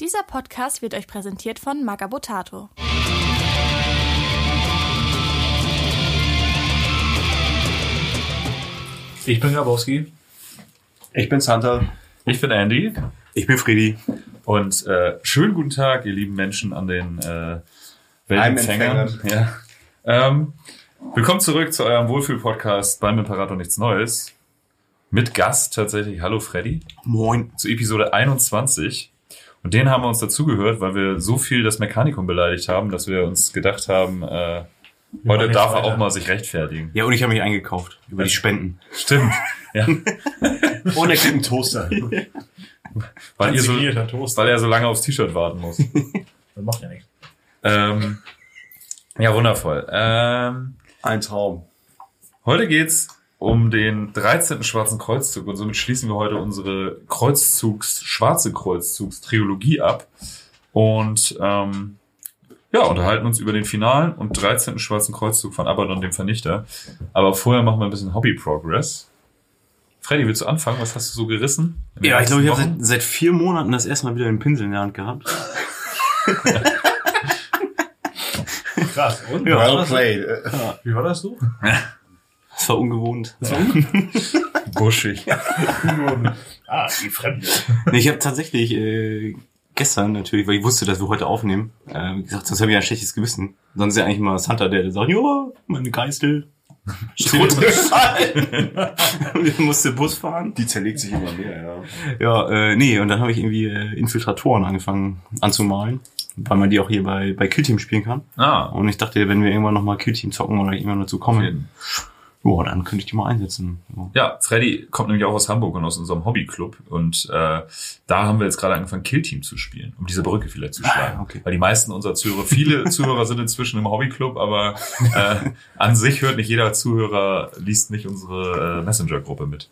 Dieser Podcast wird euch präsentiert von Magabotato. Ich bin Grabowski. Ich bin Santa. Ich bin Andy. Ich bin Friedi. Und äh, schönen guten Tag, ihr lieben Menschen an den äh, Weltempfängern. Ja. Ähm, willkommen zurück zu eurem Wohlfühl-Podcast beim Imperator Nichts Neues. Mit Gast tatsächlich. Hallo Freddy. Moin. Zu Episode 21. Und den haben wir uns dazugehört, weil wir so viel das Mechanikum beleidigt haben, dass wir uns gedacht haben, äh, heute darf er auch mal sich rechtfertigen. Ja, und ich habe mich eingekauft über die Spenden. Stimmt. Ja. Und er kriegt einen Toaster. Weil, ihr so, Signierter Toast. weil er so lange aufs T-Shirt warten muss. Das macht ja nichts. ähm, ja, wundervoll. Ähm, Ein Traum. Heute geht's um den 13. Schwarzen Kreuzzug und somit schließen wir heute unsere Kreuzzugs, schwarze Kreuzzugs-Trilogie ab und ähm, ja, unterhalten uns über den finalen und 13. Schwarzen Kreuzzug von Abaddon, dem Vernichter. Aber vorher machen wir ein bisschen Hobby-Progress. Freddy, willst du anfangen? Was hast du so gerissen? den Ja, ich glaube, ich habe seit, seit vier Monaten das erste Mal wieder einen Pinsel in der Hand gehabt. Krass. Und? Ja, well played. wie war das so? Das war ungewohnt. buschig. ah, die Fremde. Nee, ich habe tatsächlich äh, gestern natürlich, weil ich wusste, dass wir heute aufnehmen, äh, gesagt, sonst habe ich ein schlechtes Gewissen. Sonst ist ja eigentlich mal Santa, der sagt, ja, meine. Und ich musste Bus fahren. Die zerlegt sich immer mehr, ja. Ja, äh, nee, und dann habe ich irgendwie äh, Infiltratoren angefangen anzumalen, weil man die auch hier bei, bei Killteam spielen kann. Ah, Und ich dachte, wenn wir irgendwann nochmal Killteam zocken oder ich irgendwann dazu kommen, ja, dann könnte ich die mal einsetzen. Ja. Ja, Freddy kommt nämlich auch aus Hamburg und aus unserem Hobbyclub. Und äh, da haben wir jetzt gerade angefangen, Killteam zu spielen, um diese Brücke vielleicht zu schlagen. Ah, okay. Weil die meisten unserer Zuhörer, viele Zuhörer sind inzwischen im Hobbyclub, aber äh, an sich hört nicht jeder Zuhörer, liest nicht unsere äh, Messenger-Gruppe mit.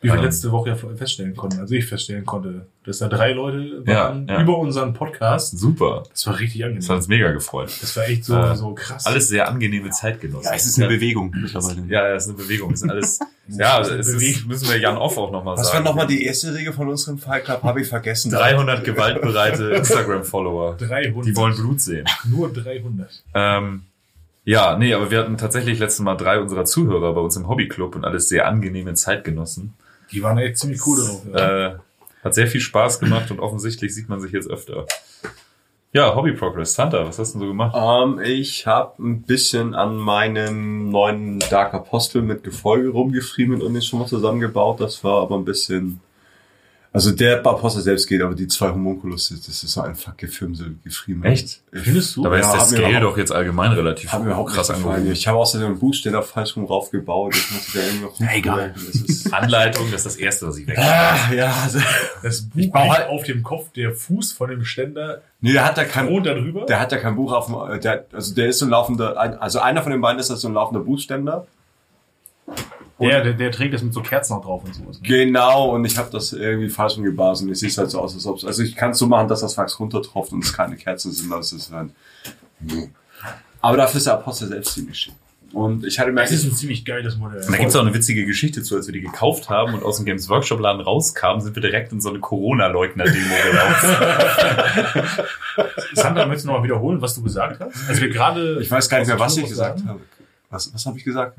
Wie wir letzte Woche ja feststellen konnten, also ich feststellen konnte, dass da drei Leute Ja, waren ja. über unseren Podcast. Super. Das war richtig angenehm. Das hat uns mega gefreut. Das war echt so, Äh, so krass. Alles sehr angenehme Zeitgenossen. ja, es ist eine Bewegung mittlerweile. Ja, ja, es ist eine Bewegung. Es ist alles. ja, es ist, müssen wir Jan Off auch nochmal Was sagen. war nochmal die erste Regel von unserem Fight Club? Habe ich vergessen. 300 gewaltbereite Instagram-Follower. 300. Die wollen Blut sehen. Nur 300. Ähm, ja, nee, aber wir hatten tatsächlich letztes Mal drei unserer Zuhörer bei uns im Hobbyclub und alles sehr angenehme Zeitgenossen. Die waren echt ziemlich cool drauf. Ja. Äh, hat sehr viel Spaß gemacht und offensichtlich sieht man sich jetzt öfter. Ja, Hobby Progress. Santa, was hast du denn so gemacht? Ähm, ich habe ein bisschen an meinem neuen Dark Apostle mit Gefolge rumgefriemelt und den schon mal zusammengebaut. Das war aber ein bisschen... Also der Apostel selbst geht, aber die zwei Homunculus, das ist so einfach gefilmte gefriemelt. Echt? Findest du? Dabei ist Ja, der hat mir Scale doch jetzt allgemein relativ Hat mir überhaupt krass angehoben. Ich habe außerdem einen Buchständer falsch rum raufgebaut. Ich musste da irgendwie noch egal. Das ist, Anleitung, das ist das Erste, was ich weg. ah, ja, also, Das Buch Ich halt- auf dem Kopf, der Fuß von dem Ständer nee, der hat da kein, und darüber. Der hat ja kein Buch auf dem, der, also der ist so ein laufender, ein- also einer von den beiden ist das so ein laufender Buchständer. Der, der, der trägt das mit so Kerzen noch drauf und sowas. Ne? Genau, und ich habe das irgendwie falsch umgeblasen. und Es sieht halt so aus, als ob also ich kann es so machen, dass das Wachs runtertropft und es keine Kerzen sind, aber es ist halt, aber dafür ist der Apostel selbst ziemlich schön. Und ich hatte mir Das ist ein ziemlich geiles Modell. Da gibt's auch eine witzige Geschichte zu, als wir die gekauft haben und aus dem Games Workshop Laden rauskamen, sind wir direkt in so eine Corona-Leugner-Demo gelaufen. Sandra, möchtest du noch mal wiederholen, was du gesagt hast? Also wir gerade. ich weiß gar nicht mehr, was ich gesagt habe. Was, was habe ich gesagt?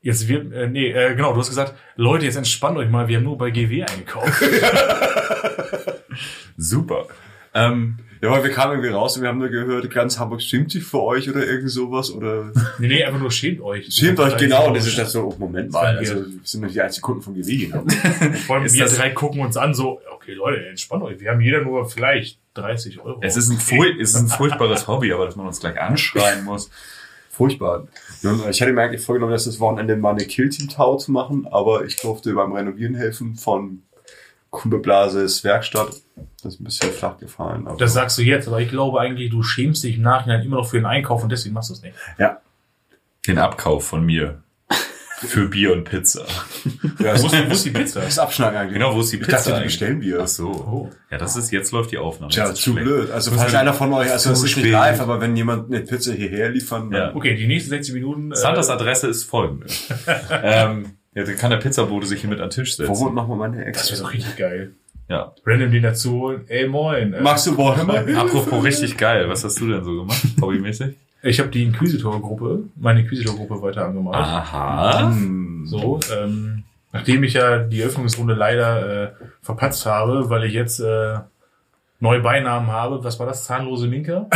Jetzt wir, äh, nee, äh, genau, du hast gesagt, Leute, jetzt entspannt euch mal, wir haben nur bei GW eingekauft. Super. Ähm, Ja, weil wir kamen irgendwie raus und wir haben nur gehört, ganz Hamburg schämt sich für euch oder irgend sowas oder nee, nee, einfach nur schämt euch. schämt euch genau. Und das ist das so, oh, Moment mal, also wir sind doch die einzigen Kunden von GW genau. Vor allem wir drei gucken uns an, so, okay, Leute, entspannt euch. Wir haben jeder nur vielleicht 30 Euro. es ist ein, furch es ist ein furchtbares Hobby, aber dass man uns gleich anschreien muss. Furchtbar. Ja, Ich hatte mir eigentlich vorgenommen, dass das Wochenende mal eine Killteam-Tau zu machen, aber ich durfte beim Renovieren helfen von Kumbeblases Werkstatt. Das ist ein bisschen flach gefallen. Aber Das sagst du jetzt, aber ich glaube eigentlich, du schämst dich im Nachhinein immer noch für den Einkauf und deswegen machst du es nicht. ja. Den Abkauf von mir. Für Bier und Pizza. ja Wo ist, das, wo ist die Pizza? das Abschneiden eigentlich. Genau, wo ist die Ich Pizza? dachte, die bestellen wir. Ach so. Oh. Ja, das ist, jetzt läuft die Aufnahme. Tja, ist zu schlecht. blöd. Also falls einer von euch, also das Zu ist nicht spät. live, aber wenn jemand eine Pizza hierher liefern, Ja. dann Okay, die nächsten 60 Minuten. äh, Santas Adresse ist folgende. ähm, ja, dann kann der Pizzabote sich hier mit an den Tisch wo setzen. wohnt nochmal meine Ex? Das wäre doch richtig geil. Ja. Random den dazu, ey moin. äh, Magst du Bäume? Apropos richtig geil, was hast du denn so gemacht, hobbymäßig? Ich habe die Inquisitor-Gruppe, meine Inquisitor-Gruppe weiter angemalt. Aha. Hm. So, ähm, nachdem ich ja die Öffnungsrunde leider äh, verpatzt habe, weil ich jetzt äh, neue Beinamen habe. Was war das? Zahnlose Minka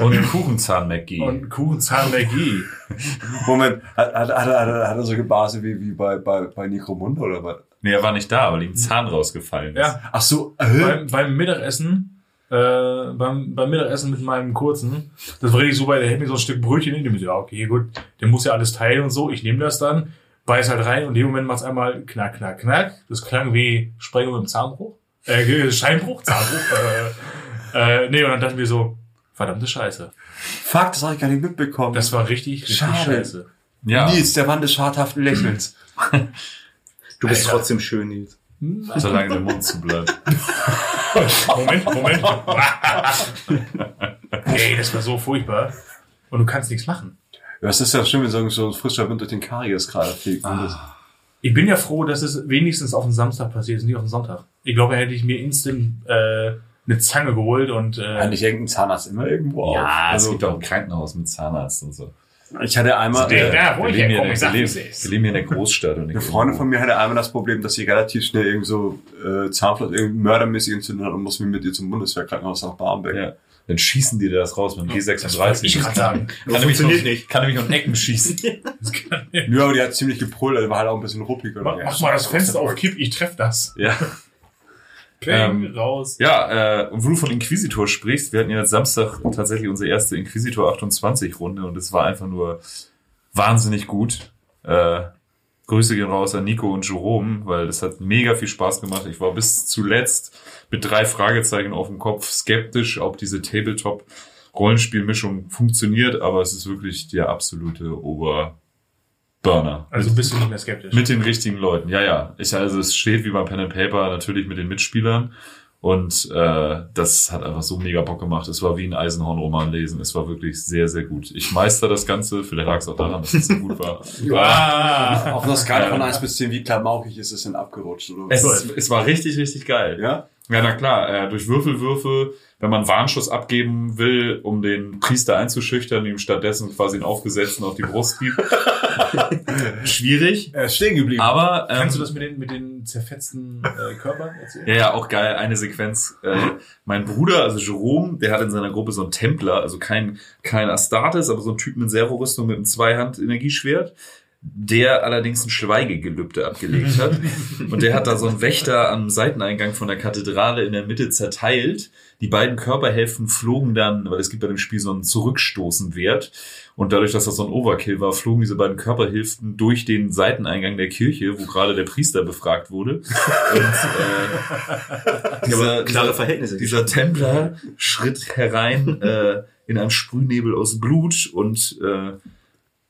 Und den Kuchenzahn McGee. und Kuchenzahn McGee. Moment, hat, hat, hat, hat, hat er so gebase wie, wie bei, bei, bei Necromunda oder was? Nee, er war nicht da, weil ihm ein Zahn rausgefallen ist. Ja, Ach so, äh? beim, beim Mittagessen, äh, beim, beim Mittagessen mit meinem Kurzen, das war richtig so, weil der hält mir so ein Stück Brötchen in, dem ich so, ja, okay, gut, der muss ja alles teilen und so, ich nehme das dann, beiß halt rein und in dem Moment macht's einmal knack, knack, knack, das klang wie Sprengung im Zahnbruch, äh, Scheinbruch, Zahnbruch, äh, äh, nee, und dann dachten wir so, verdammte Scheiße, Fuck, das habe ich gar nicht mitbekommen. das war richtig, richtig Schade. scheiße. Ja. Nils, der Mann des schadhaften Lächelns. Du bist Alter. trotzdem schön, Nils. Solange der Mund zu bleibt. Moment, Moment. Ey, das war so furchtbar. Und du kannst nichts machen. Das ist ja schön, wenn so ein frischer Wind durch den Karies gerade fliegt. Das- Ich bin ja froh, dass es wenigstens auf den Samstag passiert ist, nicht auf den Sonntag. Ich glaube, hätte ich mir instant äh, eine Zange geholt und äh, Eigentlich hängt ein Zahnarzt immer irgendwo auf. Ja, es also, gibt auch ein Krankenhaus mit Zahnarzt und so. Ich hatte einmal, Der- äh, Ja, wo wir, leben hier herkomme, der, wir, leben, ist. wir leben hier in der Großstadt. Und eine Freundin von mir hatte einmal das Problem, dass sie relativ schnell irgend so äh, Zahnfleisch irgendwie mördermäßig entzündet hat und musste mir mit ihr zum Bundeswehrkrankenhaus nach Barmbek. Ja. Dann schießen die dir das raus mit dem G36. ich gerade sagen. kann nämlich funktioniert noch, nicht. Kann nämlich um Ecken schießen. Das kann- Ja, aber die hat ziemlich gebrüllt, also war halt auch ein bisschen ruppig. Mach, mach mal das Fenster auf Kipp, ich treff das. ja. Peng, Ähm, raus. Ja, äh, und wo du von Inquisitor sprichst, wir hatten ja Samstag tatsächlich unsere erste Inquisitor 28 Runde und es war einfach nur wahnsinnig gut. Äh, Grüße gehen raus an Nico und Jerome, weil das hat mega viel Spaß gemacht. Ich war bis zuletzt mit drei Fragezeichen auf dem Kopf skeptisch, ob diese Tabletop-Rollenspielmischung funktioniert, aber es ist wirklich der absolute Oberburner. Also bist du nicht mehr skeptisch. Mit den richtigen Leuten, ja, ja. Ich, also es steht wie beim Pen and Paper natürlich mit den Mitspielern. Und äh, das hat einfach so mega Bock gemacht. Es war wie ein Eisenhorn-Roman lesen. Es war wirklich sehr, sehr gut. Ich meister das Ganze. Vielleicht lag es auch daran, dass es so gut war. ah, Auf einer Skala von 1 bis 10, wie klamaukig ist es denn abgerutscht? Oder? Es, es war richtig, richtig geil. ja? Ja, na klar, äh, durch Würfelwürfe, wenn man Warnschuss abgeben will, um den Priester einzuschüchtern, ihm stattdessen quasi einen aufgesetzten auf die Brust gibt. Schwierig. Er ist stehen geblieben. Aber ähm, kannst du das mit den, mit den zerfetzten äh, Körpern erzählen? Ja, ja, auch geil. Eine Sequenz. Äh, mein Bruder, also Jerome, der hat in seiner Gruppe so einen Templer, also kein, kein Astartes, aber so ein Typ mit Servo-Rüstung mit einem Zweihand-Energieschwert, der allerdings ein Schweigegelübde abgelegt hat. Und der hat da so einen Wächter am Seiteneingang von der Kathedrale in der Mitte zerteilt. Die beiden Körperhälften flogen dann, weil es gibt bei dem Spiel so einen Zurückstoßenwert. Und dadurch, dass das so ein Overkill war, flogen diese beiden Körperhälften durch den Seiteneingang der Kirche, wo gerade der Priester befragt wurde. Und äh, dieser, klare Verhältnisse. dieser Templer schritt herein äh, in einem Sprühnebel aus Blut und äh,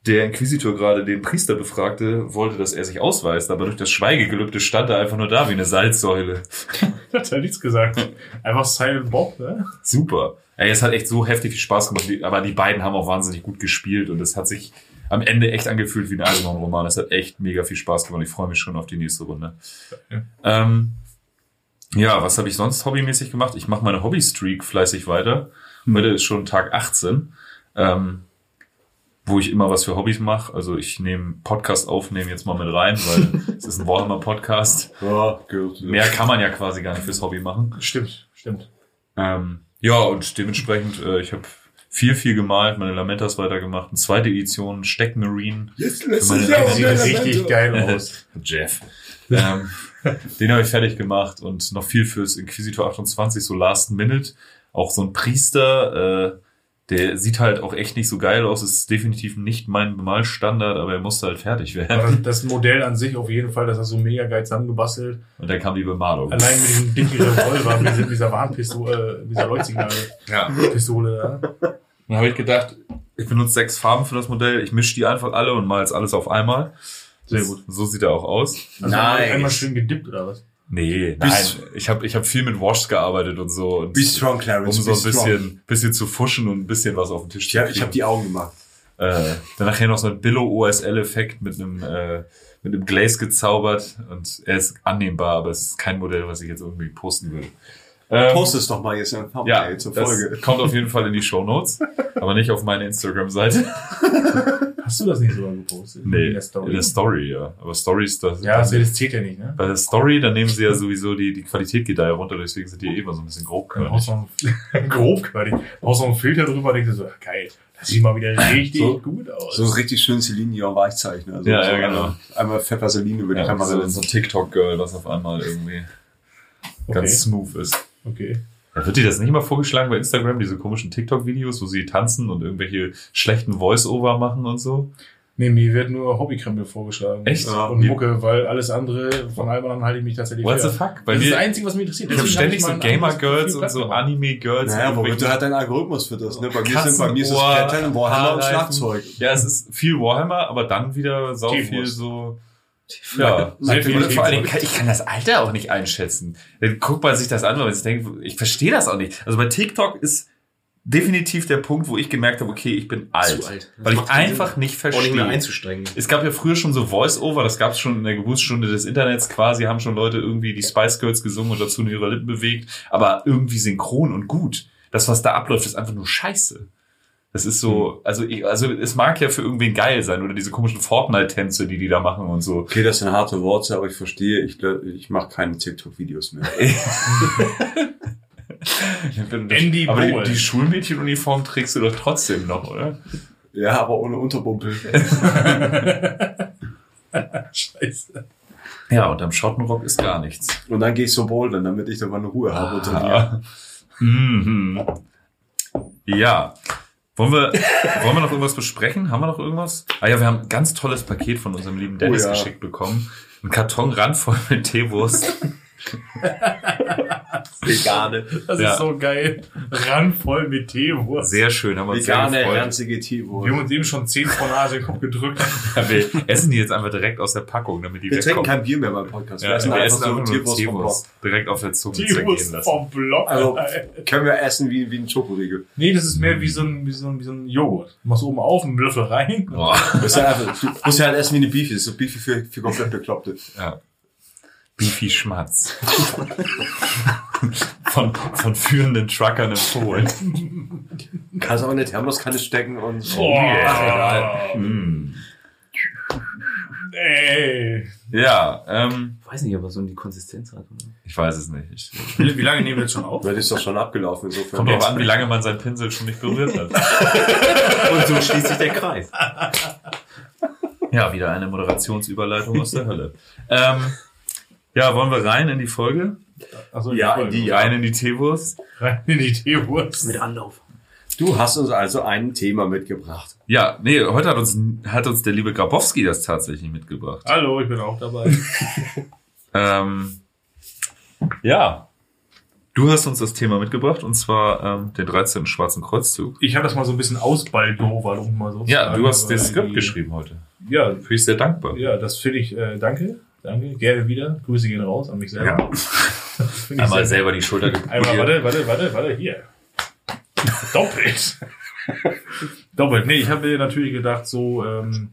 der Inquisitor gerade den Priester befragte, wollte, dass er sich ausweist, aber durch das Schweigegelübde stand er einfach nur da wie eine Salzsäule. Hat er nichts gesagt. Einfach Silent Bob, ne? Super. Ey, es hat echt so heftig viel Spaß gemacht, aber die beiden haben auch wahnsinnig gut gespielt und es hat sich am Ende echt angefühlt wie ein Eisenhorn-Roman. Es hat echt mega viel Spaß gemacht. Ich freue mich schon auf die nächste Runde. Ja. Ähm, ja, was habe ich sonst hobbymäßig gemacht? Ich mache meine Hobby-Streak fleißig weiter. Heute ist schon Tag 18, ähm, wo ich immer was für Hobbys mache. Also ich nehme Podcast aufnehmen jetzt mal mit rein, weil es ist ein Warhammer-Podcast. Ja, gehört. Mehr kann man ja quasi gar nicht fürs Hobby machen. Stimmt, stimmt. Ähm, ja, und dementsprechend, äh, ich habe viel, viel gemalt, meine Lamentas weitergemacht, eine zweite Edition, Steck Marine, Jetzt lässt sich Das Ja, sieht ja, richtig geil aus. Jeff. ähm, den habe ich fertig gemacht und noch viel fürs Inquisitor 28, so Last Minute. Auch so ein Priester, äh, der sieht halt auch echt nicht so geil aus, ist definitiv nicht mein Bemalstandard, aber er musste halt fertig Aber werden. das Modell an sich auf jeden Fall, das hast du mega geil zusammengebastelt. Und dann kam die Bemalung. Allein mit diesem dicken Revolver, mit dieser- dieser Warnpistole, äh, dieser Leuchtsignal-Pistole Ja. da. Dann habe ich gedacht, ich benutze sechs Farben für das Modell, ich mische die einfach alle und mal jetzt alles auf einmal. Sehr gut. So sieht er auch aus. Also Nice. einmal schön gedippt oder was? Nee, nein. Ich habe ich hab viel mit Wash gearbeitet und so. Und Be strong, Clarence. um so ein bisschen, bisschen zu fuschen und ein bisschen was auf den Tisch zu habe kriegen. ich hab die Augen gemacht. äh, dann nachher noch so ein Billo-OSL-Effekt mit einem äh, mit einem Glaze gezaubert und er ist annehmbar, aber es ist kein Modell, was ich jetzt irgendwie posten würde. Ähm, Post es doch mal jetzt in Thumbnail ja, zur das Folge. kommt auf jeden Fall in die Show Notes, aber nicht auf meine Instagram-Seite. Hast du das nicht sogar gepostet? Nee, In der Story. in der Story, ja. Aber Stories, das, ja, das, das zählt ja nicht, ne? bei der Story, da nehmen sie ja sowieso die, die Qualität geht da ja runter, deswegen sind die eh immer so ein bisschen grob. Dann brauchst du noch einen, grob quasi. Brauchst du noch einen Filter drüber, denkst du so, ach, geil, das sieht mal wieder richtig So- gut aus. So ein richtig schön Celine Dion Weichzeichner. Also Ja, so ja, genau. Einmal, fett Vaseline über die Ja, Kamera. so, so ein TikTok-Girl, was auf einmal irgendwie okay. ganz smooth ist. Okay. Ja, wird dir das nicht mal vorgeschlagen bei Instagram, diese komischen TikTok-Videos, wo sie tanzen und irgendwelche schlechten Voice-Over machen und so? Nee, mir wird nur Hobbykrempel vorgeschlagen. Echt? Ja, und Mucke, weil alles andere, von allem anderen halte ich mich tatsächlich What the fern. fuck? Bei das ist das Einzige, was mich interessiert. ich habe ständig so Gamer-Girls und so. Anime-Girls. Naja, womit du halt deinen Algorithmus fütterst, ne? Bei mir sind, bei mir ist es Captain Warhammer und. Schlagzeug. Ja, es ist viel Warhammer, aber dann wieder sau T-Wurst. viel so. Ja, Und vor kann- ich kann das Alter auch nicht einschätzen. Dann guckt man sich das an, weil ich denke, ich verstehe das auch nicht. Also bei TikTok ist definitiv der Punkt, wo ich gemerkt habe, okay, ich bin alt. Alt. Weil ich einfach nicht Auch nicht mehr verstehe. einzustrengen. Es gab ja früher schon so Voice-Over, das gab es schon in der Geburtsstunde des Internets quasi, haben schon Leute irgendwie die Spice Girls gesungen und dazu ihre Lippen bewegt, aber irgendwie synchron und gut. Das, was da abläuft, ist einfach nur scheiße. Das ist so, also ich, also es mag ja für irgendwen geil sein oder diese komischen Fortnite-Tänze, die die da machen und so. Okay, das sind harte Worte, aber ich verstehe, ich, ich mache keine TikTok-Videos mehr. Andy aber die, Bowl. die Schulmädchenuniform trägst du doch trotzdem noch, oder? Ja, aber ohne Unterbumpel. Scheiße. Ja, und am Schottenrock ist gar nichts. Und dann gehe ich so bouldern, damit ich dann mal eine Ruhe habe unter dir. Ah. Mhm. Ja. Wollen wir, wollen wir noch irgendwas besprechen? Haben wir noch irgendwas? Ah ja, wir haben ein ganz tolles Paket von unserem lieben Dennis Oh ja. geschickt bekommen. Ein Karton randvoll mit Teewurst. Vegane. Das Ja. ist so geil. Randvoll mit Teewurst. Sehr schön, haben wir uns sehr Vegane, gefreut. ranzige Wir haben Teewurst. uns eben schon zehn Tornade in den Kopf gedrückt. Ja, wir essen die jetzt einfach direkt aus der Packung, damit die Wir trinken kein Bier mehr beim Podcast. Ja, wir essen wir einfach essen so einfach nur Teewurst vom Block. Teewurst direkt auf der Zunge Teewurst vom Block. Also können wir essen wie, wie ein Schokoriegel. Nee, das ist mehr wie so ein, wie so ein, wie so ein Joghurt. Du machst oben auf, einen Löffel rein. Boah. Du musst ja einfach, du musst ja halt essen wie eine Beefy. Das ist so Beefy für, für komplett Bekloppte. Ja. Beefy Schmatz. von, von führenden Truckern in Polen. Kannst auch in eine Thermoskanne stecken und Oh, Ach, egal. Mm. Ey. Ja, ähm, Weiß nicht, ob er so die Konsistenz hat. Oder? ich weiß es nicht. Ich, Wie, wie lange nehmen wir jetzt schon auf? Das ist doch schon abgelaufen. Insofern. kommt drauf an, wie lange man seinen Pinsel schon nicht berührt hat. Und so schließt sich der Kreis. Ja, wieder eine Moderationsüberleitung aus der Hölle. Ähm, ja, wollen wir rein in die Folge? Achso, Ja, in die- Rein in die Teewurst? Rein in die Teewurst. Mit Anlauf. Du hast uns also ein Thema mitgebracht. Ja, nee, heute hat uns, hat uns der liebe Grabowski das tatsächlich mitgebracht. Hallo, ich bin auch dabei. Ähm, ja. Du hast uns das Thema mitgebracht und zwar ähm, den 13. Schwarzen Kreuzzug. Ich habe das mal so ein bisschen ausbaldovert, um mal so zu Ja, sagen, du hast das Skript geschrieben heute. Ja, Bin ich sehr dankbar. ja, das finde ich, äh, danke, danke, gerne wieder. Grüße gehen raus an mich selber. Ja. Einmal selber die Schulter. Einmal, warte, warte, warte, warte, hier. Doppelt. Doppelt. Nee, ich habe mir natürlich gedacht, so, ähm,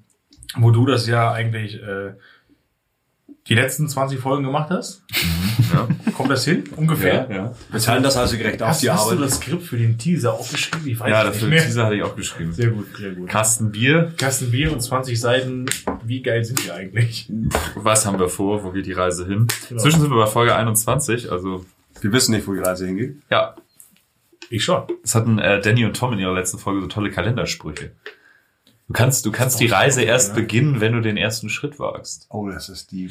wo du das ja eigentlich äh, die letzten 20 Folgen gemacht hast, Ja. kommt das hin? Ungefähr? Ja, ja. Wir teilen das also gerecht auf Hast, die hast du Arbeit. das Skript für den Teaser aufgeschrieben? Ich weiß ja dafür nicht mehr. Teaser hatte ich auch geschrieben. Sehr gut, sehr gut. Kasten Bier. Kasten Bier und 20 Seiten. Wie geil sind die eigentlich? Was haben wir vor? Wo geht die Reise hin? Genau. Zwischen sind wir bei Folge 21. Also, Wir wissen nicht, wo die Reise hingeht. ja. Ich schon. Es hatten äh, Danny und Tom in ihrer letzten Folge so tolle Kalendersprüche. Du kannst, du kannst die Reise erst ne? beginnen, wenn du den ersten Schritt wagst. Oh, das ist die.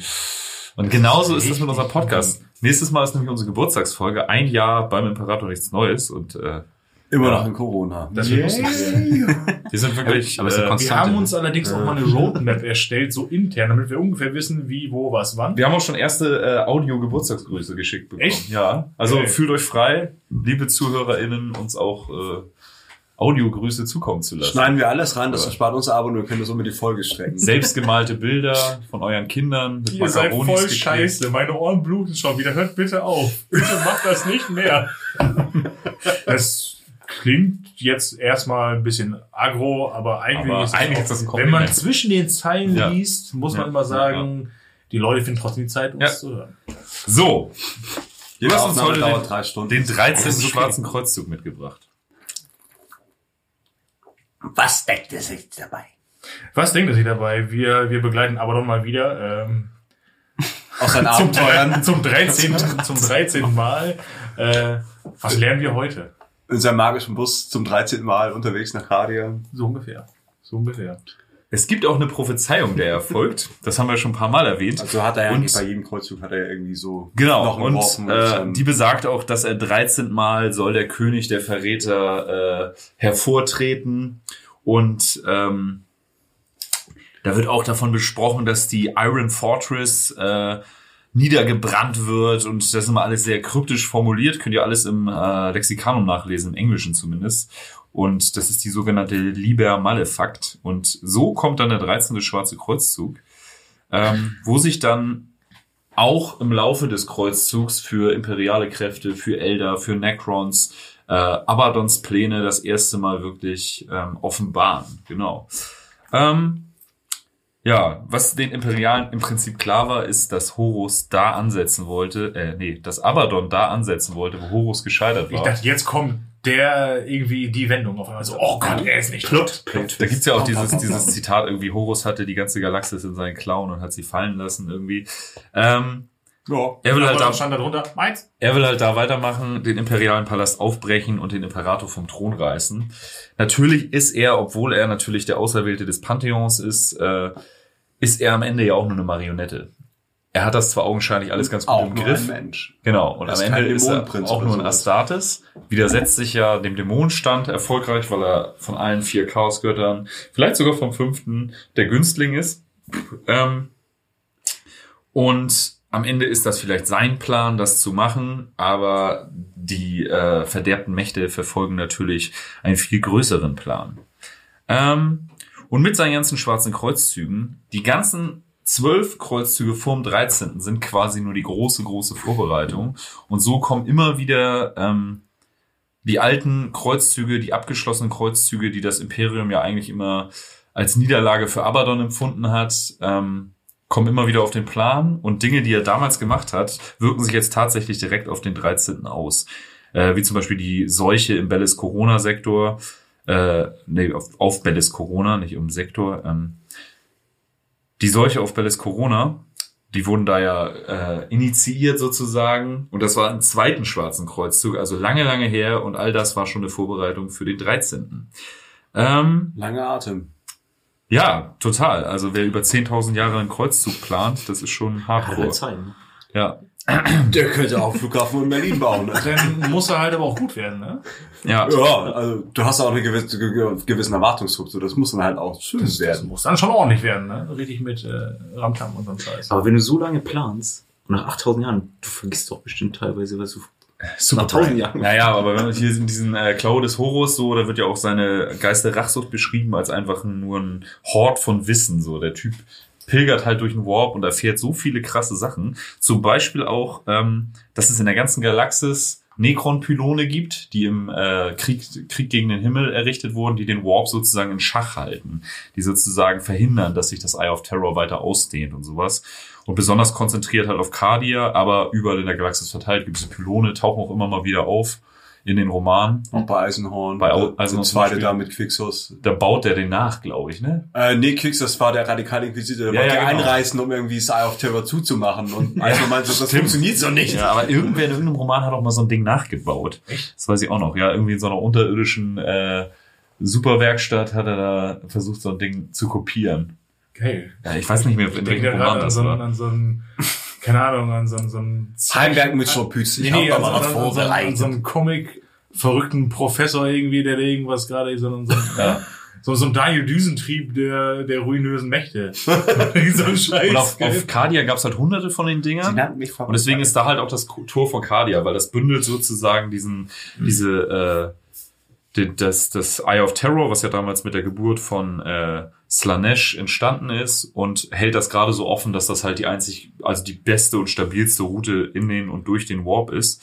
Und genauso ist das mit unserem Podcast. Nächstes Mal ist nämlich unsere Geburtstagsfolge. Ein Jahr beim Imperator nichts Neues. Und äh, Immer noch in Corona. Das werden. wir sind wirklich. Aber es ist äh, Wir haben uns allerdings auch mal eine Roadmap erstellt, so intern, damit wir ungefähr wissen, wie, wo, was, wann. wir haben auch schon erste äh, Audio-Geburtstagsgrüße geschickt bekommen. Echt? Ja. Also Okay. fühlt euch frei, liebe ZuhörerInnen, uns auch äh, Audiogrüße zukommen zu lassen. Schneiden wir alles rein, das Ja. erspart uns aber und wir können somit die Folge strecken. Selbstgemalte Bilder von euren Kindern mit Ihr seid voll geklebt. scheiße. Meine Ohren bluten schon wieder. Hört bitte auf. Bitte macht das nicht mehr. Das klingt jetzt erstmal ein bisschen aggro, aber eigentlich, Aber ist, eigentlich auch, ist das ein wenn man Kompliment. zwischen den Zeilen Ja. liest, muss man Ja, immer ja, sagen, die Leute finden trotzdem die Zeit, uns Ja. zu hören. So, Jede hast uns heute den- drei Stunden. den 13. Das ist okay. schwarzen Kreuzzug mitgebracht. Was deckt es sich dabei? Was denkt ihr sich dabei? Wir, wir begleiten Abaddon mal wieder ähm, Aus seinen zum, Abenteuern. zum 13. zum 13. Mal. Äh, was lernen wir heute? In seinem magischen Bus zum 13. Mal unterwegs nach Radia. So ungefähr. So ungefähr. Es gibt auch eine Prophezeiung, der erfolgt. Das haben wir schon ein paar Mal erwähnt. Also hat er ja Und- bei jedem Kreuzzug hat er ja irgendwie so Genau, und geworfen äh, ein- die besagt auch, dass er 13 Mal soll der König der Verräter äh, hervortreten und ähm, da wird auch davon besprochen, dass die Iron Fortress äh, niedergebrannt wird und das ist immer alles sehr kryptisch formuliert, könnt ihr alles im äh, Lexikanum nachlesen, im Englischen zumindest. Und das ist die sogenannte Liber Malefakt. Und so kommt dann der 13. Schwarze Kreuzzug, ähm, wo sich dann auch im Laufe des Kreuzzugs für imperiale Kräfte, für Elder, für Necrons, äh, Abadons Pläne das erste Mal wirklich ähm, offenbaren. Genau. Ähm, ja, was den Imperialen im Prinzip klar war, ist, dass Horus da ansetzen wollte, äh, nee, dass Abaddon da ansetzen wollte, wo Horus gescheitert Ich war. dachte, jetzt kommt der irgendwie die Wendung auf einmal so, oh Gott, er ist nicht tot. Da gibt's ja auch dieses, dieses Zitat irgendwie, Horus hatte die ganze Galaxis in seinen Klauen und hat sie fallen lassen irgendwie. Ähm, ja. er will halt da da stand da drunter, meins. Er will halt da weitermachen, den imperialen Palast aufbrechen und den Imperator vom Thron reißen. Natürlich ist er, obwohl er natürlich der Auserwählte des Pantheons ist, äh, ist er am Ende ja auch nur eine Marionette. Er hat das zwar augenscheinlich alles ganz gut Auch im Griff. Genau, und am Ende ist er auch nur ein. Astartes, widersetzt sich ja dem Dämonenstand erfolgreich, weil er von allen vier Chaosgöttern, vielleicht sogar vom fünften, der Günstling ist. Ähm, und am Ende ist das vielleicht sein Plan, das zu machen, aber die äh, verderbten Mächte verfolgen natürlich einen viel größeren Plan. Ähm, und mit seinen ganzen schwarzen Kreuzzügen, die ganzen zwölf Kreuzzüge vorm 13. sind quasi nur die große, große Vorbereitung. Und so kommen immer wieder ähm, die alten Kreuzzüge, die abgeschlossenen Kreuzzüge, die das Imperium ja eigentlich immer als Niederlage für Abaddon empfunden hat, ähm, kommen immer wieder auf den Plan. Und Dinge, die er damals gemacht hat, wirken sich jetzt tatsächlich direkt auf den 13. aus. Äh, wie zum Beispiel die Seuche im Bellis Corona-Sektor, äh, nee, auf, auf Bellis Corona, nicht im Sektor. Ähm, die Seuche auf Bellis Corona, die wurden da ja äh, initiiert sozusagen. Und das war im zweiten Schwarzen Kreuzzug, also lange, lange her. Und all das war schon eine Vorbereitung für den 13. Ähm, Langer Atem. ja, total. Also wer über 10.000 Jahre einen Kreuzzug plant, das ist schon hardcore. Zeiten. Ja, Der könnte auch Flughafen in Berlin bauen. Ne? Dann muss er halt aber auch gut werden, ne? ja. Ja, also du hast auch einen gewisse, ge- gewissen Erwartungsdruck, so das muss dann halt auch schön Das, das werden. muss dann schon ordentlich werden, ne? Richtig mit äh, Ramtam und so Scheiß. Aber wenn du so lange planst, nach 8000 Jahren, du vergisst doch bestimmt teilweise, was du Super nach 1000 Jahren. Naja, aber wenn man hier in diesen äh, Klaue des Horus so, da wird ja auch seine Geister Rachsucht beschrieben als einfach nur ein Hort von Wissen. So, der Typ pilgert halt durch den Warp und erfährt so viele krasse Sachen. Zum Beispiel auch, ähm, dass es in der ganzen Galaxis Necron-Pylone gibt, die im äh, Krieg, Krieg gegen den Himmel errichtet wurden, die den Warp sozusagen in Schach halten, die sozusagen verhindern, dass sich das Eye of Terror weiter ausdehnt und sowas. Und besonders konzentriert halt auf Cardia, aber überall in der Galaxis verteilt gibt es Pylone, tauchen auch immer mal wieder auf in den Romanen. Auch bei Eisenhorn. Bei Eisenhorn der zum zweite da mit Quixos. Da baut der den nach, glaube ich, ne? Äh, nee, Quix, das war der radikale Inquisitor. Der Ja, wollte ja, genau. einreißen, um irgendwie Eye of Terror zuzumachen. Und Eisenhorn meinte, das funktioniert so nicht. Ja, aber irgendwer in irgendeinem Roman hat auch mal so ein Ding nachgebaut. Echt? Das weiß ich auch noch. Ja, irgendwie in so einer unterirdischen äh, Superwerkstatt hat er da versucht, so ein Ding zu kopieren. Geil. Ja, ich weiß nicht mehr, Ich in welchem da Roman das war. an so einen, keine Ahnung, an so so einen Heimwerk mit Schorpütz. Nee, nee, an, an, an, so einen- an so einen Comic verrückten Professor irgendwie, der irgendwas gerade so, so, einen- Ja. so, so ein Daniel Düsentrieb der, der ruinösen Mächte. so ein Scheiß. Und auf, auf Cardia gab es halt hunderte von den Dingern. nannten mich Und deswegen ist da halt auch das Tor von Cardia, weil das bündelt sozusagen diesen, diese, äh, die, das, das Eye of Terror, was ja damals mit der Geburt von äh, Slanesh entstanden ist und hält das gerade so offen, dass das halt die einzig, also die beste und stabilste Route in den und durch den Warp ist.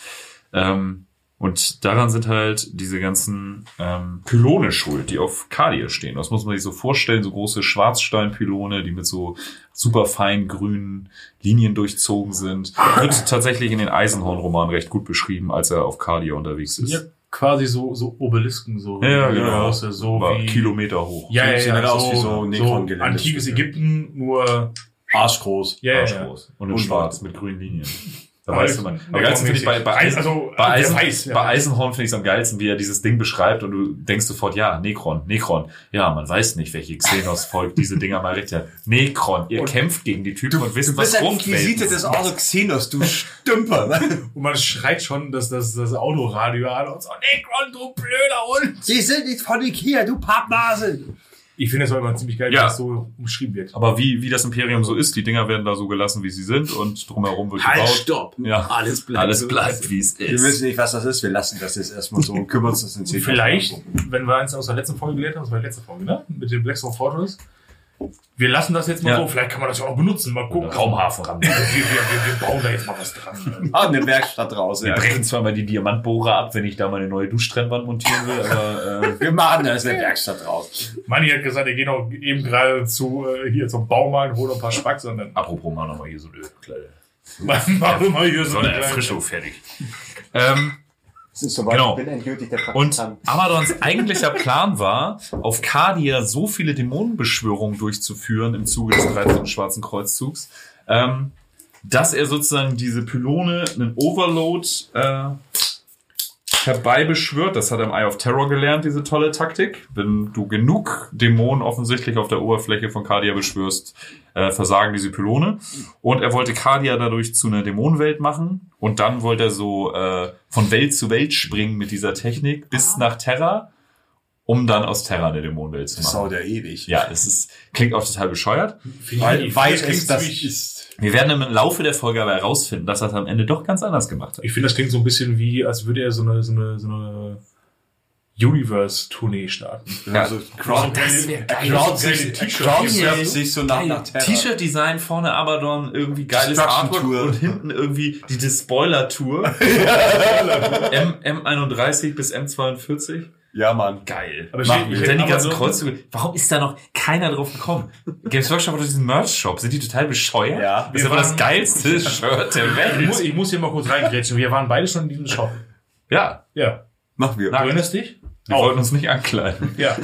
Ähm, Und daran sind halt diese ganzen ähm, Pylone schuld, die auf Cardier stehen. Das muss man sich so vorstellen, so große Schwarzsteinpylone, die mit so super fein grünen Linien durchzogen sind. Wird tatsächlich in den Eisenhorn-Romanen recht gut beschrieben, als er auf Cardier unterwegs ist. Ja, quasi so, so Obelisken, so. Ja, wie genau. große, So War wie, Kilometer hoch. ja, ja, Sieht ja, halt so, aus wie so so, antikes Ägypten, nur, Arschgroß. ja, ja, ja. Arschgroß. Und in Und schwarz mit grünen Linien. Da Aber weißt du mal. ja, Aber geilsten finde ich bei, bei, Eis- also, bei, der Eisen, weiß, ja. bei Eisenhorn finde ich es am geilsten, wie er dieses Ding beschreibt und du denkst sofort, ja, Nekron, Nekron. Ja, man weiß nicht, welche Xenos-Volk diese Dinger mal richtig hat. Nekron, ihr Und- kämpft gegen die Typen und wisst, Du was bist ein Fruchtwelten Inquisitor des sind. Auto Xenos, du Stümper. Und man schreit schon, dass das, das Autoradio an und so, Necron, du blöder Hund! Sie sind nicht von Ikea, du Pappnase. Ich finde es aber immer ziemlich geil, Ja. wie das so umschrieben wird. Aber wie, wie das Imperium so ist, die Dinger werden da so gelassen, wie sie sind und drumherum wird Halt, gebaut. stopp. Ja. Alles bleibt. Alles so. bleibt, wie es Wir ist. wissen nicht, was das ist. Wir lassen das jetzt erstmal so und kümmern uns in zehn Vielleicht, Jahren. wenn wir eins aus der letzten Folge gelernt haben, das war die letzte Folge, ne? Mit dem Blackstone Fortress. Wir lassen das jetzt mal Ja. so, vielleicht kann man das ja auch benutzen, mal gucken. Raumhafen ran. Wir, wir, wir, wir bauen da jetzt mal was dran. Ah, eine Werkstatt raus. Wir Ja. brechen zwar mal die Diamantbohrer ab, wenn ich da mal eine neue Duschtrennwand montieren will, aber äh, Wir machen da jetzt eine Werkstatt raus. Manni hat gesagt, er geht auch eben gerade zu, äh, hier zum Baumarkt, holt ein paar Spacks und dann apropos mal nochmal hier so eine kleine machen wir mal hier so eine Erfrischung fertig. Ähm, Es ist soweit, Genau. ich bin endgültig der Und Praktikant. Amadons eigentlicher Plan war, auf Cardia so viele Dämonenbeschwörungen durchzuführen im Zuge des 13. Schwarzen Kreuzzugs, ähm, dass er sozusagen diese Pylone, einen Overload äh, herbeibeschwört. Das hat er im Eye of Terror gelernt, diese tolle Taktik. Wenn du genug Dämonen offensichtlich auf der Oberfläche von Cardia beschwörst, äh, versagen diese Pylone. Und er wollte Cardia dadurch zu einer Dämonenwelt machen. Und dann wollte er so äh, von Welt zu Welt springen mit dieser Technik bis nach Terra, um dann aus Terra eine Dämonenwelt zu Das machen. dauert ja ewig. Ja, es ist, klingt auch total bescheuert. Weil, weil es das ist. Wir werden im Laufe der Folge aber herausfinden, dass er es am Ende doch ganz anders gemacht hat. Ich finde, das klingt so ein bisschen wie, als würde er so eine, so eine, so eine Universe-Tournee starten. Also, Crowd, das wär geil. Crowd, sich, Ja. sich so nach, nach Terra. T-Shirt-Design vorne Abaddon, irgendwie geiles Artwork und hinten irgendwie die Despoiler-Tour. M, M31 bis M42. Ja, Mann. Geil. Aber Machen wir. ich Dann die ganzen so- Kreuzzüge. Warum ist da noch keiner drauf gekommen? Games Workshop hat doch diesen Merch-Shop. Sind die total bescheuert? Ja. Das ist aber das geilste Shirt der Ich muss, Welt. ich muss hier mal kurz reingrätschen. Wir waren beide schon in diesem Shop. Ja, Ja. Machen wir. Du erinnerst dich? wir wollten uns nicht ankleiden. Ja.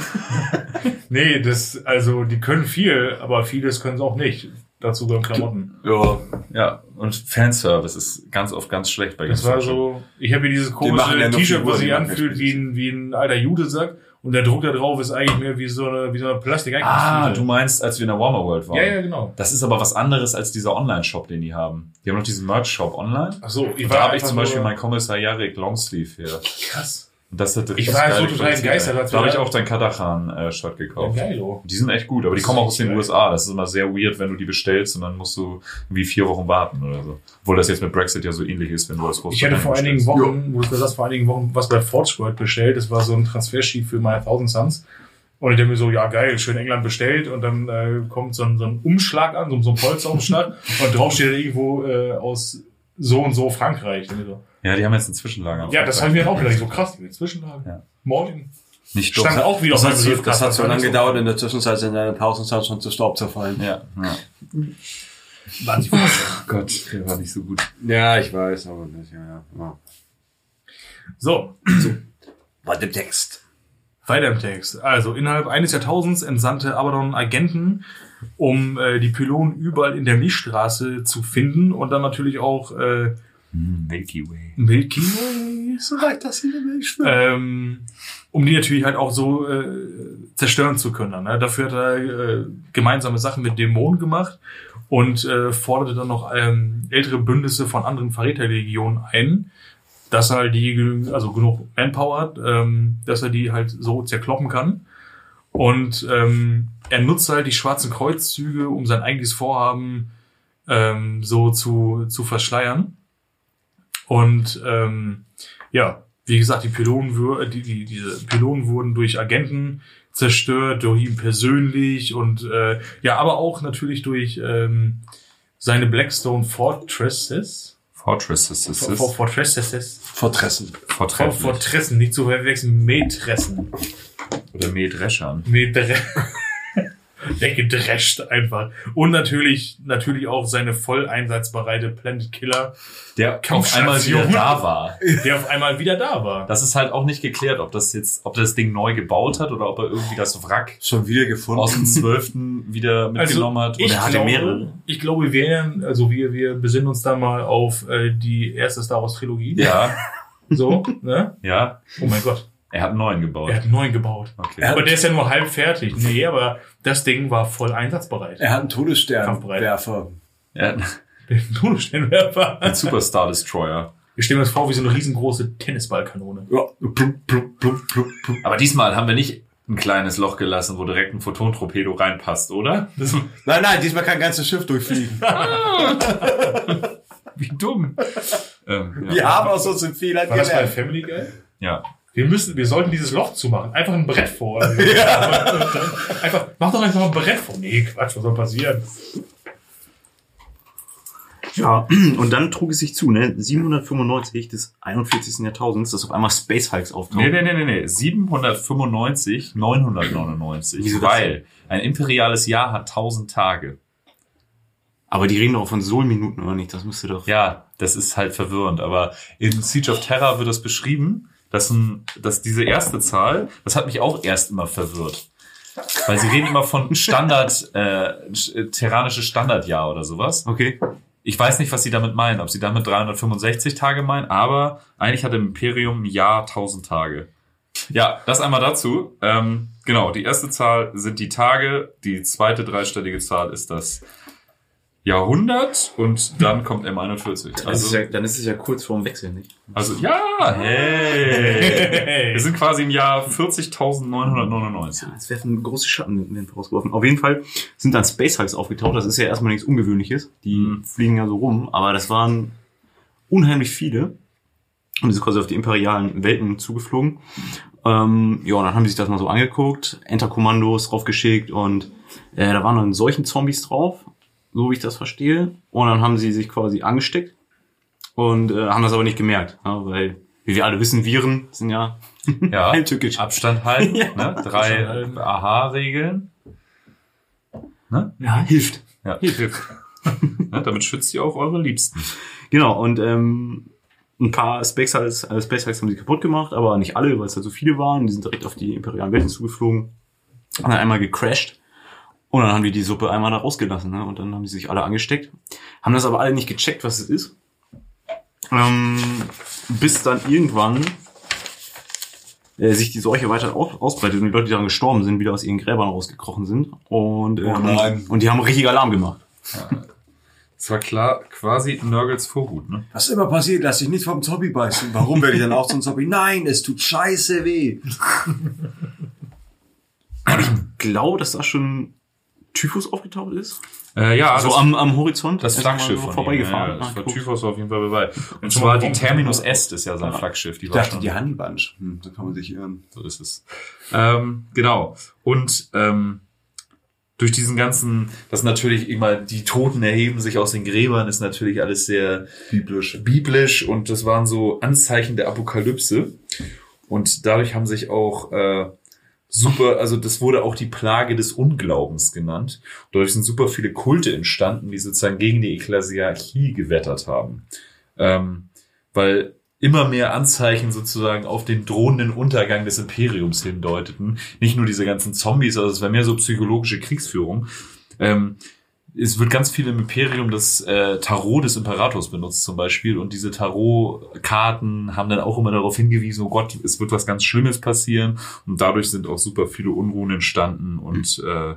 nee, das, also, die können viel, aber vieles können sie auch nicht. Dazu gehören Klamotten. Ja. Ja, und Fanservice ist ganz oft ganz schlecht bei Das war so, ich habe hier dieses komische nur T-Shirt, wo Figuren, sich die anfühlt wie ein, wie ein alter Judesack. Und der Druck da drauf ist eigentlich mehr wie so eine, wie so eine plastik Ah, du meinst, als wir in der Warmer World waren. Ja, ja, genau. Das ist aber was anderes als dieser Online-Shop, den die haben. Die haben noch diesen Merch-Shop online. Ach so, ich Und da habe ich zum Beispiel mein Kommissar Jarek Longsleeve her. krass. Das hat Ich war so total begeistert, Da habe ich auch dein Kadachan-Shirt gekauft. Ja, geil, oh. Die sind echt gut, aber die Das kommen auch aus den geil. USA. Das ist immer sehr weird, wenn du die bestellst und dann musst du irgendwie vier Wochen warten oder so. Obwohl das jetzt mit Brexit ja so ähnlich ist, wenn du aus Ich hatte vor einigen bestellst. Wochen, wo du das vor einigen Wochen was bei Forge World bestellt. Das war so ein Transfersheet für meine 1000 Suns. Und ich denke mir so, ja geil, schön England bestellt. Und dann äh, kommt so ein, so ein Umschlag an, so, so ein Polsterumschlag. und drauf steht irgendwo äh, aus so und so Frankreich. So, Ja, die haben jetzt einen Zwischenlager. Ja, das habe ich mir auch gedacht. So krass, die Zwischenlagen. Ja. Moin. Nicht Stand doch. auch wieder Das auf hat, so, das hat so war lange nicht gedauert, in der Zwischenzeit sind deine Pausenzeit schon zu Staub zerfallen. Ja, ja. Wahnsinn. Oh Gott, der war nicht so gut. Ja, ich weiß, aber nicht, ja, ja. ja. So, War der Text. Weiter im Text. Also, innerhalb eines Jahrtausends entsandte Abaddon Agenten, um äh, die Pylonen überall in der Milchstraße zu finden und dann natürlich auch äh, Milky Way. Milky Way, So weit, sie in der Milch schwimmt. ähm, um die natürlich halt auch so äh, zerstören zu können. Ne? Dafür hat er äh, gemeinsame Sachen mit Dämonen gemacht und äh, forderte dann noch ähm, ältere Bündnisse von anderen Verräterlegionen ein, dass er die genü- also genug Manpower hat, ähm, dass er die halt so zerkloppen kann. Und ähm, er nutzt halt die schwarzen Kreuzzüge, um sein eigentliches Vorhaben ähm, so zu, zu verschleiern. Und ähm, ja, wie gesagt, die Pylonen, wür- die, die, diese Pylonen wurden durch Agenten zerstört, durch ihn persönlich und äh, ja, aber auch natürlich durch ähm, seine Blackstone Fortresses. Fortresses. Fortresses. Vortressen. Vor- Vortrefflich. Fortressen, nicht zu verwechseln, Mähtressen. Oder Mähdreschern. Mähdre Der gedrescht einfach. Und natürlich, natürlich auch seine voll einsatzbereite Planet Killer, Der auf einmal wieder da war. der auf einmal wieder da war. Das ist halt auch nicht geklärt, ob das jetzt, ob das Ding neu gebaut hat oder ob er irgendwie das Wrack Schon wieder gefunden. aus dem 12. wieder mitgenommen hat. Also, ich Oder hat er glaube, mehrere? Ich glaube, wir, werden- also wir, wir besinnen uns da mal auf äh, die erste Star Wars Trilogie. Ja, So, ne? ja. Oh mein Gott. Er hat einen neuen gebaut. Er hat einen neuen gebaut. Okay. Aber der ist ja nur halb fertig. Nee, aber das Ding war voll einsatzbereit. er hat einen. Todessternwerfer. Er hat Den Todessternwerfer. einen Superstar Destroyer. Wir stellen uns vor wie so eine riesengroße Tennisballkanone. Ja, plump, plump, plump. Aber diesmal haben wir nicht ein kleines Loch gelassen, wo direkt ein Photontorpedo reinpasst, oder? Das, Nein, nein, diesmal kann ein ganzes Schiff durchfliegen. wie dumm. ähm, ja. Wir haben aus unseren Fehlern War das bei gelernt. Family Guy? ja. Wir müssen, wir sollten dieses Loch zumachen. Einfach ein Brett vor. Und dann einfach, mach doch einfach ein Brett vor. Nee, Quatsch, was soll passieren? Ja, und dann trug es sich zu, ne? 795 des 41. Jahrtausends, dass auf einmal Space Hulks auftauchen. Nee, nee, nee, nee, nee. 795, 999. Wieso weil ein imperiales Jahr hat 1000 Tage. Aber die reden doch von Sol-Minuten oder nicht? Das müsste doch. Ja, das ist halt verwirrend. Aber in Siege of Terror wird das beschrieben, dass, ein, dass diese erste Zahl, das hat mich auch erst immer verwirrt. Weil sie reden immer von Standard, äh, sch- terranische Standardjahr oder sowas. Okay. Ich weiß nicht, was sie damit meinen, ob sie damit 365 Tage meinen, aber eigentlich hat im Imperium ein Jahr 1000 Tage. Ja, das einmal dazu. Ähm, genau, die erste Zahl sind die Tage, die zweite dreistellige Zahl ist das Jahrhundert und dann kommt M41. Also, dann ist es ja kurz vorm Wechsel, nicht? also ja, hey. Wir sind quasi im Jahr 40.999. Es werden große Schatten in den vorausgeworfen. Auf jeden Fall sind dann Space Hulks aufgetaucht. Das ist ja erstmal nichts Ungewöhnliches. Die Mhm. fliegen ja so rum, aber das waren unheimlich viele. Und die sind quasi auf die imperialen Welten zugeflogen. Ähm, ja, und dann haben sie sich das mal so angeguckt, Enterkommandos draufgeschickt und äh, da waren dann solchen Zombies drauf, so wie ich das verstehe. Und dann haben sie sich quasi angesteckt und äh, haben das aber nicht gemerkt, ja, weil, wie wir alle wissen, Viren sind ja Ja, heimtückisch. Abstand halten, Ja. ne? drei. Aha-Regeln. Ne? Ja, hilft. Ja, ne? Damit schützt ihr auch eure Liebsten. Genau, und ähm, ein paar Space Hulks, äh, Space Hulks haben sie kaputt gemacht, aber nicht alle, weil es halt so viele waren. Die sind direkt auf die imperialen Welten zugeflogen, haben dann einmal gecrashed und dann haben die die Suppe einmal da rausgelassen. Ne? Und dann haben die sich alle angesteckt, haben das aber alle nicht gecheckt, was es ist. Ähm, bis dann irgendwann äh, sich die Seuche weiter aus ausbreitet und die Leute, die daran gestorben sind, wieder aus ihren Gräbern rausgekrochen sind. Und, ähm, Oh nein. und die haben richtig Alarm gemacht. Das war klar, quasi Nörgels Vorhut, ne? Was immer passiert, lass dich nicht vom Zombie beißen. Warum werde ich dann auch zum Zombie? Nein, es tut scheiße weh. glaube, dass da schon Typhus aufgetaucht ist. Äh, ja, so das, am, am Horizont. das Flaggschiff so von vorbeigefahren. Ihm, ja, ja, das Ah, war guck. Typhus auf jeden Fall dabei. Und schon zwar mal die. Terminus Est ist ja sein Flaggschiff. Die Ich dachte, die Honeybunch. Hm, so kann man sich irren. so ist es. Ähm, genau. Und ähm, durch diesen ganzen, das natürlich immer, die Toten erheben sich aus den Gräbern, ist natürlich alles sehr Biblisch. biblisch und das waren so Anzeichen der Apokalypse. Und dadurch haben sich auch äh, super, also das wurde auch die Plage des Unglaubens genannt. Dadurch sind super viele Kulte entstanden, die sozusagen gegen die Ekklesiarchie gewettert haben. Ähm, weil immer mehr Anzeichen sozusagen auf den drohenden Untergang des Imperiums hindeuteten. Nicht nur diese ganzen Zombies, also es war mehr so psychologische Kriegsführung. Ähm, es wird ganz viel im Imperium das äh, Tarot des Imperators benutzt zum Beispiel. Und diese Tarotkarten haben dann auch immer darauf hingewiesen, oh Gott, es wird was ganz Schlimmes passieren. Und dadurch sind auch super viele Unruhen entstanden. Und äh,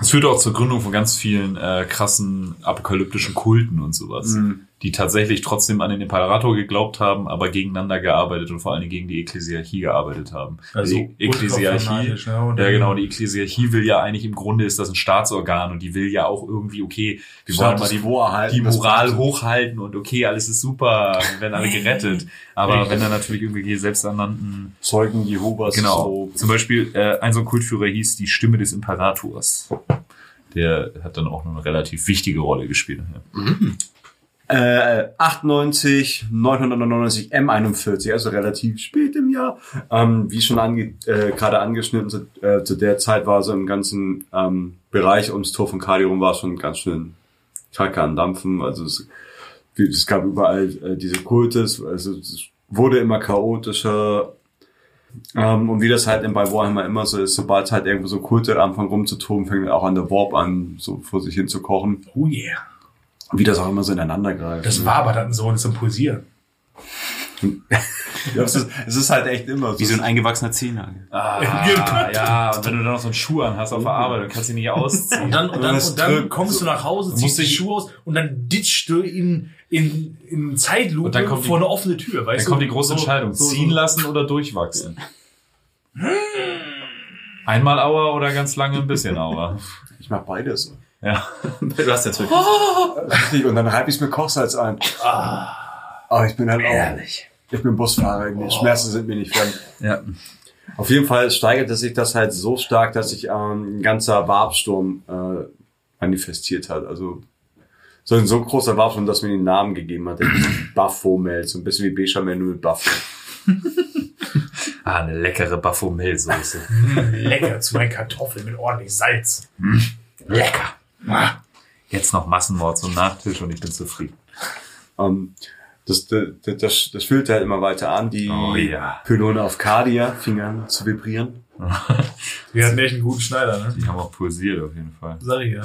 es führte auch zur Gründung von ganz vielen äh, krassen apokalyptischen Kulten und sowas, die tatsächlich trotzdem an den Imperator geglaubt haben, aber gegeneinander gearbeitet und vor allen Dingen gegen die Ekklesiarchie gearbeitet haben. Also die Ekklesiarchie, ne? Ja dann- genau, die Ekklesiarchie will ja eigentlich im Grunde ist das ein Staatsorgan und die will ja auch irgendwie, okay, wir wollen mal die, die Moral hochhalten und okay, alles ist super, wir werden alle gerettet. Aber wenn dann natürlich irgendwelche selbsternannten Zeugen Jehovas. Genau. So. Zum Beispiel, äh, ein so ein Kultführer hieß die Stimme des Imperators. Der hat dann auch eine relativ wichtige Rolle gespielt. Ja. Äh, 98, 999 M41, also relativ spät im Jahr. Ähm, wie schon ange äh, gerade angeschnitten, zu, äh, zu der Zeit war so im ganzen ähm, Bereich ums Tor von Kali rum war schon ganz schön Kacke an Dampfen. Also es, es gab überall äh, diese Kultes, also es wurde immer chaotischer. Ähm, und wie das halt bei Warhammer immer so ist, sobald halt irgendwo so Kulte anfangen rumzutoben, fängt auch an der Warp an, so vor sich hin zu kochen. Oh yeah. Wie das auch immer so ineinander greift. Das war aber dann so und zum Pulsieren. Ja, es, ist, es ist halt echt immer so. Wie so ein eingewachsener Zehennagel. Ah, ja, und wenn du dann noch so einen Schuh an hast auf der Arbeit, dann kannst du ihn nicht ausziehen. Und dann, und dann, und dann kommst du nach Hause, ziehst die dich- Schuhe aus und dann ditchst du in, in, in Zeitlupe Und dann kommt die- vor eine offene Tür, weißt Dann du? kommt die große So- Entscheidung. so- so- Ziehen lassen oder durchwachsen. Einmal Auer oder ganz lange ein bisschen Auer. Ich mach beides. Ja. Du hast jetzt wirklich. Richtig, und dann reibe ich mir Kochsalz ein. Aber ich bin halt auch, ich bin Busfahrer, die Schmerzen sind mir nicht fremd. Ja. Auf jeden Fall steigerte sich das halt so stark, dass sich ähm, ein ganzer Warbsturm äh, manifestiert hat. Also so ein so großer Warbsturm, dass man den Namen gegeben hat. Buffo-Mel, so ein bisschen wie Bechamel nur mit Buffo. Ah, eine leckere Baphomet-Soße. Lecker zu meinen Kartoffeln mit ordentlich Salz. Lecker. Jetzt noch Massenmord zum Nachtisch und ich bin zufrieden. Ähm, das, das, das, das fühlte halt immer weiter an. Die Oh ja. Pylone auf Cardia fingen an zu vibrieren. Wir hatten echt einen guten Schneider, ne? Die haben auch pulsiert auf jeden Fall. Sag ich ja.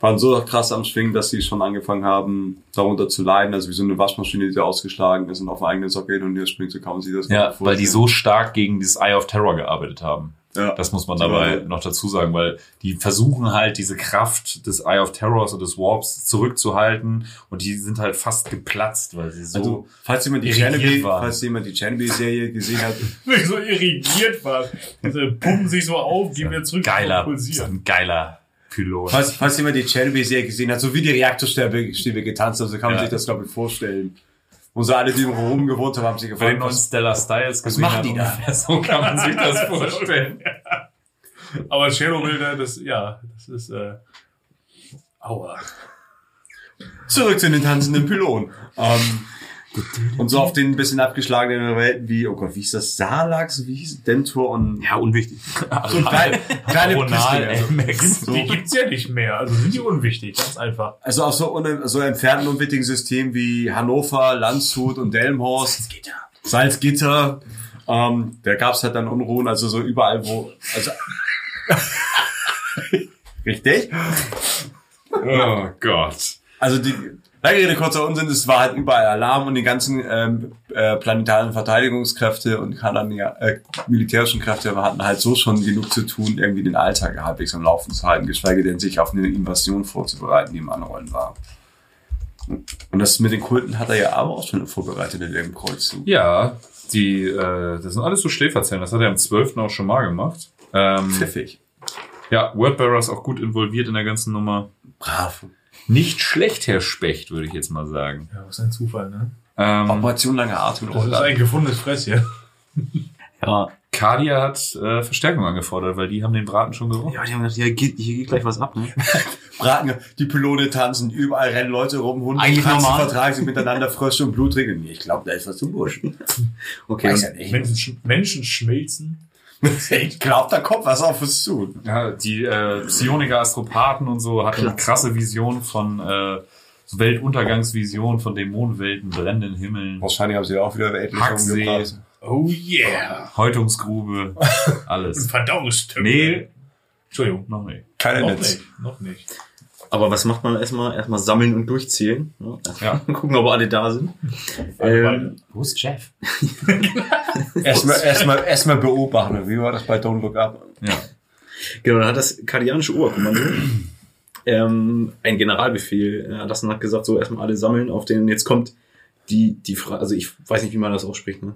Waren so krass am Schwingen, dass sie schon angefangen haben, darunter zu leiden. Also wie so eine Waschmaschine, die ausgeschlagen ist und auf einen eigenen Socket und hier springt, so kann man sich das Ja, weil die so stark gegen dieses Eye of Terror gearbeitet haben. Ja. Das muss man dabei waren- noch dazu sagen, weil die versuchen halt diese Kraft des Eye of Terrors und des Warps zurückzuhalten und die sind halt fast geplatzt, weil sie so Also, falls jemand die Chernobyl, waren. falls jemand die Chernobyl-Serie gesehen hat, so irrigiert war. Diese pumpen sich so auf, die wir zurück geiler, ein geiler Pylon. falls, falls jemand die Chernobyl-Serie gesehen hat, so wie die Reaktorstäbe getanzt haben, so kann man Ja. sich das, glaube ich, vorstellen. Und so alle, die rum gewohnt haben, haben sich gefragt, neuen was, Stellar Styles gesehen machen hat, die da? So kann man sich das vorstellen. Aber Tschernobyl, das, ja, das ist, äh, aua. zurück zu den tanzenden Pylonen. Ähm, und so auf den ein bisschen abgeschlagenen Welten wie, oh Gott, wie hieß das? Salax, wie hieß es? Dentor und Ja, unwichtig. so kleine, kleine. Max. Die gibt's ja nicht mehr, also sind die unwichtig, ganz einfach. Also auf so, so entfernten unwittigen Systemen wie Hannover, Landshut und Delmhorst. Salzgitter. Ähm, da gab's halt dann Unruhen, also so überall, wo. Also Richtig? Oh Gott. Also die lange Rede, kurzer Unsinn, es war halt überall Alarm und die ganzen ähm, äh, planetaren Verteidigungskräfte und Kanadier, äh, militärischen Kräfte hatten halt so schon genug zu tun, irgendwie den Alltag halbwegs am Laufen zu halten, geschweige denn sich auf eine Invasion vorzubereiten, die im Anrollen war. Und das mit den Kulten hat er ja aber auch schon vorbereitet in dem Kreuzzug. Ja, die, äh, das sind alles so Schläferzellen. Das hat er am 12. auch schon mal gemacht. Ähm, Pfiffig. ja, Wordbearer ist auch gut involviert in der ganzen Nummer. Brav. Nicht schlecht, Herr Specht, würde ich jetzt mal sagen. Ja, was ein Zufall, ne? Ähm, Operation lange Atem. Das ist ein gefundenes Fresschen. Ja. Cardia hat äh, Verstärkung angefordert, weil die haben den Braten schon gerochen. Ja, die haben gesagt, ja, geht, hier geht gleich was ab, ne? Braten, die Pylone tanzen, überall rennen Leute rum, Hunde Eigentlich normal. vertragen sich miteinander Frösche und Blut regeln. Nee, Ich glaube, da ist was zum Busch. Okay. Weiß ja nicht. Menschen, sch- Menschen schmelzen. Ich glaube, da kommt was auf uns zu. Ja, die äh, Psioniker Astropathen und so hatten krasse Visionen von äh, so Weltuntergangsvisionen von Dämonenwelten, brennenden Himmeln, Wahrscheinlich haben sie auch wieder weltlich Hacksee. Oh yeah. Häutungsgrube, alles. Verdauungstümpel. Nee, Entschuldigung. noch nicht. Keine Noch Netz. nicht. Noch nicht. Aber was macht man erstmal? Erstmal sammeln und durchzählen. Ne? Ja. Gucken, ob alle da sind. Ähm. Wo ist Jeff? Erstmal erstmal erstmal beobachten. Wie war das bei Don't Look Up? Ja. Genau, dann hat das kardianische Oberkommando ähm, einen Generalbefehl erlassen und hat gesagt, so erstmal alle sammeln auf den, jetzt kommt die, die Frage, also ich weiß nicht, wie man das ausspricht, ne?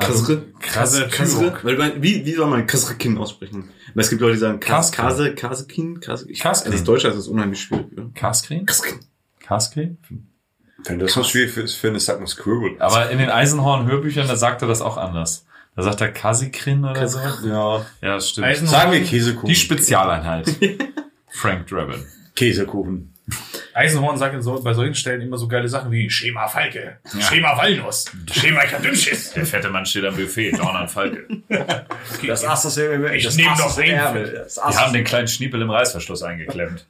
Also, Krasre. krasse Krasre. Weil wie, wie soll man Krasrekin aussprechen? Weil es gibt Leute, die sagen Kas- Kaskrin. Kase, Kasekin, Kaskrin. also das ist das unheimlich schwierig. Ja. Kaskrin? Krasrekin. Kaskrin? Wenn das so schwierig ist, für eine sagt man Squirrel. Aber in den Eisenhorn-Hörbüchern, da sagt er das auch anders. Da sagt er Kasikrin oder so. Ja. Ja, das stimmt. Eisenhorn- Sagen wir Käsekuchen. Die Spezialeinheit. Frank Draven. Käsekuchen. Eisenhorn sagt so, bei solchen Stellen immer so geile Sachen wie Schema Falke, Schema Walnuss, Schema Dünnschiss. Der fette Mann steht am Buffet, Dornan Falke. Das Ass des Ärmel. Ich das nehm Ass doch. Ärmel. Das Die Ass haben den kleinen Schniepel im Reißverschluss eingeklemmt.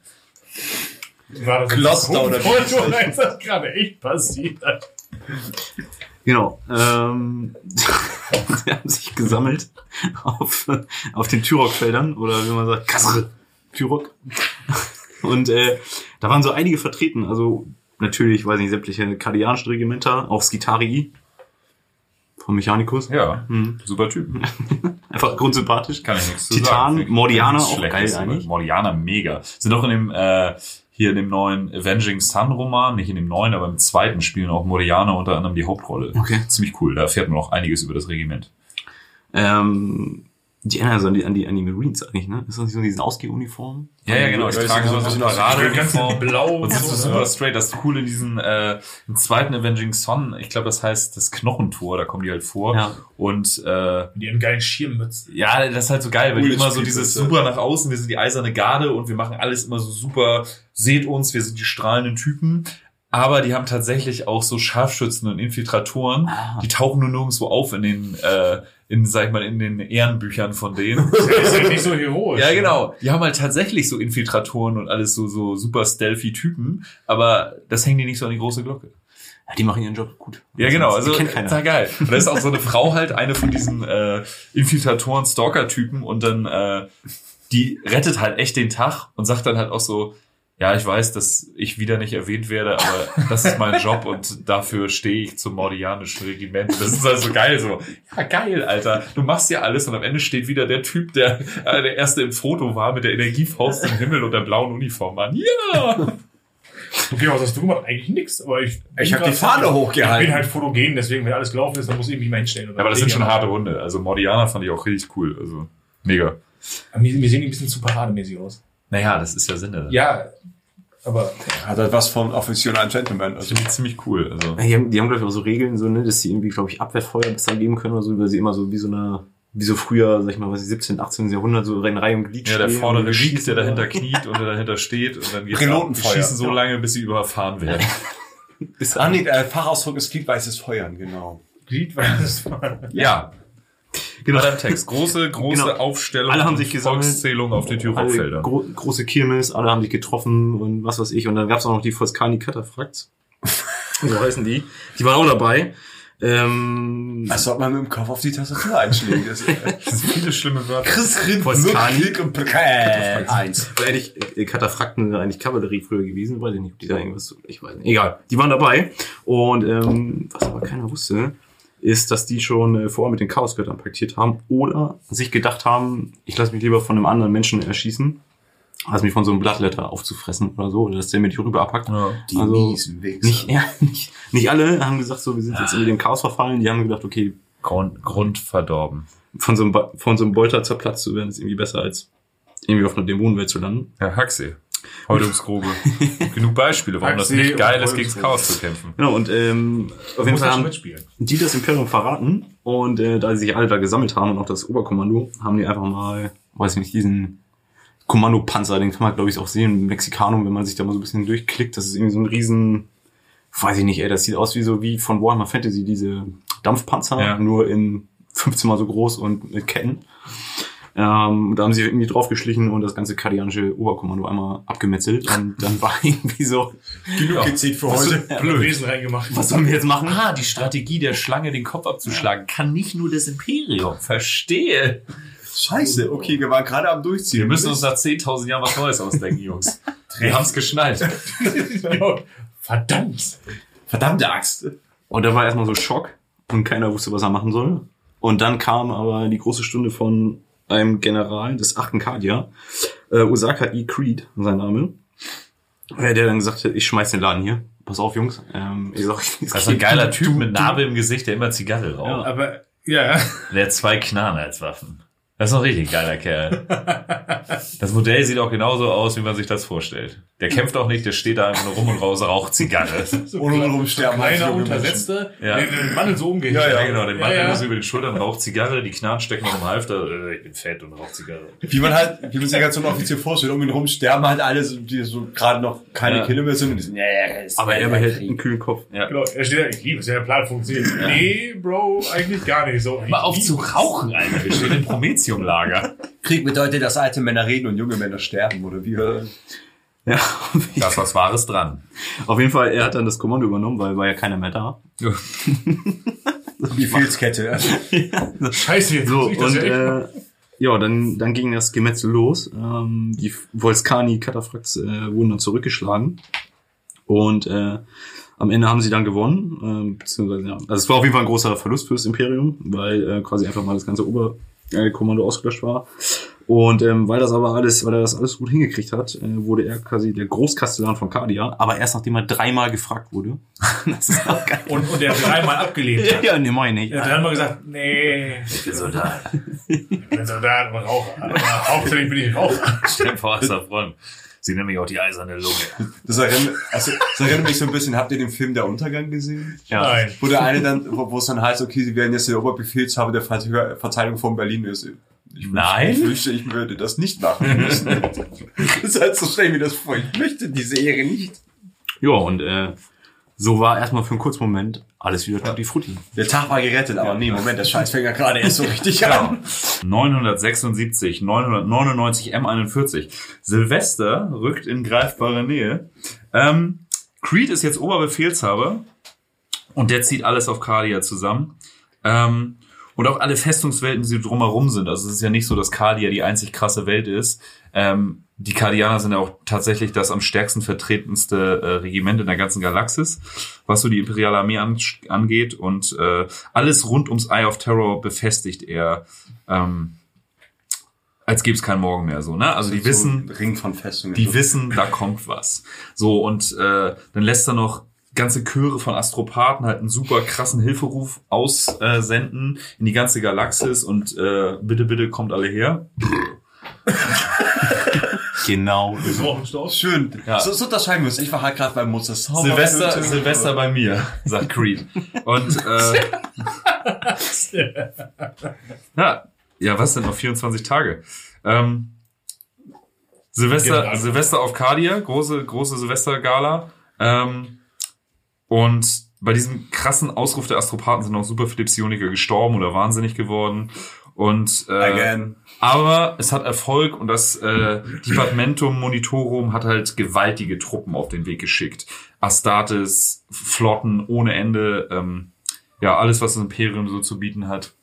War das Kloster oder wie? Foto, oder ist das gerade echt passiert? Genau. Ähm, die haben sich gesammelt auf, auf den Tyrok-Feldern oder wie man sagt, Kassel, Tyrok. Und äh, da waren so einige vertreten. Also natürlich, weiß nicht, sämtliche kardianischen Regimenter, auch Skitarii vom Mechanicus. Ja, Hm. super Typ. Einfach grundsympathisch. Kann ich nichts zu Titan, sagen. Mordianer, auch geil eigentlich. Mordianer mega. Sind auch in dem, äh, hier in dem neuen Avenging Sun Roman, nicht in dem neuen, aber im zweiten spielen auch Mordianer unter anderem die Hauptrolle. Okay. Ziemlich cool. Da erfährt man auch einiges über das Regiment. Ähm, die erinnern so an die, an die, an die Marines eigentlich, ne? Ist das nicht so diesen Ausgehuniformen? Ja, ja, genau. Ich nicht, so so eine ein bisschen Paradeuniform. Blau Und das ist so super straight. Das Coole in diesen äh, im zweiten Avenging Son, ich glaube, das heißt das Knochentor, da kommen die halt vor. Ja. Und äh, Die ihren geilen Schirmmützen. ja, das ist halt so geil, weil die immer so dieses super nach außen, wir sind die eiserne Garde und wir machen alles immer so super, seht uns, wir sind die strahlenden Typen. Aber die haben tatsächlich auch so Scharfschützen und Infiltratoren, Ah. die tauchen nur nirgendwo auf in den, äh, in, sag ich mal, in den Ehrenbüchern von denen. Das ist ja nicht so heroisch. Ja, genau. Die haben halt tatsächlich so Infiltratoren und alles so, so super stealthy Typen, aber das hängen die nicht so an die große Glocke. Ja, die machen ihren Job gut. Ja, genau. Also, keiner. total geil. Und da ist auch so eine Frau halt, eine von diesen äh, Infiltratoren, Stalker-Typen und dann, äh, die rettet halt echt den Tag und sagt dann halt auch so, ja, ich weiß, dass ich wieder nicht erwähnt werde, aber das ist mein Job und dafür stehe ich zum mordianischen Regiment. Das ist also geil so. Ja, geil, Alter. Du machst ja alles und am Ende steht wieder der Typ, der äh, der erste im Foto war mit der Energiefaust im Himmel und der blauen Uniform an. Ja! Okay, was hast du gemacht? Eigentlich nix, aber ich. Ich habe die Fahne Ich hochgehalten. bin halt fotogen, deswegen, wenn alles gelaufen ist, dann muss ich mich mal hinstellen. Aber das sind schon harte Hunde. Also Mordianer fand ich auch richtig cool. Also mega. Mir, mir sehen die ein bisschen zu parademäßig aus. Naja, das ist ja Sinn. Ja. Aber Hat halt was von Offizier und Gentleman. Also, Ziemlich, ziemlich cool. Also. Ja, Die haben, die haben glaube ich, auch so Regeln, so, ne, dass sie irgendwie, glaube ich, Abwehrfeuer besser geben können oder so, weil sie immer so wie so eine, wie so früher, sag ich mal, was ich, 17., 18. Jahrhundert, so in Reihe und Glied Ja, der vordere schießen der dahinter kniet und der dahinter steht und dann geht's ab. Die schießen so Ja. lange, bis sie überfahren werden. Ist ah, nee, der Fachausdruck ist gliedweißes Feuern, genau. Glied war das. Ja. Genau. Deinem Text. Große, große Genau. Aufstellung. Alle haben sich gesammelt. Volkszählung auf den alle Tyrokfeldern. gro große Kirmes, alle haben sich getroffen und was weiß ich. Und dann gab's auch noch die Voskani Kataphrakt. so heißen die. Die waren auch dabei. Ähm, Das sollte man mit dem Kopf auf die Tastatur einschlägen. Das, äh, Das sind viele schlimme Wörter. Chris Rind, Voskani. Und äh, eins. Weil eigentlich äh, sind eigentlich Kavallerie früher gewesen, weiß ich nicht, ob die da irgendwas, ich weiß nicht. Egal, die waren dabei. Und ähm, was aber keiner wusste, ist, dass die schon äh, vorher mit den Chaosgöttern paktiert haben oder sich gedacht haben, ich lasse mich lieber von einem anderen Menschen erschießen, als mich von so einem Blattletter aufzufressen oder so, oder dass der mir die rüber abhackt. Ja. Die Also, miesen Wichser. Nicht, ja, nicht, nicht alle haben gesagt, so, wir sind jetzt in dem Chaos verfallen. Die haben gedacht, okay, Grund, Grund verdorben. von so einem, von so einem Bolter zerplatzt zu werden, ist irgendwie besser als irgendwie auf einer Dämonenwelt zu landen. Ja, Haxi. Häutungsgrube. Genug Beispiele, warum das nicht geil ist, gegen Häutungsgrube. Chaos zu kämpfen. Genau, und ähm, auf jeden Fall haben mitspielen. die das Imperium verraten und äh, da sie sich alle da gesammelt haben und auch das Oberkommando, haben die einfach mal, weiß ich nicht, diesen Kommandopanzer, den kann man glaube ich auch sehen Mexikanum, wenn man sich da mal so ein bisschen durchklickt, das ist irgendwie so ein riesen, weiß ich nicht, ey, das sieht aus wie so wie von Warhammer Fantasy, diese Dampfpanzer, Ja. nur in 15 mal so groß und mit Ketten. Ähm, da haben sie irgendwie draufgeschlichen und das ganze kardianische Oberkommando einmal abgemetzelt und dann war irgendwie so, Genug gezählt für heute. Blöd. Wesen reingemacht. was sollen wir jetzt machen? Ah, die Strategie der Schlange, den Kopf abzuschlagen, kann nicht nur das Imperium. Verstehe. Scheiße, okay, wir waren gerade am Durchziehen. Wir müssen uns nach 10.000 Jahren was Neues ausdenken, Jungs. Wir haben's geschnallt. Verdammt. Verdammte Axt. Und da war erstmal so Schock und keiner wusste, was er machen soll. Und dann kam aber die große Stunde von einem General des 8. Kadia, äh, Osaka E. Creed, sein Name, äh, der dann gesagt hat, ich schmeiß den Laden hier. Pass auf, Jungs. Ähm, ich sag, Das ist ein geiler Typ mit Narbe im Gesicht, der immer Zigarre raucht. Aber, ja, Der hat zwei Knarren als Waffen. Das ist ein richtig geiler Kerl. Das Modell sieht auch genauso aus, wie man sich das vorstellt. Der kämpft auch nicht, der steht da einfach nur rum und raus, raucht Zigarre. Ohne rumsterben. Kleiner, junge untersetzter, Ja. den, den Mann so umgeht. Ja, genau, den Mann Ja, ja. ja, über den Schultern, raucht Zigarre, die Knarren stecken noch im Halfter, äh, ich bin fett und rauch Zigarre. Wie man halt, wie man sich halt so ein Offizier vorstellt, um ihn rum sterben halt alle, so, die so gerade noch keine Ja. Kinder mehr sind und die sind, ja, ja, Aber er ja, behält einen kühlen Kopf. Ja. Genau, er steht da, ich liebe es, ja, der Plan funktioniert. Nee, Bro, eigentlich gar nicht so. Mal auf zu rauchen, Alter. Wir stehen im Prometheum-Lager. Krieg bedeutet, dass alte Männer reden und junge Männer sterben, oder wie? Ja, Da ist was Wahres dran. auf jeden Fall, er hat dann das Kommando übernommen, weil war ja keiner mehr da. Befehlskette. Scheiße, jetzt So, das und ja echt äh, ja, dann, dann ging das Gemetzel los. Ähm, die Volskani-Kataphraks äh, wurden dann zurückgeschlagen. Und äh, am Ende haben sie dann gewonnen. Ähm, beziehungsweise, ja. Also es war auf jeden Fall ein großer Verlust fürs Imperium, weil äh, quasi einfach mal das ganze Oberkommando ausgelöscht war. Und ähm, weil das aber alles, weil er das alles gut hingekriegt hat, äh, wurde er quasi der Großkastellan von Cardia, aber erst nachdem er dreimal gefragt wurde. das ist auch geil. Und, und der dreimal abgelehnt hat. ja, nee, meine ich. Er hat dreimal gesagt, nee, Ich bin Soldat. ich bin Soldat und Raucher. Aber Hauptsächlich bin ich Raucher. Stell dir vor, da vorne. Sie nennen mich auch die eiserne Lunge. Das erinnert, also, das erinnert mich so ein bisschen, habt ihr den Film Der Untergang gesehen? Ja. Nein. Wo der eine dann, wo, wo es dann heißt, okay, sie werden jetzt der Oberbefehlshaber der Ver- Verteidigung von Berlin ist. Ich Nein? Ich wünschte, ich würde das nicht machen müssen. das ist halt so stell ich mir das vor. Ich möchte diese Ehre nicht. Ja, und äh, so war erstmal für einen kurzen Moment alles wieder tutti frutti. Der Tag war gerettet, aber nee, Moment, der Scheiß fängt ja gerade erst so richtig an. 976, 999 M41. Silvester rückt in greifbare Nähe. Ähm, Creed ist jetzt Oberbefehlshaber und der zieht alles auf Cardia zusammen. Ähm, und auch alle Festungswelten, die drumherum sind. Also es ist ja nicht so, dass Cardia die einzig krasse Welt ist. Ähm, die Cardianer sind ja auch tatsächlich das am stärksten vertretenste äh, Regiment in der ganzen Galaxis, was so die imperiale Armee an, angeht. Und äh, alles rund ums Eye of Terror befestigt er, ähm, als gäbe es keinen Morgen mehr. So, ne? Also die wissen, So ein Ring von Festungen. die wissen, da kommt was. So, und äh, dann lässt er noch ganze Chöre von Astropathen halt einen super krassen Hilferuf aussenden in die ganze Galaxis und äh, bitte, bitte kommt alle her. Genau. Schön. Ja. So, so unterscheiden wir uns. Ich war halt gerade bei Mozart. Silvester, Silvester bei mir, sagt Creed. Und äh, ja, ja, was denn noch 24 Tage? Ähm, Silvester, Genau. Silvester auf Cardia, große, große Silvestergala. Ähm, und bei diesem krassen Ausruf der Astropathen sind auch super viele Psioniker gestorben oder wahnsinnig geworden. Und äh, Again. aber es hat Erfolg und das äh, Departmentum Monitorum hat halt gewaltige Truppen auf den Weg geschickt. Astartes, Flotten ohne Ende, ähm, ja, alles, was das Imperium so zu bieten hat.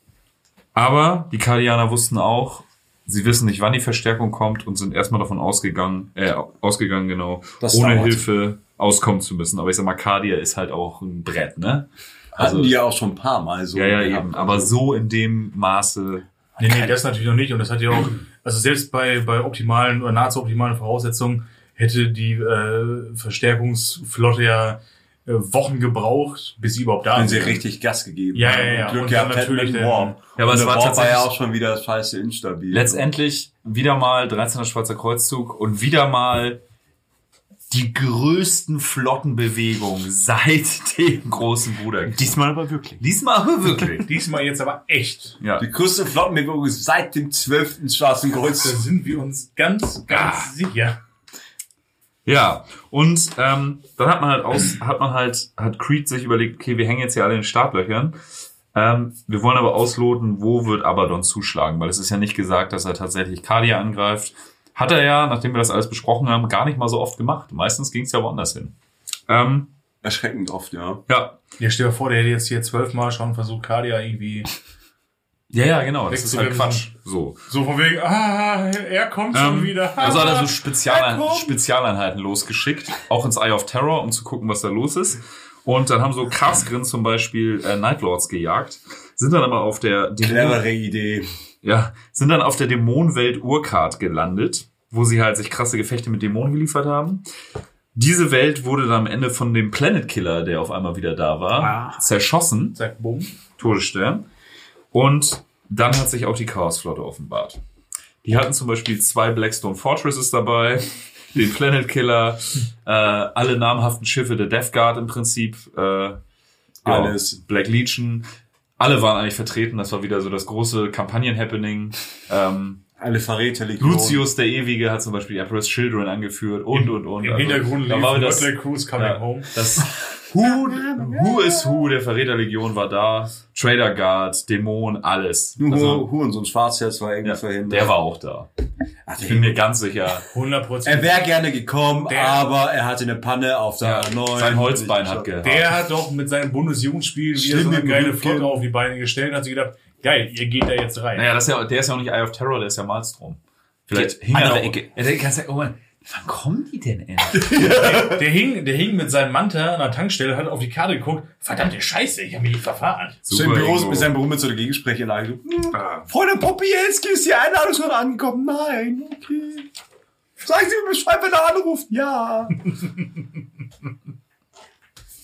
Aber die Kardianer wussten auch, sie wissen nicht, wann die Verstärkung kommt und sind erstmal davon ausgegangen, äh, ausgegangen, genau, Das ohne dauert. Hilfe auskommen zu müssen. Aber ich sag mal, Cardia ist halt auch ein Brett, ne? Hatten die ja auch schon ein paar Mal so. ja, ja, eben. Aber so in dem Maße Nee, nee, das natürlich noch nicht. Und das hat ja auch, also selbst bei, bei optimalen oder nahezu optimalen Voraussetzungen hätte die äh, Verstärkungsflotte ja äh, Wochen gebraucht, bis sie überhaupt da Wenn sie sind. richtig Gas gegeben Ja, haben. ja, ja. Glück Und gehabt natürlich mit den- Warp. Ja, aber Und es war Warp war ja tatsächlich- auch schon wieder scheiße instabil. Letztendlich wieder mal 13. Schweizer Kreuzzug und wieder mal die größten Flottenbewegungen seit dem großen Bruder. Diesmal aber wirklich. Diesmal aber wirklich. Diesmal jetzt aber echt. Ja. Die größte Flottenbewegung ist seit dem 12. Schwarzen Da Kreuz. sind wir uns ganz, ganz Ah. sicher. Ja, und ähm, dann hat man halt aus, hat man halt, hat Creed sich überlegt, okay, wir hängen jetzt hier alle in den Startlöchern. Ähm, wir wollen aber ausloten, wo wird Abaddon zuschlagen, weil es ist ja nicht gesagt, dass er tatsächlich Cardia angreift. Hat er ja, nachdem wir das alles besprochen haben, gar nicht mal so oft gemacht. Meistens ging es ja woanders hin. Ähm, Erschreckend oft, ja. ja, Ja, stell dir vor, der hätte jetzt hier zwölfmal schon versucht, Cardia irgendwie Ja, ja, genau. Das ist halt. Quatsch. So. so von wegen, ah, er kommt schon Ähm, wieder. Also hat er so Er Spezialein kommt. Spezialeinheiten losgeschickt, auch ins Eye of Terror, um zu gucken, was da los ist. Und dann haben so Karsgrin zum Beispiel äh, Nightlords gejagt, sind dann aber auf der Clevere Idee. Ja, sind dann auf der Dämonenwelt Urkart gelandet, wo sie halt sich krasse Gefechte mit Dämonen geliefert haben. Diese Welt wurde dann am Ende von dem Planet Killer, der auf einmal wieder da war, Ah. zerschossen. Zack, bumm. Todesstern. Und dann hat sich auch die Chaosflotte offenbart. Die hatten zum Beispiel zwei Blackstone Fortresses dabei, den Planet Killer, äh, alle namhaften Schiffe der Death Guard im Prinzip, äh, Alles. Black Legion. Alle waren eigentlich vertreten. Das war wieder so das große Kampagnen-Happening. Ähm, Alle Verräterlegionen. Lucius der Ewige hat zum Beispiel Emperor's Children angeführt und und und. Im Also, Hintergrund da war das, Cruz Coming ja, Home. das Who, Who is Who der Verräterlegion war da. Trader Guard, Dämon, alles. Nur Also, Huren, so ein Schwarzherz war irgendwie ja, verhindert. der war auch da. Ach, Ich bin mir ganz sicher. 100 er wäre gerne gekommen, Der- aber er hatte eine Panne auf der Ja, 9. sein Holzbein hat gehabt. Der hat doch mit seinem Bundesjugendspiel wieder so eine geile. Flotte auf die Beine gestellt und hat sich gedacht, geil, ihr geht da jetzt rein. Naja, das ist ja, der ist ja auch nicht Eye of Terror, der ist ja Malstrom. Vielleicht Die hing er andere noch- Ecke. Ja, der ganze Zeit, oh Mann, wann kommen die denn endlich? Der hing, der hing mit seinem Manta an der Tankstelle, hat auf die Karte geguckt. Verdammte Scheiße, ich habe mich nicht verfahren. Sein Büro, Ingo. mit seinem Büro mit so einer Gegensprecheranlage. Hm, Ah. Freundin Popielski, ist die Einladung schon angekommen? Nein, okay. Sagen Sie mir Bescheid, wenn er anruft. Ja.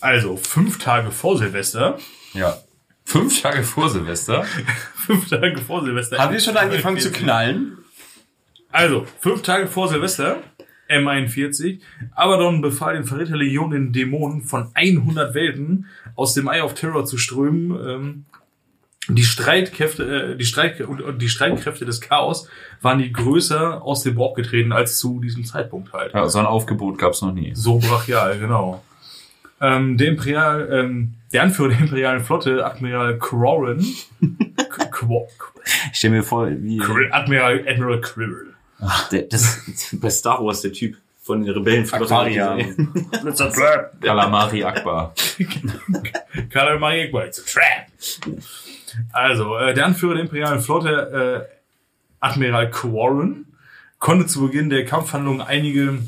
Also, fünf Tage vor Silvester. Ja. Fünf Tage vor Silvester. Fünf Tage vor Silvester. Haben die schon angefangen zu knallen? Also, fünf Tage vor Silvester, M41, Abaddon befahl den Verräterlegionen den Dämonen von 100 Welten aus dem Eye of Terror zu strömen. Ähm, die Streitkräfte, äh, die, Streit und die Streitkräfte des Chaos waren die größer aus dem Bauch getreten als zu diesem Zeitpunkt halt. Ja, so ein Aufgebot gab's noch nie. So brachial, genau. Ähm, der Imperial, ähm, der Anführer der imperialen Flotte, Admiral Qu- Ich stell mir vor, wie Admiral, Admiral Quirrell. der, das, bei Star Wars der Typ von den Rebellen. Aquarian. Kalamari Akbar. Karl Marie Egber, it's a trap. Also, äh, der Anführer der imperialen Flotte, äh, Admiral Quarren, konnte zu Beginn der Kampfhandlungen einige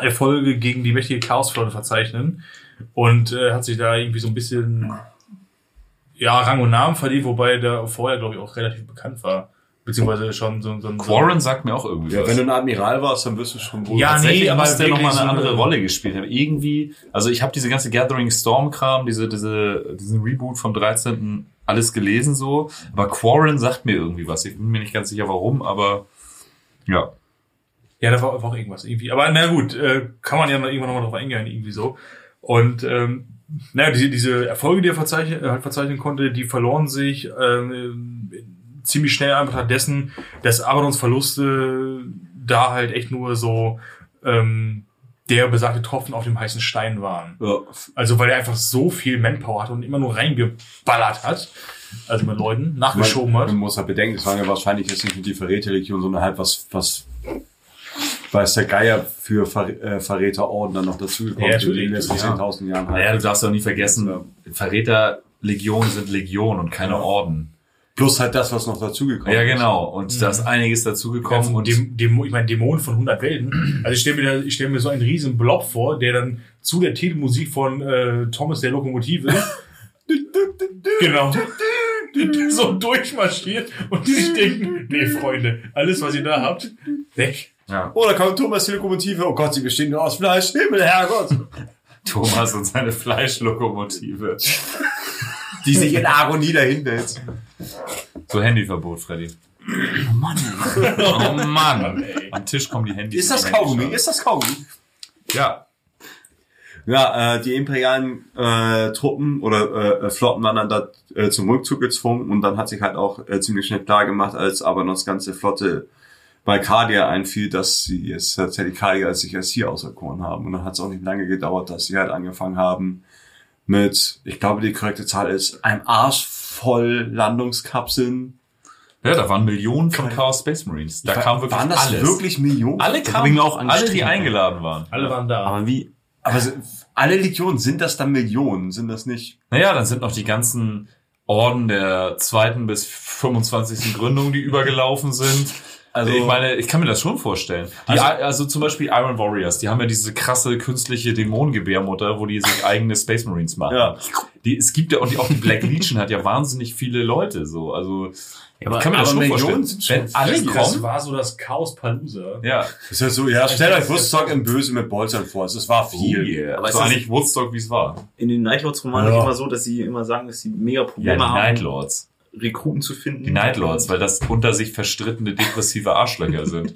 Erfolge gegen die mächtige Chaosflotte verzeichnen und äh, hat sich da irgendwie so ein bisschen ja, Rang und Namen verdient, wobei der vorher, glaube ich, auch relativ bekannt war. Beziehungsweise schon so, so ein... Quarren sagt mir auch irgendwie Ja, was. wenn du ein Admiral warst, dann wirst du schon wohl. Ja, Tatsächlich nee, aber der nochmal eine so andere Rolle gespielt haben. Irgendwie, also ich habe diese ganze Gathering Storm Kram, diese, diese, diesen Reboot vom 13. alles gelesen so, aber Quarren sagt mir irgendwie was. Ich bin mir nicht ganz sicher warum, aber ja. Ja, da war einfach irgendwas irgendwie. Aber na gut, äh, kann man ja noch irgendwann nochmal drauf eingehen, irgendwie so. Und ähm, naja, diese, diese Erfolge, die er verzeichnen, äh, halt verzeichnen konnte, die verloren sich ähm, ziemlich schnell einfach dessen, dass Abadons Verluste da halt echt nur so ähm, der besagte Tropfen auf dem heißen Stein waren. Ja. Also weil er einfach so viel Manpower hat und immer nur reingeballert hat, also mit Leuten, nachgeschoben hat. Man muss halt bedenken, es waren ja wahrscheinlich jetzt nicht nur die Verräterlegion, sondern halt was, was weiß der Geier für Ver äh, Verräterorden dann noch dazugekommen Ja, in den letzten ja. 10.000 Jahren halt. Naja, du darfst auch nie vergessen, Verräterlegionen sind Legion und keine. Orden. Plus halt das, was noch dazugekommen Ja, ist. genau. Und da ist einiges dazugekommen und Dem, dem, ich meine, Dämonen von 100 Welten. Also ich stelle mir, da- ich stell mir so einen riesen Blob vor, der dann zu der Titelmusik von äh, Thomas der Lokomotive genau so durchmarschiert und die sich denken, nee, Freunde, alles, was ihr da habt, weg. Ja, Oh, da kommt Thomas die Lokomotive. Oh Gott, sie bestehen nur aus Fleisch. Himmel, Herrgott. Thomas und seine Fleischlokomotive. Die sich in Agonie dahin wälzt. So Handyverbot, Freddy. Oh Mann. Oh Mann. Ey. Am Tisch kommen die Handys. Ist das Kaugummi? Ist das Kaugummi? Ja. Ja, äh, die imperialen äh, Truppen oder äh, Flotten waren dann da äh, zum Rückzug gezwungen und dann hat sich halt auch äh, ziemlich schnell klar gemacht, als aber noch das ganze Flotte bei Cardia einfiel, dass sie jetzt tatsächlich Cardia als sich als hier auserkoren haben. Und dann hat es auch nicht lange gedauert, dass sie halt angefangen haben mit, ich glaube, die korrekte Zahl ist, einem Arsch voll Landungskapseln. Ja, da waren Millionen von Chaos Space Marines. Da kam wirklich Waren das alles. wirklich Millionen? alle kamen, auch alle, die eingeladen waren. Alle waren da. Aber wie, Aber alle Legionen, sind das dann Millionen? Sind das nicht? Naja, dann sind noch die ganzen Orden der zweiten bis 25. Gründung, die übergelaufen sind. Also- ich meine, ich kann mir das schon vorstellen. Die, also, zum Beispiel Iron Warriors, die haben ja diese krasse künstliche Dämonengebärmutter, wo die sich eigene Space Marines machen. Ja. Die, es gibt ja, und die, auch die Black Legion hat ja wahnsinnig viele Leute, so. Also, aber- ich kann mir das aber schon Millionen vorstellen. sind schon Wenn alle viel. das kommen, war so das Chaos Palooza. ja. Das ist ja so, ja, stellt euch Woodstock im Böse mit Bolzern vor. Es war viel. Oh yeah. Aber so das- eigentlich Woodstock, wie es war. in den Nightlords-Romanen Ja. immer so, dass sie immer sagen, dass sie mega Ja, Probleme die haben. Night Lords. Rekruten zu finden. Die Nightlords, weil das unter sich verstrittene depressive Arschlöcher sind.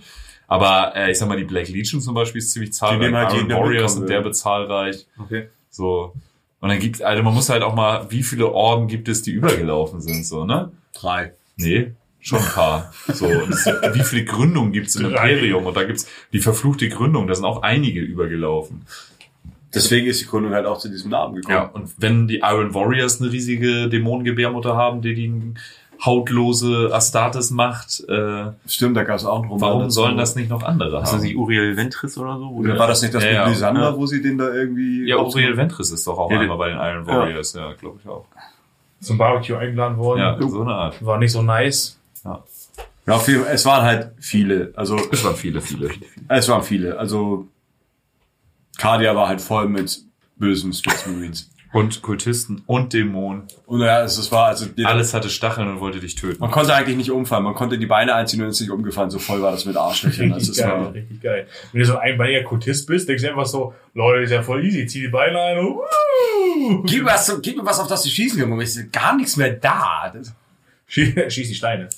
Aber äh, ich sag mal, die Black Legion zum Beispiel ist ziemlich zahlreich. nehmen halt Iron Warriors sind derbe zahlreich. Okay. So. Und dann gibt also man muss halt auch mal, wie viele Orden gibt es, die übergelaufen sind, so, ne? Drei. Nee, schon ein paar. So, und wie viele Gründungen gibt es im. Imperium? Und da gibt's die verfluchte Gründung, da sind auch einige übergelaufen. Deswegen ist die Gründung halt auch zu diesem Namen gekommen. Ja, und wenn die Iron Warriors eine riesige Dämonengebärmutter haben, die die hautlose Astartes macht, äh, Stimmt, da gab es auch einen Roman warum dazu. sollen das nicht noch andere Ist das nicht haben? Uriel Ventris oder so? Oder war das nicht das Ja, mit ja. Lysander, Ja. wo sie den da irgendwie... Ja, Uriel Ventris ist doch auch Ja, einmal bei den Iron Warriors, ja, glaube ich auch. Zum Barbecue eingeladen worden. Ja, so eine Art. War nicht so nice. Ja, auf jeden Fall, es waren halt viele. Also, Es waren viele, viele. es waren viele. Also, Cardia war halt voll mit bösen Space Marines. Und Kultisten und Dämonen. Und ja, es, es war, also, jeder- Alles hatte Stacheln und wollte dich töten. man konnte eigentlich nicht umfallen. Man konnte die Beine einziehen und ist nicht umgefallen. So voll war das mit Arschlöchern. Also, Richtig geil, war, richtig geil. Wenn du so ein einbeiniger Kultist bist, denkst du einfach so, Leute, ist ja voll easy, zieh die Beine ein und wuh! gib, mir was, gib mir was, auf das du schießen kann. Moment, ist gar nichts mehr da. Schieß, schieß die Steine.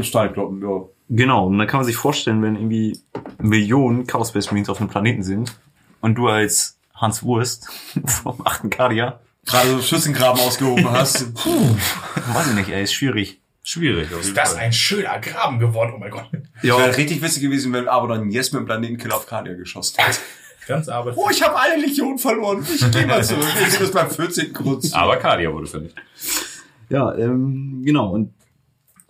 Steinkloppen, ja. Genau, und dann kann man sich vorstellen, wenn irgendwie Millionen Chaos Space Marines auf einem Planeten sind und du als Hans Wurst vom 8. Kadia, Gerade so Schützengraben ausgehoben hast. weiß ich nicht, ey, ist schwierig. Schwierig, auf jeden Ist das ein schöner Graben geworden, oh mein Gott. Ja. Wäre richtig witzig gewesen, wenn Abaddon jetzt mit dem Planetenkiller auf Cardia geschossen hätte. Ganz aber. Oh, ich habe eine Legion verloren. Ich gehe mal zurück. Ich sehe das beim 14. Grund. Aber Cardia wurde vernichtet. Ja, ähm, genau, und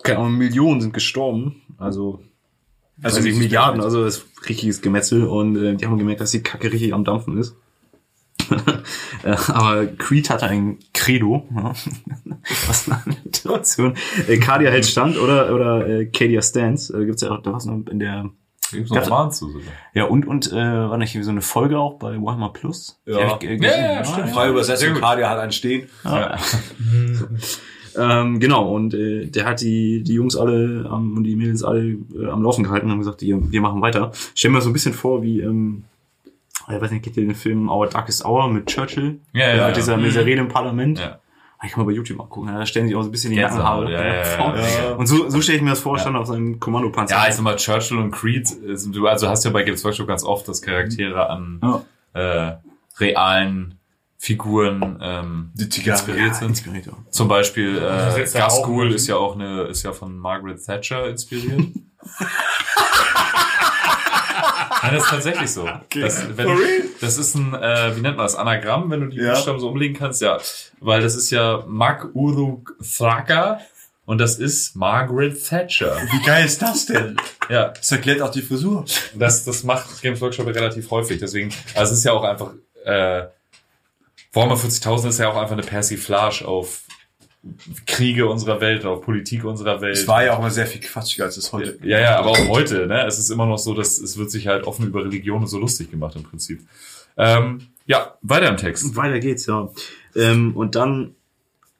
keine Ahnung, Millionen sind gestorben, also also nicht Milliarden, also das ist richtiges Gemetzel und äh, die haben gemerkt, dass die Kacke richtig am Dampfen ist. Äh, Aber Creed hatte ein Credo. Ja. Was eine Situation. Äh, Cardia hält Stand oder oder äh, Cadia Stands. Äh, gibt's ja auch, da was noch in der Gibt's Ja. noch Roman zu sogar. ja und und äh, war nicht so eine Folge auch bei Warhammer Plus? Die Ja. ich, äh, gesehen. Ja, ja, stimmt. Übersetzung, gut. Cardia hat einen Stehen. Ja. Ähm, genau, und äh, der hat die, die Jungs alle ähm, und die Mädels alle äh, am Laufen gehalten und haben gesagt, wir, wir machen weiter. Ich stell mir so ein bisschen vor, wie, ähm, ich weiß nicht, kennt ihr den Film Our Darkest Hour mit Churchill? Ja, ja, Äh, ja. Mit dieser, Rede im Parlament. Ja. Ich kann mal bei YouTube mal gucken, da stellen sich auch so ein bisschen die Nackenhaare ja, ja, ja. Und so, so stelle ich mir das vor, stand auf seinem Kommandopanzer. Ja, ich sag mal, Churchill und Creed, du also hast ja bei Games Workshop ganz oft, dass Charaktere an äh, realen Figuren ähm, Die Zigarre. inspiriert sind. inspiriert, ja. Zum Beispiel Das äh, ist ja auch Gaskul ist ja auch eine, ist ja von Margaret Thatcher inspiriert. Nein, das ist tatsächlich so. Das, wenn, das ist ein, äh, wie nennt man das, Anagramm, wenn du die Ja. Buchstaben so umlegen kannst, ja. Weil das ist ja Mag Uruk Thraka und das ist Margaret Thatcher. Wie geil ist das denn? Ja, Das erklärt auch die Frisur. das, das macht Games Workshop relativ häufig. Deswegen, also es ist ja auch einfach, äh, Warhammer 40.000 ist ja auch einfach eine Persiflage auf Kriege unserer Welt, auf Politik unserer Welt. Es war ja auch mal sehr viel quatschiger als es heute. ja, ja, aber auch heute, ne? Es ist immer noch so, dass es wird sich halt offen über Religion so lustig gemacht im Prinzip. Ähm, ja, weiter im Text. Und weiter geht's, ja. Ähm, und dann,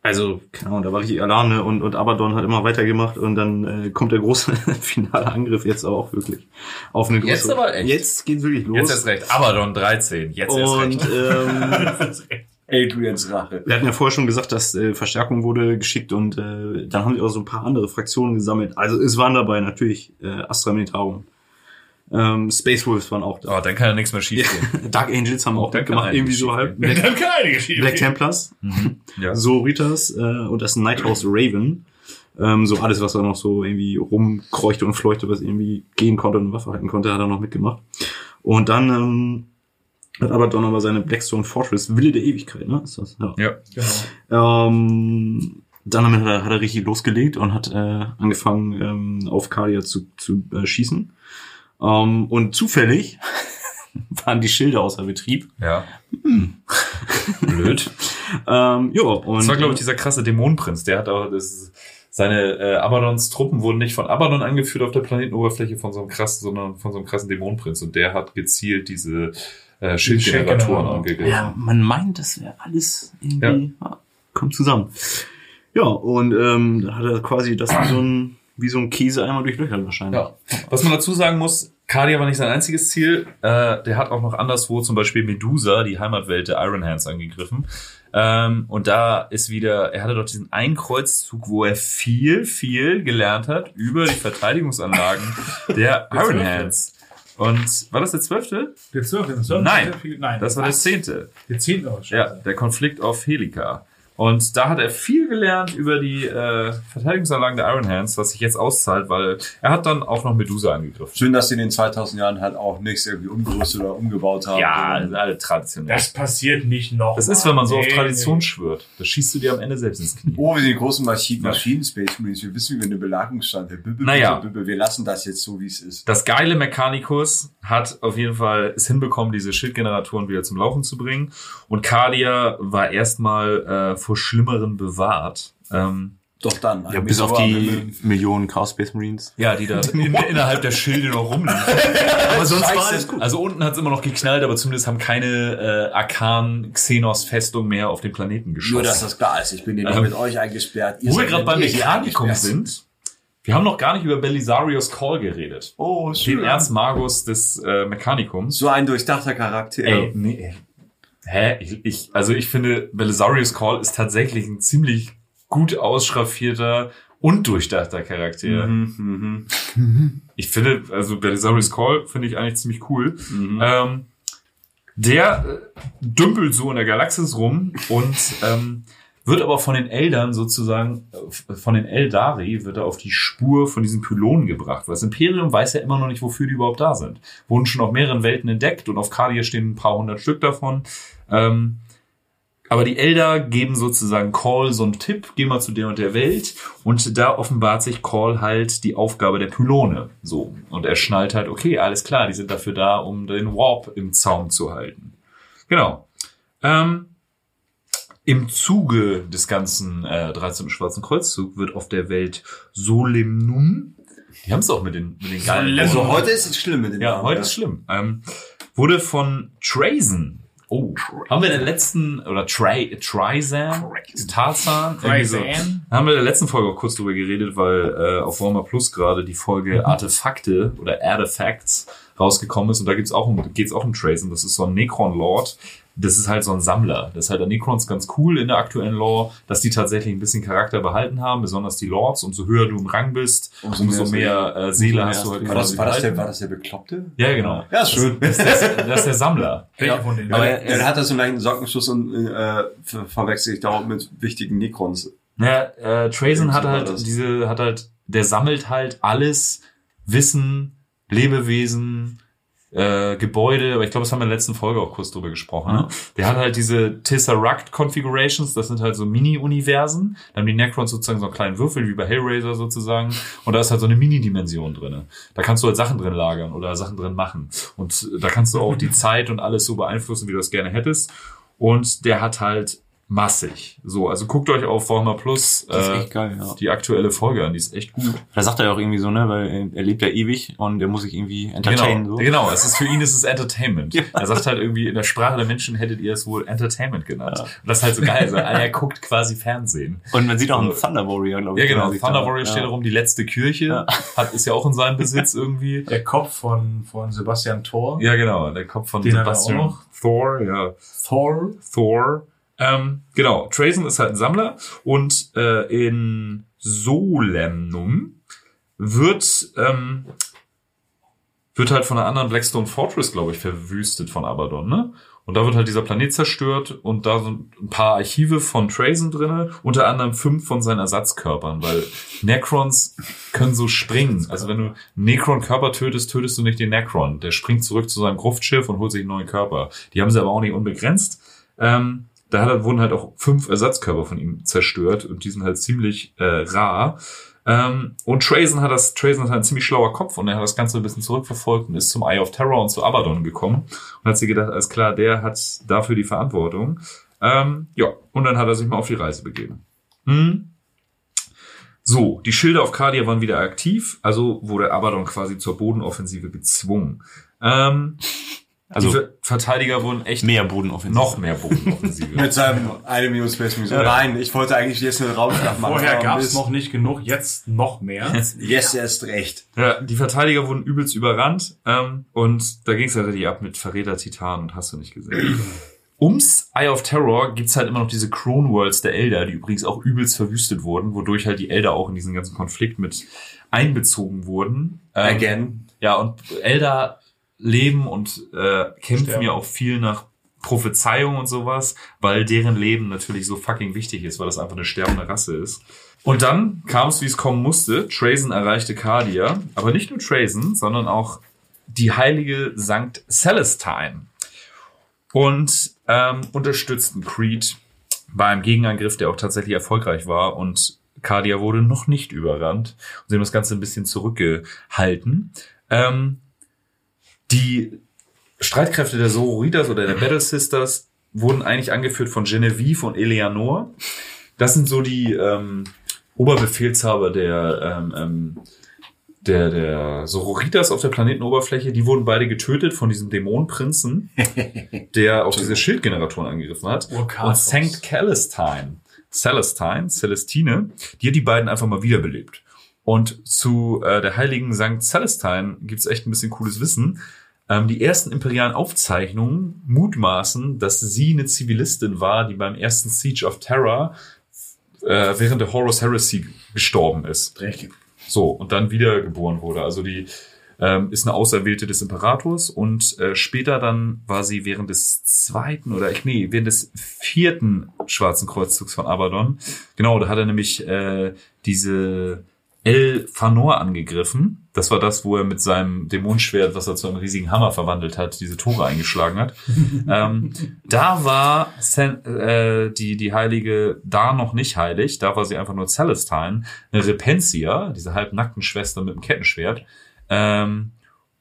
also, keine Ahnung, da war richtig Alarm, ne? Und, und Abaddon hat immer weitergemacht und dann äh, kommt der große finale Angriff jetzt aber auch wirklich auf eine große. Jetzt aber echt. Jetzt geht's wirklich los. Jetzt erst recht. Abaddon 13. Jetzt erst und recht. ähm, Adrians Rache. wir hatten ja vorher schon gesagt, dass äh, Verstärkung wurde geschickt und äh, dann haben die auch so ein paar andere Fraktionen gesammelt. Also es waren dabei natürlich äh, Astra Militarum. Ähm, Space Wolves waren auch da. Oh, dann kann ja nichts mehr schief gehen. Dark Angels haben auch Dann mitgemacht, irgendwie einiges so schief halb. Black, Dann kann einige Geschichte. Black Templars. Ja. Soritas äh, und das Nighthouse Raven. Ähm, so alles, was da noch so irgendwie rumkreuchte und fleuchte, was irgendwie gehen konnte und eine Waffe halten konnte, hat er noch mitgemacht. Und dann ähm, hat Abaddon aber seine Blackstone Fortress, Wille der Ewigkeit, ne? Ist das? Ja. Ja. Genau. Ähm, dann hat er, hat er richtig losgelegt und hat äh, angefangen, ähm, auf Kalia zu, zu äh, schießen. Ähm, und zufällig waren die Schilder außer Betrieb. Ja. Blöd. Ähm, ja, und Das war, glaube ich, dieser krasse Dämonenprinz. Der hat auch, das seine äh, Abaddons Truppen wurden nicht von Abaddon angeführt auf der Planetenoberfläche von so einem krassen, sondern von so einem krassen Dämonenprinz. Und der hat gezielt diese äh, Schildgeneratoren angegriffen. Ja, man meint, das wäre alles irgendwie, ja. kommt zusammen. Ja, und ähm, dann hat er quasi das so ein, wie so ein Käse einmal durchlöchert wahrscheinlich. Ja. Was man dazu sagen muss, Cardia war nicht sein einziges Ziel. Äh, der hat auch noch anderswo zum Beispiel Medusa, die Heimatwelt der Iron Hands, angegriffen. Ähm, und da ist wieder, er hatte doch diesen einen Kreuzzug, wo er viel, viel gelernt hat über die Verteidigungsanlagen der Iron Hands. Und war das der zwölfte? Der zwölfte. Nein, Nein. Das war der zehnte. Der zehnte. Oh, Scheiße. Ja, der Konflikt auf Helika. Und da hat er viel gelernt über die äh, Verteidigungsanlagen der Iron Hands, was sich jetzt auszahlt, weil er hat dann auch noch Medusa angegriffen. Schön, dass sie in den 2000 Jahren halt auch nichts irgendwie umgerüstet oder umgebaut haben. Ja, das alle traditionell. Das passiert nicht noch. Das ist, mal. wenn man so auf Tradition nee. schwört. Da schießt du dir am Ende selbst ins Knie. Oh, wir sind die großen Maschinen, Maschinen Space Marines. Wir wissen, wie wir eine Belagerung stand. Naja. Wir lassen das jetzt so, wie es ist. Das geile Mechanicus hat auf jeden Fall es hinbekommen, diese Schildgeneratoren wieder zum Laufen zu bringen. Und Kalia war erstmal äh, vor Schlimmeren bewahrt. Ähm, Doch dann. Ja, bis auf die mit- Millionen Chaos Space Marines. ja, die da in, innerhalb der Schilde noch rumliegen. aber sonst war alles gut. Also unten hat es immer noch geknallt, aber zumindest haben keine äh, Arkan Xenos Festung mehr auf den Planeten geschossen. Nur, dass das klar ist. Ich bin hier nur Ähm, mit euch eingesperrt. Ihr Wo wir gerade beim eingesperrt. sind, wir haben noch gar nicht über Belisarius Call geredet. Oh, Den schön. Erzmagus des äh, Mechanicums. So ein durchdachter Charakter. Ey, nee. Hä? Ich, ich, also ich finde, Belisarius Call ist tatsächlich ein ziemlich gut ausschraffierter und durchdachter Charakter. Mhm, mhm. Ich finde, also Belisarius Call finde ich eigentlich ziemlich cool. Mhm. Ähm, der äh, dümpelt so in der Galaxis rum und ähm, wird aber von den Eldern sozusagen, äh, von den Eldari, wird er auf die Spur von diesen Pylonen gebracht. Weil das Imperium weiß ja immer noch nicht, wofür die überhaupt da sind. Wurden schon auf mehreren Welten entdeckt und auf Kadia stehen ein paar hundert Stück davon. Ähm, aber die Elder geben sozusagen Call so einen Tipp, geh mal zu der und der Welt. Und da offenbart sich Call halt die Aufgabe der Pylone. So. Und er schnallt halt, okay, alles klar, die sind dafür da, um den Warp im Zaum zu halten. Genau. Ähm, Im Zuge des ganzen äh, 13. Schwarzen Kreuzzug wird auf der Welt Solemnum, die haben es auch mit den, mit den geilen Also Worten. heute ist es schlimm mit den Ja, Namen, heute ist schlimm. Ähm, wurde von Trazen. Oh, haben wir in der letzten, oder Tray, Trizan, Tarzan. Trizan? haben wir in der letzten Folge auch kurz drüber geredet, weil äh, auf Warmer Plus gerade die Folge Artefakte oder Artifacts rausgekommen ist und da gibt's auch um, geht's auch um Trazen. Das ist so ein Necron Lord. Das ist halt so ein Sammler. Das ist halt an Necrons ganz cool in der aktuellen Lore, dass die tatsächlich ein bisschen Charakter behalten haben, besonders die Lords. Umso höher du im Rang bist, umso, Umso mehr mehr, äh, Seele mehr hast du halt. War das, war, das der, war das der Bekloppte? Ja, genau. Ja, ist schön. Das ist, das ist der Sammler. Denen? Aber er, er hat da so einen leichten Sockenschuss und äh, ver verwechsel ich dauernd mit wichtigen Necrons. Ja, äh, Trazen hat halt das. diese, hat halt, der sammelt halt alles, Wissen, Lebewesen, äh, Gebäude, aber ich glaube, das haben wir in der letzten Folge auch kurz drüber gesprochen. Ne? Der hat halt diese Tesseract Configurations, das sind halt so Mini-Universen. Da haben die Necrons sozusagen so einen kleinen Würfel, wie bei Hellraiser sozusagen. Und da ist halt so eine Mini-Dimension drinne. Da kannst du halt Sachen drin lagern oder Sachen drin machen. Und da kannst du auch die Zeit und alles so beeinflussen, wie du das gerne hättest. Und der hat halt massig. So, also guckt euch auf Warhammer Plus Das ist äh, echt geil, ja. die aktuelle Folge an, die ist echt gut. Da sagt er ja auch irgendwie so, ne, weil er- lebt ja ewig und er muss sich irgendwie entertainen. Genau, so. genau. Es ist für ihn ist es Entertainment. Ja. Er sagt halt irgendwie in der Sprache der Menschen hättet ihr es wohl Entertainment genannt. Und das ist halt so geil. So, er guckt quasi Fernsehen. Und man sieht auch einen Thunder Warrior, glaube Ja, ich. genau. der sich Thunder Warrior ja. steht da rum, die letzte Kirche Ja. hat ist ja auch in seinem Besitz irgendwie. Der Kopf von, von Sebastian Thor. Ja, genau. Der Kopf von Den Sebastian auch noch. Thor, ja. Thor. Thor. Ähm, genau, Trazen ist halt ein Sammler und äh, in Solemnum wird ähm, wird halt von einer anderen Blackstone Fortress, glaube ich, verwüstet von Abaddon, ne? Und da wird halt dieser Planet zerstört und da sind ein paar Archive von Trazen drinne, unter anderem fünf von seinen Ersatzkörpern, weil Necrons können so springen. Also wenn du einen Necron-Körper tötest, tötest du nicht den Necron. Der springt zurück zu seinem Gruftschiff und holt sich einen neuen Körper. Die haben sie aber auch nicht unbegrenzt. Ähm, da wurden halt auch fünf Ersatzkörper von ihm zerstört und die sind halt ziemlich äh, rar. Ähm, und Trazen hat das, Trazen hat einen ziemlich schlauer Kopf und er hat das Ganze ein bisschen zurückverfolgt und ist zum Eye of Terror und zu Abaddon gekommen und hat sich gedacht, alles klar, der hat dafür die Verantwortung. Ähm, ja, und dann hat er sich mal auf die Reise begeben. Hm. So, die Schilde auf Cardia waren wieder aktiv, also wurde Abaddon quasi zur Bodenoffensive gezwungen. Ähm, Also die Ver Verteidiger wurden echt mehr Bodenoffensiv. noch mehr Bodenoffensive. Mit seinem eine Million Space Marines. Nein, ich wollte eigentlich jetzt eine Raumschlacht machen. Vorher aber gab es noch nicht genug, jetzt noch mehr. Yes, erst recht. Ja, die Verteidiger wurden übelst überrannt ähm, und da ging es halt richtig ab mit Verräter, Titan und hast du nicht gesehen. ums Eye of Terror gibt's halt immer noch diese Crone Worlds der Elder, die übrigens auch übelst verwüstet wurden, wodurch halt die Elder auch in diesen ganzen Konflikt mit einbezogen wurden. Ähm, Again. Ja, und Elder leben und äh, kämpfen Sterben. ja auch viel nach Prophezeiung und sowas, weil deren Leben natürlich so fucking wichtig ist, weil das einfach eine sterbende Rasse ist. Und dann kam es, wie es kommen musste. Trazen erreichte Cardia, aber nicht nur Trazen, sondern auch die heilige Sankt Celestine und ähm, unterstützten Creed bei einem Gegenangriff, der auch tatsächlich erfolgreich war und Cardia wurde noch nicht überrannt und sie haben das Ganze ein bisschen zurückgehalten. Ähm, die Streitkräfte der Sororitas oder der Battle Sisters wurden eigentlich angeführt von Genevieve und Eleanor. Das sind so die ähm, Oberbefehlshaber der, ähm, ähm, der, der Sororitas auf der Planetenoberfläche. Die wurden beide getötet von diesem Dämonenprinzen, der auch diese Schildgeneratoren angegriffen hat. Und St. Celestine, Celestine, Celestine, die hat die beiden einfach mal wiederbelebt. Und zu äh, der heiligen St. Celestine gibt's echt ein bisschen cooles Wissen. Ähm, die ersten imperialen Aufzeichnungen mutmaßen, dass sie eine Zivilistin war, die beim ersten Siege of Terror äh, während der Horus Heresy gestorben ist. Dreckig. So, und dann wiedergeboren wurde. Also die ähm, ist eine Auserwählte des Imperators und äh, später dann war sie während des zweiten oder ich nee, während des vierten Schwarzen Kreuzzugs von Abaddon. Genau, da hat er nämlich äh, diese El Fanor angegriffen. Das war das, wo er mit seinem Dämonenschwert, was er zu einem riesigen Hammer verwandelt hat, diese Tore eingeschlagen hat. ähm, da war San, äh, die, die Heilige da noch nicht heilig. Da war sie einfach nur Celestine. Eine Repentia, diese halbnackten Schwester mit dem Kettenschwert. Ähm,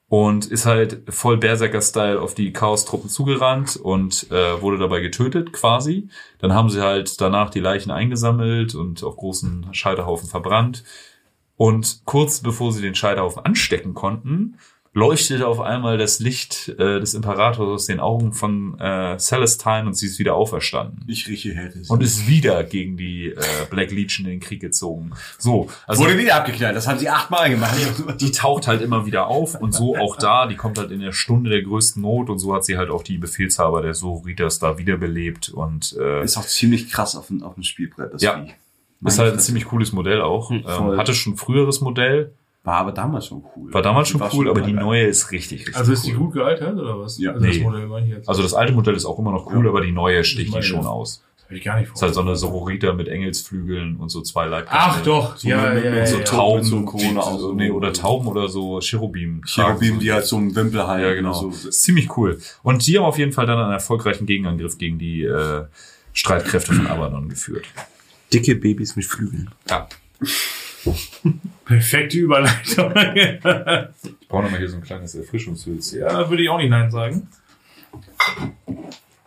und ist halt voll Berserker-Style auf die Chaos-Truppen zugerannt und äh, wurde dabei getötet quasi. Dann haben sie halt danach die Leichen eingesammelt und auf großen Scheiterhaufen verbrannt. Und kurz bevor sie den Scheiterhaufen anstecken konnten, leuchtete auf einmal das Licht äh, des Imperators aus den Augen von äh, Celestine und sie ist wieder auferstanden. Ich rieche Härte. Und ist wieder gegen die äh, Black Legion in den Krieg gezogen. So, also Wurde wieder abgeknallt. Das haben sie achtmal gemacht. die taucht halt immer wieder auf und so auch da, die kommt halt in der Stunde der größten Not und so hat sie halt auch die Befehlshaber der Sororitas da wiederbelebt und äh, ist Ist auch ziemlich krass auf dem, auf dem Spielbrett. Das Ja. Vieh. Halt ein ziemlich cooles Modell auch. Hm. Ähm, hatte schon ein früheres Modell, War aber damals schon cool. war damals schon War cool, aber die geil. neue ist richtig, richtig Also ist die cool. gut gealtert oder was? Ja. also das Nee. Modell meine ich jetzt. Also das alte Modell ist auch immer noch cool, Ja. aber die neue Ich sticht die schon aus. das habe ich gar nicht Ist halt so vor. eine Sororita mit Engelsflügeln und so zwei Leibgänge. Ach doch, So ja, mit- ja, mit so ja. Tau- Tauben, mit so die- auch so. nee, oder Tauben oder so Cherubim. Cherubim, die halt so einen Wimpel halten. Ja, genau. So. Ist ziemlich cool. Und die haben auf jeden Fall dann einen erfolgreichen Gegenangriff gegen die äh, Streitkräfte von Abaddon geführt. Dicke Babys mit Flügeln. Ja. Perfekte Überleitung. Ich brauche nochmal hier so ein kleines Erfrischungshülz. ja, würde ich auch nicht Nein sagen.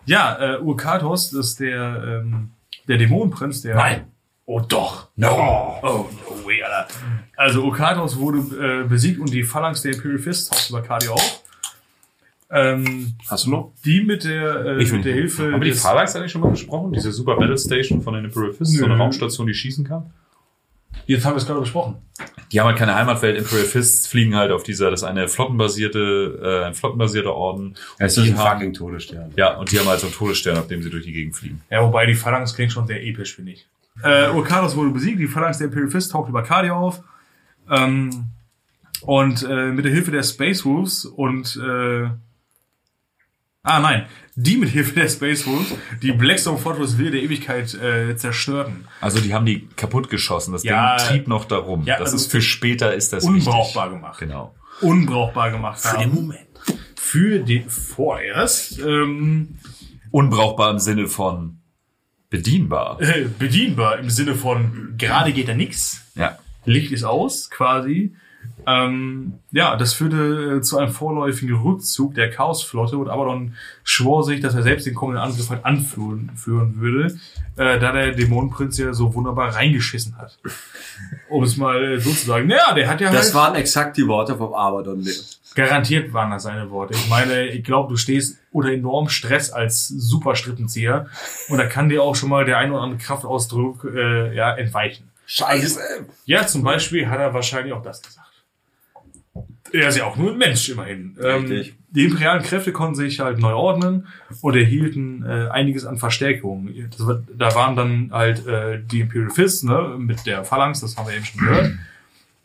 Ja, äh, Urkatos, das ist der, ähm, der Dämonenprinz, der... Nein. Oh doch. No. Oh, no way, Alter. Also Urkatos wurde äh, besiegt und die Phalanx der Imperial Fist taucht über Cardio auf. Ähm, Hast du noch? die mit der, äh, Ich mit der. Hilfe Haben wir die Phalanx eigentlich schon mal besprochen? Diese Super Battle Station von den Imperial Fists, so eine Nö. Raumstation, die schießen kann? Jetzt haben wir es gerade besprochen. Die haben halt keine Heimatwelt. Imperial Fists fliegen halt auf dieser, das ist eine flottenbasierte, äh, ein flottenbasierter Orden. Es Die ist ein haben- fucking Todesstern. Ja, und die haben halt so einen Todesstern, auf dem sie durch die Gegend fliegen. Ja, wobei die Phalanx klingt schon sehr episch, finde ich. Äh, Urkatos wurde besiegt, die Phalanx der Imperial Fist taucht über Cardia auf. Ähm, und äh, mit der Hilfe der Space Wolves und äh, Ah nein, die mit Hilfe der Space Wolves, die Blackstone Fortress Will der Ewigkeit äh, zerstörten. Also die haben die kaputt geschossen. Das Ja. Ding trieb noch darum. Ja, das also ist für später ist das Unbrauchbar wichtig. gemacht. Genau. Unbrauchbar gemacht haben. Moment. Für den vorerst ähm, Unbrauchbar im Sinne von bedienbar. äh, bedienbar im Sinne von gerade geht da nix. Ja. Licht ist aus, quasi. Ähm, ja, das führte äh, zu einem vorläufigen Rückzug der Chaosflotte und Abaddon schwor sich, dass er selbst den kommenden Angriff halt anführen führen würde, äh, da der Dämonenprinz ja so wunderbar reingeschissen hat. Um es mal äh, so zu sagen. Naja, der hat ja Das halt, waren exakt die Worte vom Abaddon. garantiert waren das seine Worte. Ich meine, ich glaube, du stehst unter enormem Stress als Superstrippenzieher und da kann dir auch schon mal der ein oder andere Kraftausdruck äh, ja, entweichen. Scheiße. Ja, zum Beispiel hat er wahrscheinlich auch das gesagt. Er ist ja auch nur ein Mensch immerhin. Ähm, die imperialen Kräfte konnten sich halt neu ordnen und erhielten äh, einiges an Verstärkungen. Das war, da waren dann halt äh, die Imperial Fists ne, mit der Phalanx, das haben wir eben schon gehört.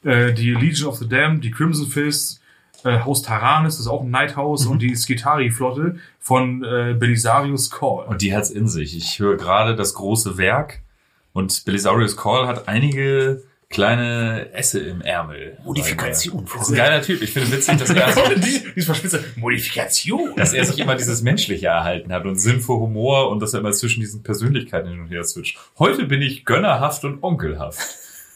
Äh, die Legion of the Damned, die Crimson Fists, äh, Haus Taranis, das ist auch ein Night House und die Skitari-Flotte von äh, Belisarius Call. Und die hat's in sich. Ich höre gerade das große Werk und Belisarius Call hat einige kleine Esse im Ärmel. Modifikation. Das ist ein geiler Typ. Ich finde witzig, dass er, so, Modifikation. dass er sich immer dieses Menschliche erhalten hat und Sinn für Humor und dass er immer zwischen diesen Persönlichkeiten hin und her switcht. Heute bin ich gönnerhaft und onkelhaft.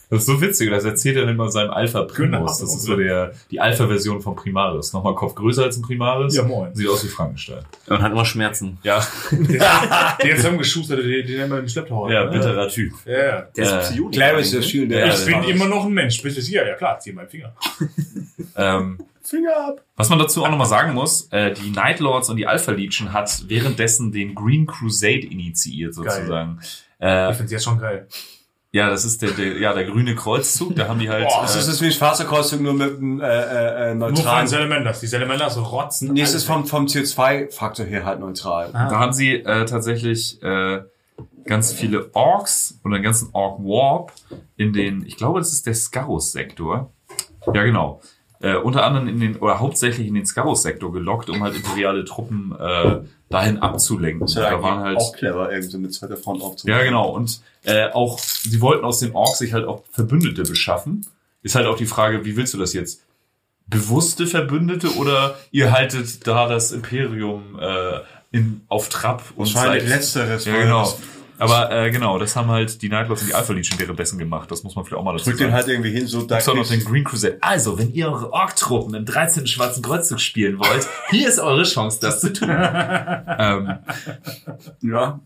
Das ist so witzig. Das erzählt er dann immer seinem Alpha Primus. Das ist so der, die Alpha-Version von Primaris. Nochmal Kopf größer als ein Primaris. Ja, moin. Sieht aus wie Frankenstein. Und hat immer Schmerzen. Ja, Der jetzt zusammengeschustert, den, den nennen wir den Schlepptau. ja, ne? bitterer Typ. Ja, ja. Der ist Äh, Psioniker Claire ist der. Schüler, der Ich das bin war immer noch ein Mensch. Bist du sicher? Ja klar, zieh meinen Finger. Ähm, Finger ab. Was man dazu auch nochmal sagen muss, äh, die Night Lords und die Alpha Legion hat währenddessen den Green Crusade initiiert sozusagen. Äh, Ich find's jetzt schon geil. Ja, das ist der, der, ja, der grüne Kreuzzug, da haben die halt... Boah, Das äh, ist wie ein schwarzer Kreuzzug, nur mit einem äh, äh, äh, Nur von neutralen. Salamanders. Die Salamanders rotzen. Nee, es ist vom, vom CO2-Faktor her halt neutral. Ah. Da haben sie äh, tatsächlich äh, ganz viele Orks und einen ganzen Ork Warp in den, ich glaube, das ist der Scarus-Sektor. Ja, genau. Äh, unter anderem in den, oder hauptsächlich in den Scarus-Sektor gelockt, um halt imperiale Truppen äh, dahin abzulenken. Das ist ja da waren halt auch clever, irgendwie so eine zweite Front aufzubauen. Ja, genau. Und äh, auch, sie wollten aus den Orks sich halt auch Verbündete beschaffen. Ist halt auch die Frage, wie willst du das jetzt? Bewusste Verbündete oder ihr haltet da das Imperium äh, in, auf Trab und Wahrscheinlich seid- letzteres. Ja, genau. das Aber äh, genau, das haben halt die Nightlords und die Alpha Legion währenddessen gemacht. Das muss man vielleicht auch mal dazu Drückt den sagen. halt irgendwie hin, so da noch den Green Crusade. Also, wenn ihr eure Ork-Truppen im 13. Schwarzen Kreuzzug spielen wollt, hier ist eure Chance, das zu tun. ähm, Ja.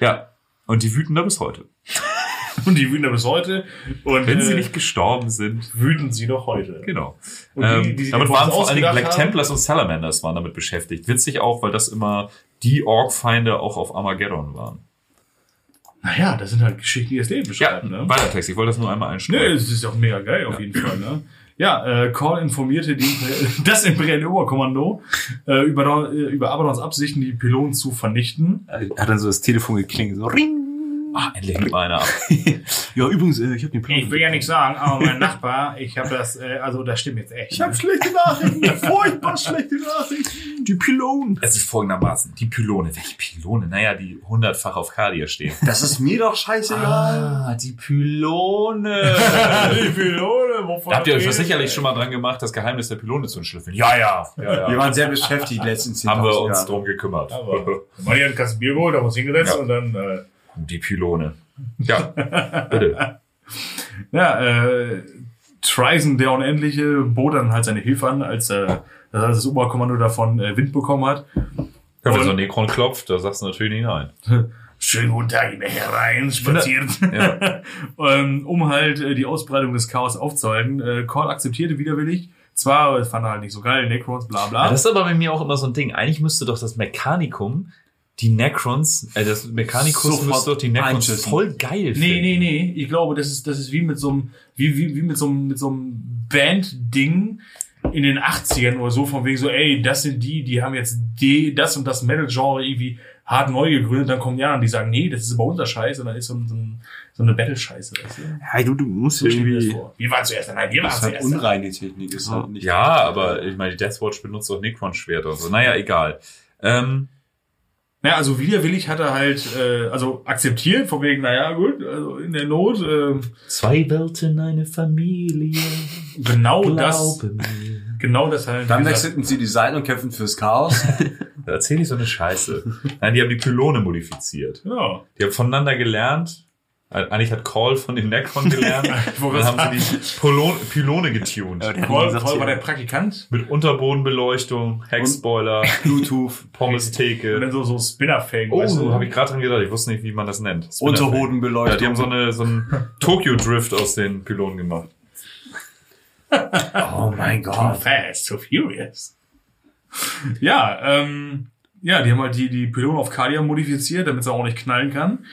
ja. Und die wüten da bis heute. Und die wüten bis heute. Und Wenn sie äh, nicht gestorben sind. wüten sie noch heute. Genau. Und die, ähm, die damit waren vor allen Dingen Black haben- Templars und Salamanders waren damit beschäftigt. Witzig auch, weil das immer die Ork-Feinde auch auf Armageddon waren. Naja, das sind halt Geschichten, die das Leben Ja, beschreiben. ne? weiter Text. Ich wollte das nur einmal Nee, einstreuen. es ist auch mega geil auf jeden Fall. Ne? Ja, äh, Call informierte die, das imperiale Oberkommando äh, über, äh, über Abadons Absichten, die Pylonen zu vernichten. Er hat dann so das Telefon geklingelt, so ring. Ah, endlich mit meiner ab. Ja, übrigens, äh, ich habe den Plan. Ich will ja nicht sagen, aber mein Nachbar, ich habe das, äh, also das stimmt jetzt echt. Ich habe schlechte Nachrichten, furchtbar schlechte Nachrichten. die Pylonen. Es ist folgendermaßen. Die Pylone. Welche Pylone? Naja, die hundertfach auf Kadia stehen. Das ist mir doch scheißegal. Ah, die Pylone. die Pylone, wovon Da habt ihr euch sicherlich schon mal dran gemacht, das Geheimnis der Pylone zu entschlüsseln. Ja, ja. ja, Wir ja. waren sehr beschäftigt letzten 10.000 Haben wir uns Jahre. drum gekümmert. Aber Manni hat Kasten Bier geholt, haben uns hingesetzt Ja. und dann, äh, Die Pylone. Ja, bitte. ja, äh, Trisen, der Unendliche, bot dann halt seine Hilfe an, als äh, als das Oberkommando davon äh, Wind bekommen hat. Ja, wenn so ein Necron klopft, da sagst du natürlich nicht nein. Schönen guten Tag, ich bin herein, spaziert. Ja. ähm, um halt äh, die Ausbreitung des Chaos aufzuhalten. Äh, Call akzeptierte widerwillig. Zwar, fand er halt nicht so geil, Necrons, bla bla. Ja, das ist aber bei mir auch immer so ein Ding. Eigentlich müsste doch das Mechanikum die Necrons, äh, das Mechanicus Sofort müsste doch die Necrons einschüssen. voll geil finden. nee, nee, nee. Ich glaube, das ist, das ist wie mit so einem, wie, wie, wie mit so einem, mit so einem Band-Ding in den 80ern oder so, von wegen so, ey, das sind die, die haben jetzt die, das und das Metal-Genre irgendwie hart neu gegründet, dann kommen ja und die sagen, nee, das ist aber unser Scheiß und dann ist so, ein, so, ein, so eine Battle-Scheiße. Weißt du? Ja, du, du musst So irgendwie. vor. Wir waren zuerst, nein, wir waren Das ist halt zuerst. unreine Technik. Ist halt nicht Ja, aber ich meine, die Deathwatch benutzt auch Necron-Schwerter so. Naja, egal. Ähm, Ja, also widerwillig hat er halt, äh, also akzeptiert, von wegen, naja, gut, also in der Not, äh, zwei Welten, eine Familie. genau das, mir. genau das halt. Dann wechselten sie die Seiten und kämpfen fürs Chaos. Da erzähl ich so eine Scheiße. Nein, die haben die Pylone modifiziert. Ja. Die haben voneinander gelernt. Eigentlich hat Call von den Necron gelernt. Und dann haben sie die Pylone, Pylone getuned. Ja, gesagt, Paul war der Praktikant Mit Unterbodenbeleuchtung, Heckspoiler, Bluetooth, und Pommes-Theke. dann so, so Spinner-Fang, Oh, weißt du? habe ich gerade dran gedacht. Ich wusste nicht, wie man das nennt. Spinner-Fang. Unterhodenbeleuchtung. Ja, die haben so, eine, so einen Tokyo-Drift aus den Pylonen gemacht. oh mein Too Gott. fast, so furious. Ja, ähm, ja, die haben halt die, die Pylon auf Kalia modifiziert, damit sie auch nicht knallen kann.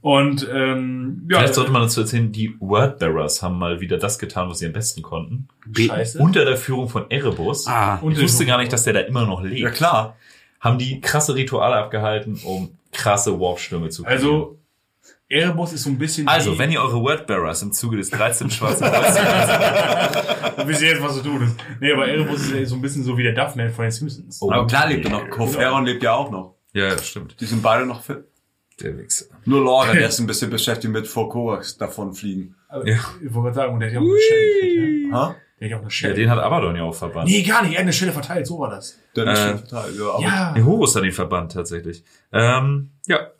Und ähm, ja, Vielleicht sollte man dazu erzählen, die Wordbearers haben mal wieder das getan, was sie am besten konnten. Scheiße. Unter der Führung von Erebus. Ah, Und ich wusste gar nicht, dass der da immer noch lebt. Ja klar. Haben die krasse Rituale abgehalten, um krasse Warpstürme zu kriegen. also Erebus ist so ein bisschen Also, wenn ihr eure Wordbearers im Zuge des 13. Schwarzen Kreuzes Du wisst jetzt, was du tun. Nee, aber Erebus ist ja so ein bisschen so wie der Daphne von den Simpsons. Oh. Aber klar lebt er noch. Koferon lebt ja auch noch. Ja, ja, stimmt. Die sind beide noch fit. Der Wichser. Nur Laura, der ist ein bisschen beschäftigt mit vor Korax davon fliegen. Aber Ja. Ich wollte gerade sagen, und der hat ja auch eine Schelle gekriegt, ja? Ha? Der hat ja auch eine Ja, Schelle. den hat Abaddon ja auch verbannt. nee, gar nicht. Er hat eine Schelle verteilt, so war das. Der ist Äh, schon total, ja, Ja. Der Horus hat ihn verbannt, tatsächlich. Ähm, ja.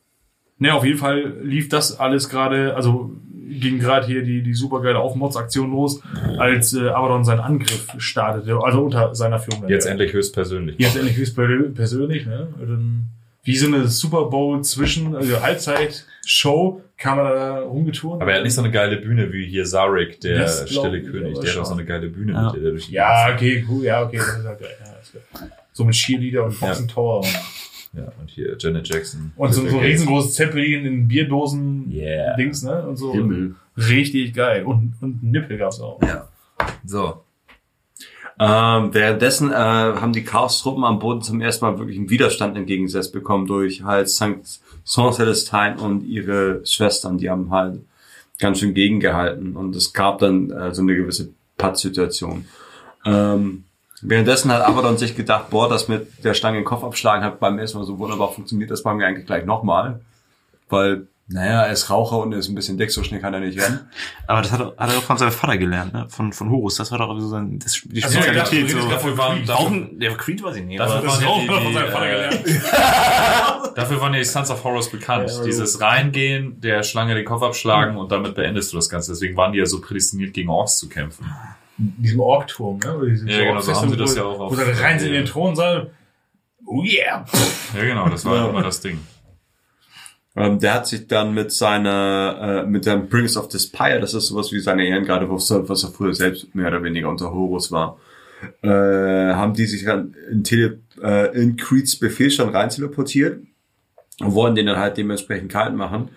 Ne, auf jeden Fall lief das alles gerade, also ging gerade hier die, die supergeile Aufmodsaktion los, als äh, Abaddon seinen Angriff startete, also unter seiner Führung. Jetzt endlich höchstpersönlich. Jetzt endlich höchst per- persönlich, ne? Dann, wie so eine Super Bowl zwischen, also Halbzeit-Show, kam er da rumgeturnt. Aber er hat nicht so eine geile Bühne wie hier Sarik, der Das stille König. Der hat auch so eine geile Bühne, Ja. mit der der durch die Ja, okay, cool, ja, okay, das ist halt geil. Ja, das ist geil. So mit Cheerleader und Boxen Tower und, Ja, und hier Janet Jackson. und so, so riesengroßes Zeppelin in Bierdosen Yeah. Dings, ne? Und so. Himmel. Richtig geil. Und, und einen Nippel gab's auch. Ja. So. Ähm, währenddessen äh, haben die Chaos-Truppen am Boden zum ersten Mal wirklich einen Widerstand entgegengesetzt bekommen durch halt St. Saint Celestine und ihre Schwestern. Die haben halt ganz schön gegengehalten und es gab dann äh, so eine gewisse Pattsituation. Ähm, währenddessen hat Abaddon sich gedacht, boah, das mit der Stange den Kopf abschlagen hat beim ersten Mal so wunderbar funktioniert, das machen wir eigentlich gleich nochmal. Weil, naja, er ist Raucher und er ist ein bisschen dick, so schnell kann er nicht rennen. Aber das hat, er- hat er auch von seinem Vater gelernt, ne? Von, von Horus. Das war doch so sein, das, die Ach so, ich dachte, Spezialität. redest so. von waren, dafür, ein, der Creed weiß ich nicht. Dafür waren ja auch die, von seinem Vater äh, gelernt. Dafür waren ja die Sons of Horus bekannt. Ja, Dieses Reingehen, der Schlange den Kopf abschlagen und damit beendest du das Ganze. Deswegen waren die ja so prädestiniert, gegen Orks zu kämpfen. Diesem Orkturm, ne? Oder diese Ja, genau, so haben sie das wo- ja auch auf- Wo sie rein sind in den Thronsaal. Oh yeah! Ja, genau, das war Ja. immer das Ding. Ähm, der hat sich dann mit seiner, äh, mit seinem Brings of Despire, das ist sowas wie seine Ehrengarde, was er was er früher selbst mehr oder weniger unter Horus war, äh, haben die sich dann in, Tele, äh, in Creeds Befehlsstand rein teleportiert und wollen den dann halt dementsprechend kalt machen.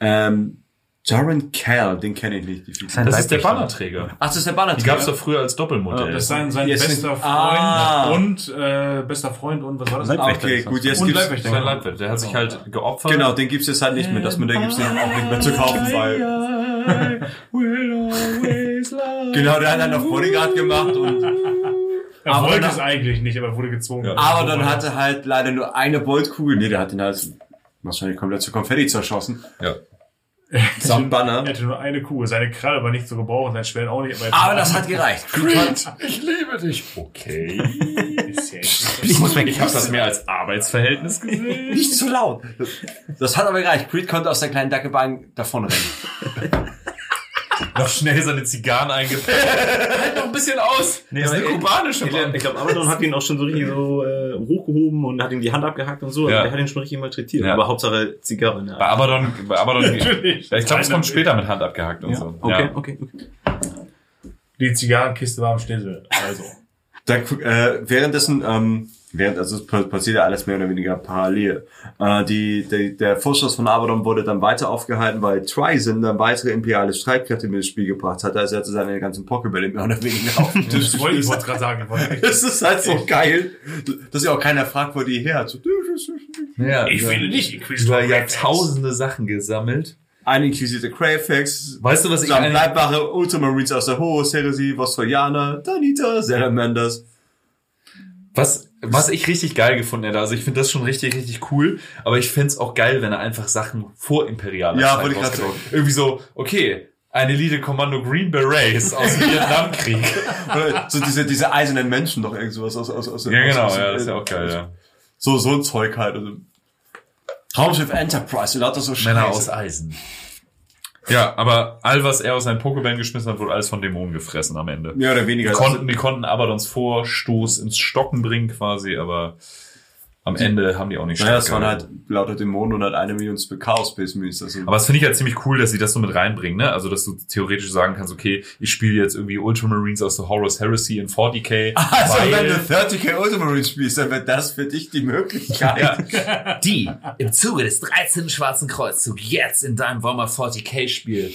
Ähm, Jaren Cal, den kenne ich nicht. Die Figur. Sein Das ist der Leibwächter. Bannerträger. Ach, das ist der Banner. Die gab es doch früher als Doppelmodell. Das ist sein, sein Jetzt bester Freund Ah. und äh, bester Freund und was war das? Leibwächter. Okay, gut, jetzt Und gibt's, Leibwächter. Sein Leibwert. Der hat sich halt geopfert. genau, den gibt's jetzt halt nicht mehr. Das mit der gibt's dann auch nicht mehr zu kaufen, weil, genau, der hat dann noch Bodyguard gemacht und Er Aber wollte dann- es eigentlich nicht, aber er wurde gezwungen. Ja. Aber dann hatte er halt leider nur eine Boltkugel. Nee, der hat ihn halt wahrscheinlich komplett zu Konfetti zerschossen. Ja. Samt Banner. Er hatte nur eine Kuh. Seine Kralle war nicht zu gebrauchen, sein Schwert auch nicht. er Aber hatte- das hat gereicht. ich liebe dich. Okay. Ist ja echt- Ich muss weg. Ich habe das mehr als Arbeitsverhältnis gesehen. Nicht zu laut. Das hat aber gereicht. Creed konnte aus der kleinen Dackebahn davonrennen. noch schnell seine Zigarren eingepackt. halt noch ein bisschen aus. Nee, das ist eine kubanische Ich, ich glaube, Abaddon hat ihn auch schon so richtig so äh, hochgehoben und hat ihm die Hand abgehackt und so. Ja. Der hat ihn schon richtig malträtiert. Ja. Aber Hauptsache Zigarre. Ne? Bei Abaddon, bei Abaddon, ich glaube, es kommt später mit Hand abgehackt und Ja. so. Okay, Ja. okay, okay. Die Zigarrenkiste war am Schnitzel. Also. Da, äh, währenddessen, ähm, während, also es pa- passiert ja alles mehr oder weniger parallel. Äh, die, die, der Vorstoß von Abaddon wurde dann weiter aufgehalten, weil Tryson dann weitere imperiale Streitkräfte mit ins Spiel gebracht hat. Also er hatte seine ganzen Pokébälle mehr oder weniger auf dem Tisch. Das wollte ich gerade sagen. Das ist halt so geil, dass ja auch keiner fragt, wo die her hat. So, Ja, Ich finde nicht Increased über Progress. Jahrtausende Sachen gesammelt. Ein Inquisitor Crayfax, Weißt du, was ich Dann eine, Leibwache Ultramarines aus der Horus Heresy, Vostrojaner, Danita, Salamanders. was, was ich richtig geil gefunden hätte? Also ich finde das schon richtig, richtig cool. Aber ich find's auch geil, wenn er einfach Sachen vor imperialer Ja, wollte ich rausgebracht hat. Irgendwie so, okay, ein Elite-Kommando Green Berets aus dem Vietnamkrieg. Oder so diese, diese eisernen Menschen noch irgend sowas aus, aus, aus, ja, genau, aus, ja, das ist ja auch geil, ja. So, so ein Zeug halt. Also. Raumschiff Enterprise, und lauter so Männer Scheiße. aus Eisen. Ja, aber all, was er aus seinen Pokébällen geschmissen hat, wurde alles von Dämonen gefressen am Ende. Mehr oder weniger. Die konnten, die konnten Abadons Vorstoß ins Stocken bringen quasi, aber am Ende haben die auch nicht Naja, es waren halt lauter Dämonen und halt eine Million Chaos Space Marines. Also, Aber das finde ich halt ziemlich cool, dass sie das so mit reinbringen, ne? Also, dass du theoretisch sagen kannst, okay, ich spiele jetzt irgendwie Ultramarines aus The Horus Heresy in 40k. also weil- wenn du 30k Ultramarine spielst, dann wird das für dich die Möglichkeit. ja. Die im Zuge des 13. Schwarzen Kreuzzug jetzt in deinem Warhammer 40k Spiel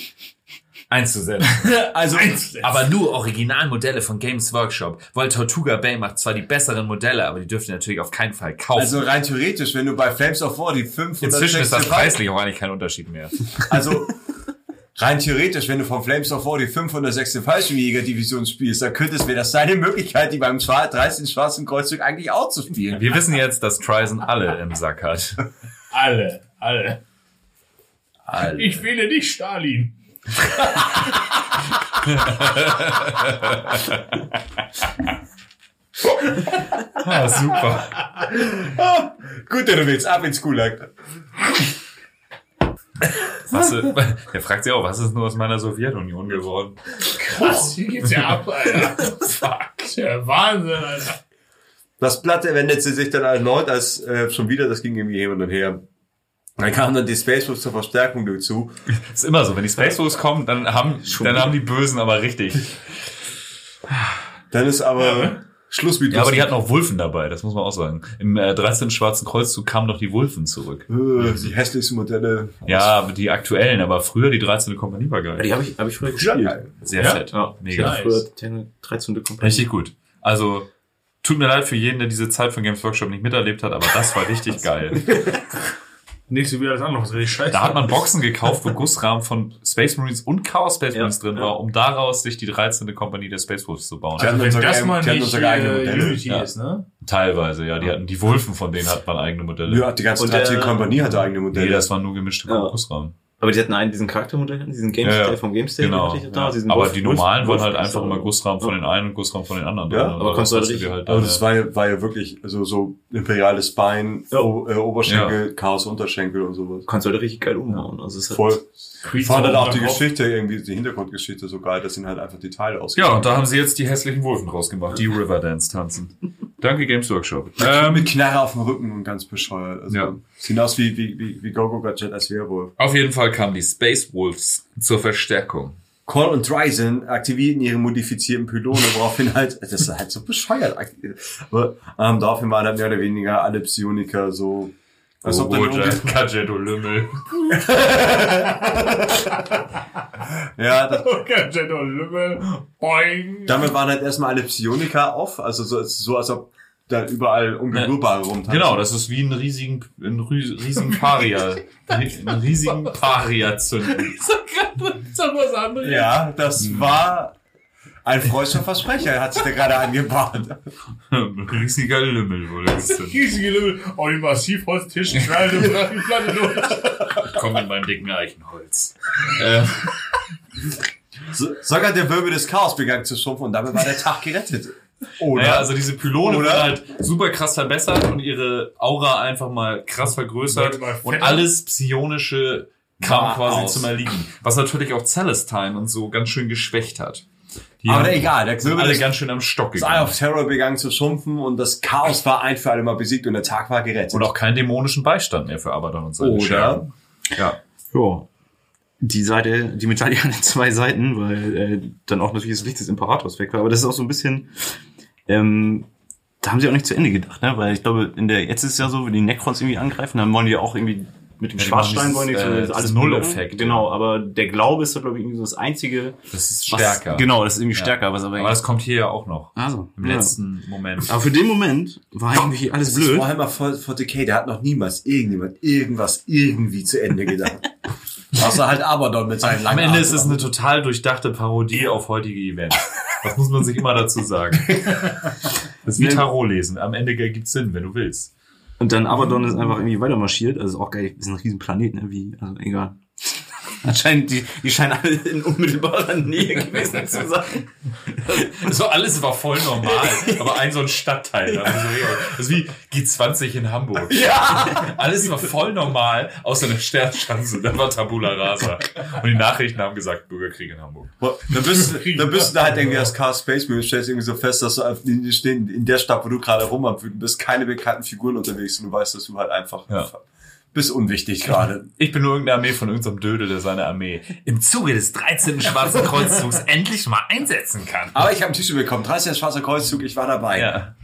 einzusetzen. Also, Aber nur Originalmodelle von Games Workshop, weil Tortuga Bay macht zwar die besseren Modelle, aber die dürft ihr natürlich auf keinen Fall kaufen. also rein theoretisch, wenn du bei Flames of War die 500 Inzwischen ist das preislich auch eigentlich kein Unterschied mehr. Also rein theoretisch, wenn du von Flames of War die 506. Fallschirmjäger-Division spielst, dann könntest wäre das deine Möglichkeit, die beim Schwa- 13. Schwarzen Kreuzzug eigentlich auch zu spielen. Wir wissen jetzt, dass Tryson alle im Sack hat. Alle, alle. Alter. Ich wähle dich, Stalin. Ah, super. Gut, du willst ab ins Gulag. Was, äh, er fragt sich auch, was ist nur aus meiner Sowjetunion geworden? Krass, hier geht's ja ab, Alter. Fuck. ja Wahnsinn, Alter. Das Platte wendet sie sich dann erneut als äh, schon wieder, das ging irgendwie hin und her. Dann kamen dann die Space Wolves zur Verstärkung dazu. Ist immer so, wenn die Space Wolves kommen, dann haben, dann haben die Bösen aber richtig. Dann ist aber Schluss mit Ja, aber die hatten auch Wulfen dabei, das muss man auch sagen. Im äh, 13. Schwarzen Kreuzzug kamen doch die Wulfen zurück. Äh, die hässlichsten Modelle. Ja, die aktuellen, aber früher die 13. Kompanie war geil. Die habe ich, hab ich früher Ja, gespielt. geil. Sehr Ja? fett. Ja, Mega. Nice. Früher die 13. Kompanie. Richtig gut. Also, tut mir leid für jeden, der diese Zeit von Games Workshop nicht miterlebt hat, aber das war richtig geil. Nicht so wie alles andere, was richtig scheiße. Da hat man Boxen gekauft, wo Gussrahmen von Space Marines und Chaos Space Ja, Marines drin ja. war, um daraus sich die 13. Kompanie der Space Wolves zu bauen. Ja. also, wenn sogar das ein- mal die hatten nicht sogar eigene äh, Modelle. Unity Ja. ist, ne? Teilweise, ja. Die hatten die Wulfen, von denen hat man eigene Modelle. Ja, die ganze Und 13. der- Kompanie hatte eigene Modelle. Nee, das waren nur gemischte Ja. Gussrahmen. Aber die hatten einen, diesen Charaktermodell, diesen Game Ja, ja. Vom Game Style Genau. hatte ich da, Ja. diesen Aber Wolf- die Wolf- normalen waren Wolf- halt einfach immer Gussrahmen von den einen und Gussrahmen von den anderen. Ja, aber konntest du das halt richtig- aber dann, das war ja, war ja wirklich also so imperiales Bein, Ja. o, äh, Oberschenkel, Chaos Unterschenkel und sowas. Kannst du halt richtig geil umbauen. Also es ist Voll. Ich fand halt auch die. Geschichte irgendwie, die Hintergrundgeschichte so geil, dass sind halt einfach die Teile aus. ja, und da haben sie jetzt die hässlichen Wulfen draus gemacht, die Riverdance tanzen. Danke Games Workshop. ähm, mit Knarre auf dem Rücken und ganz bescheuert. Also, Ja. Sehen aus wie, wie, wie, wie Gogo Gadget als Werwolf. auf jeden Fall kamen die Space Wolves zur Verstärkung. Call und Dryzen aktivierten ihre modifizierten Pylone, woraufhin halt, das ist halt so bescheuert. Aber ähm, daraufhin waren halt mehr oder weniger alle Psioniker so, als ob Oh, Gadget, du Lümmel. ja, das, und Lümmel. Boing. damit waren halt erstmal alle Psioniker off, also so, so als ob da überall Unberührbare rumtanzen. Genau, das ist wie ein riesigen, ein riesigen Paria, einen riesigen Paria zünden. Sag was anderes. Ja, das war ein freudscher Versprecher, er hat sich da gerade angebahnt. Riesiger Lümmel wurde gezündet. Riesige Lümmel. Oh, die Massivholztisch knallt die Platte durch. Komm in meinen dicken Eichenholz. Äh, So, sogar der Wirbel des Chaos begann zu schrumpfen und damit war der Tag gerettet. Oder? Naja, also diese Pylone Oder? wurden halt super krass verbessert und ihre Aura einfach mal krass vergrößert und alles psionische kam quasi aus. zum Erliegen. Was natürlich auch Celestine und so ganz schön geschwächt hat. Die Aber haben- egal, der Wirbel alle ganz schön am Stock Das Eye gegangen. of Terror begann zu schrumpfen und das Chaos war ein für alle Mal besiegt und der Tag war gerettet. Und auch keinen dämonischen Beistand mehr für Abaddon und seine Oder? Ja. Ja. Die Seite, die Medaille hat zwei Seiten, weil äh, dann auch natürlich das Licht des Imperators weg war. Aber das ist auch so ein bisschen, ähm, da haben sie auch nicht zu Ende gedacht, ne? Weil ich glaube, in der jetzt ist es ja so, wenn die Necrons irgendwie angreifen, dann wollen die auch irgendwie mit dem Ja, Schwarzstein wollen so äh, das dieses alles Null-Effekt. Genau, aber der Glaube ist da glaube ich irgendwie so das einzige. Das ist was- stärker. Genau, das ist irgendwie Ja. stärker, was aber, Aber das kommt hier ja auch noch. also, Im ja. letzten Moment. Aber für den Moment war irgendwie alles das ist blöd. Warhammer 40k, der hat noch niemals irgendjemand irgendwas irgendwie zu Ende gedacht. Außer halt Abaddon mit seinen Am langen Ende ist es eine total durchdachte Parodie auf heutige Events. Das muss man sich immer dazu sagen. Das ist wie Tarot lesen. Am Ende gibt's Sinn, wenn du willst. Und dann Abaddon ist einfach irgendwie weiter marschiert. Also auch geil, ist ein riesen Planet, ne? Wie, also egal. Anscheinend, die, die scheinen alle in unmittelbarer Nähe gewesen zu sein. So alles war voll normal, aber ein so ein Stadtteil. Also, das ist wie G20 in Hamburg. Ja! Alles war voll normal, außer eine Sternschanze. Da war Tabula Rasa. Und die Nachrichten haben gesagt, Bürgerkrieg in Hamburg. Dann bist, du- dann bist du da halt irgendwie als Car Space und stellst irgendwie so fest, dass du einfach in, der Stadt, wo du gerade rum am wüten bist, keine bekannten Figuren unterwegs und du weißt, dass du halt einfach Ja. Bist unwichtig gerade. Ich bin nur irgendeine Armee von irgendeinem Dödel, der seine Armee im Zuge des 13. Schwarzen Kreuzzugs endlich mal einsetzen kann. Aber ich habe ein T-Shirt bekommen. 30 Schwarzer Kreuzzug, ich war dabei. Ja.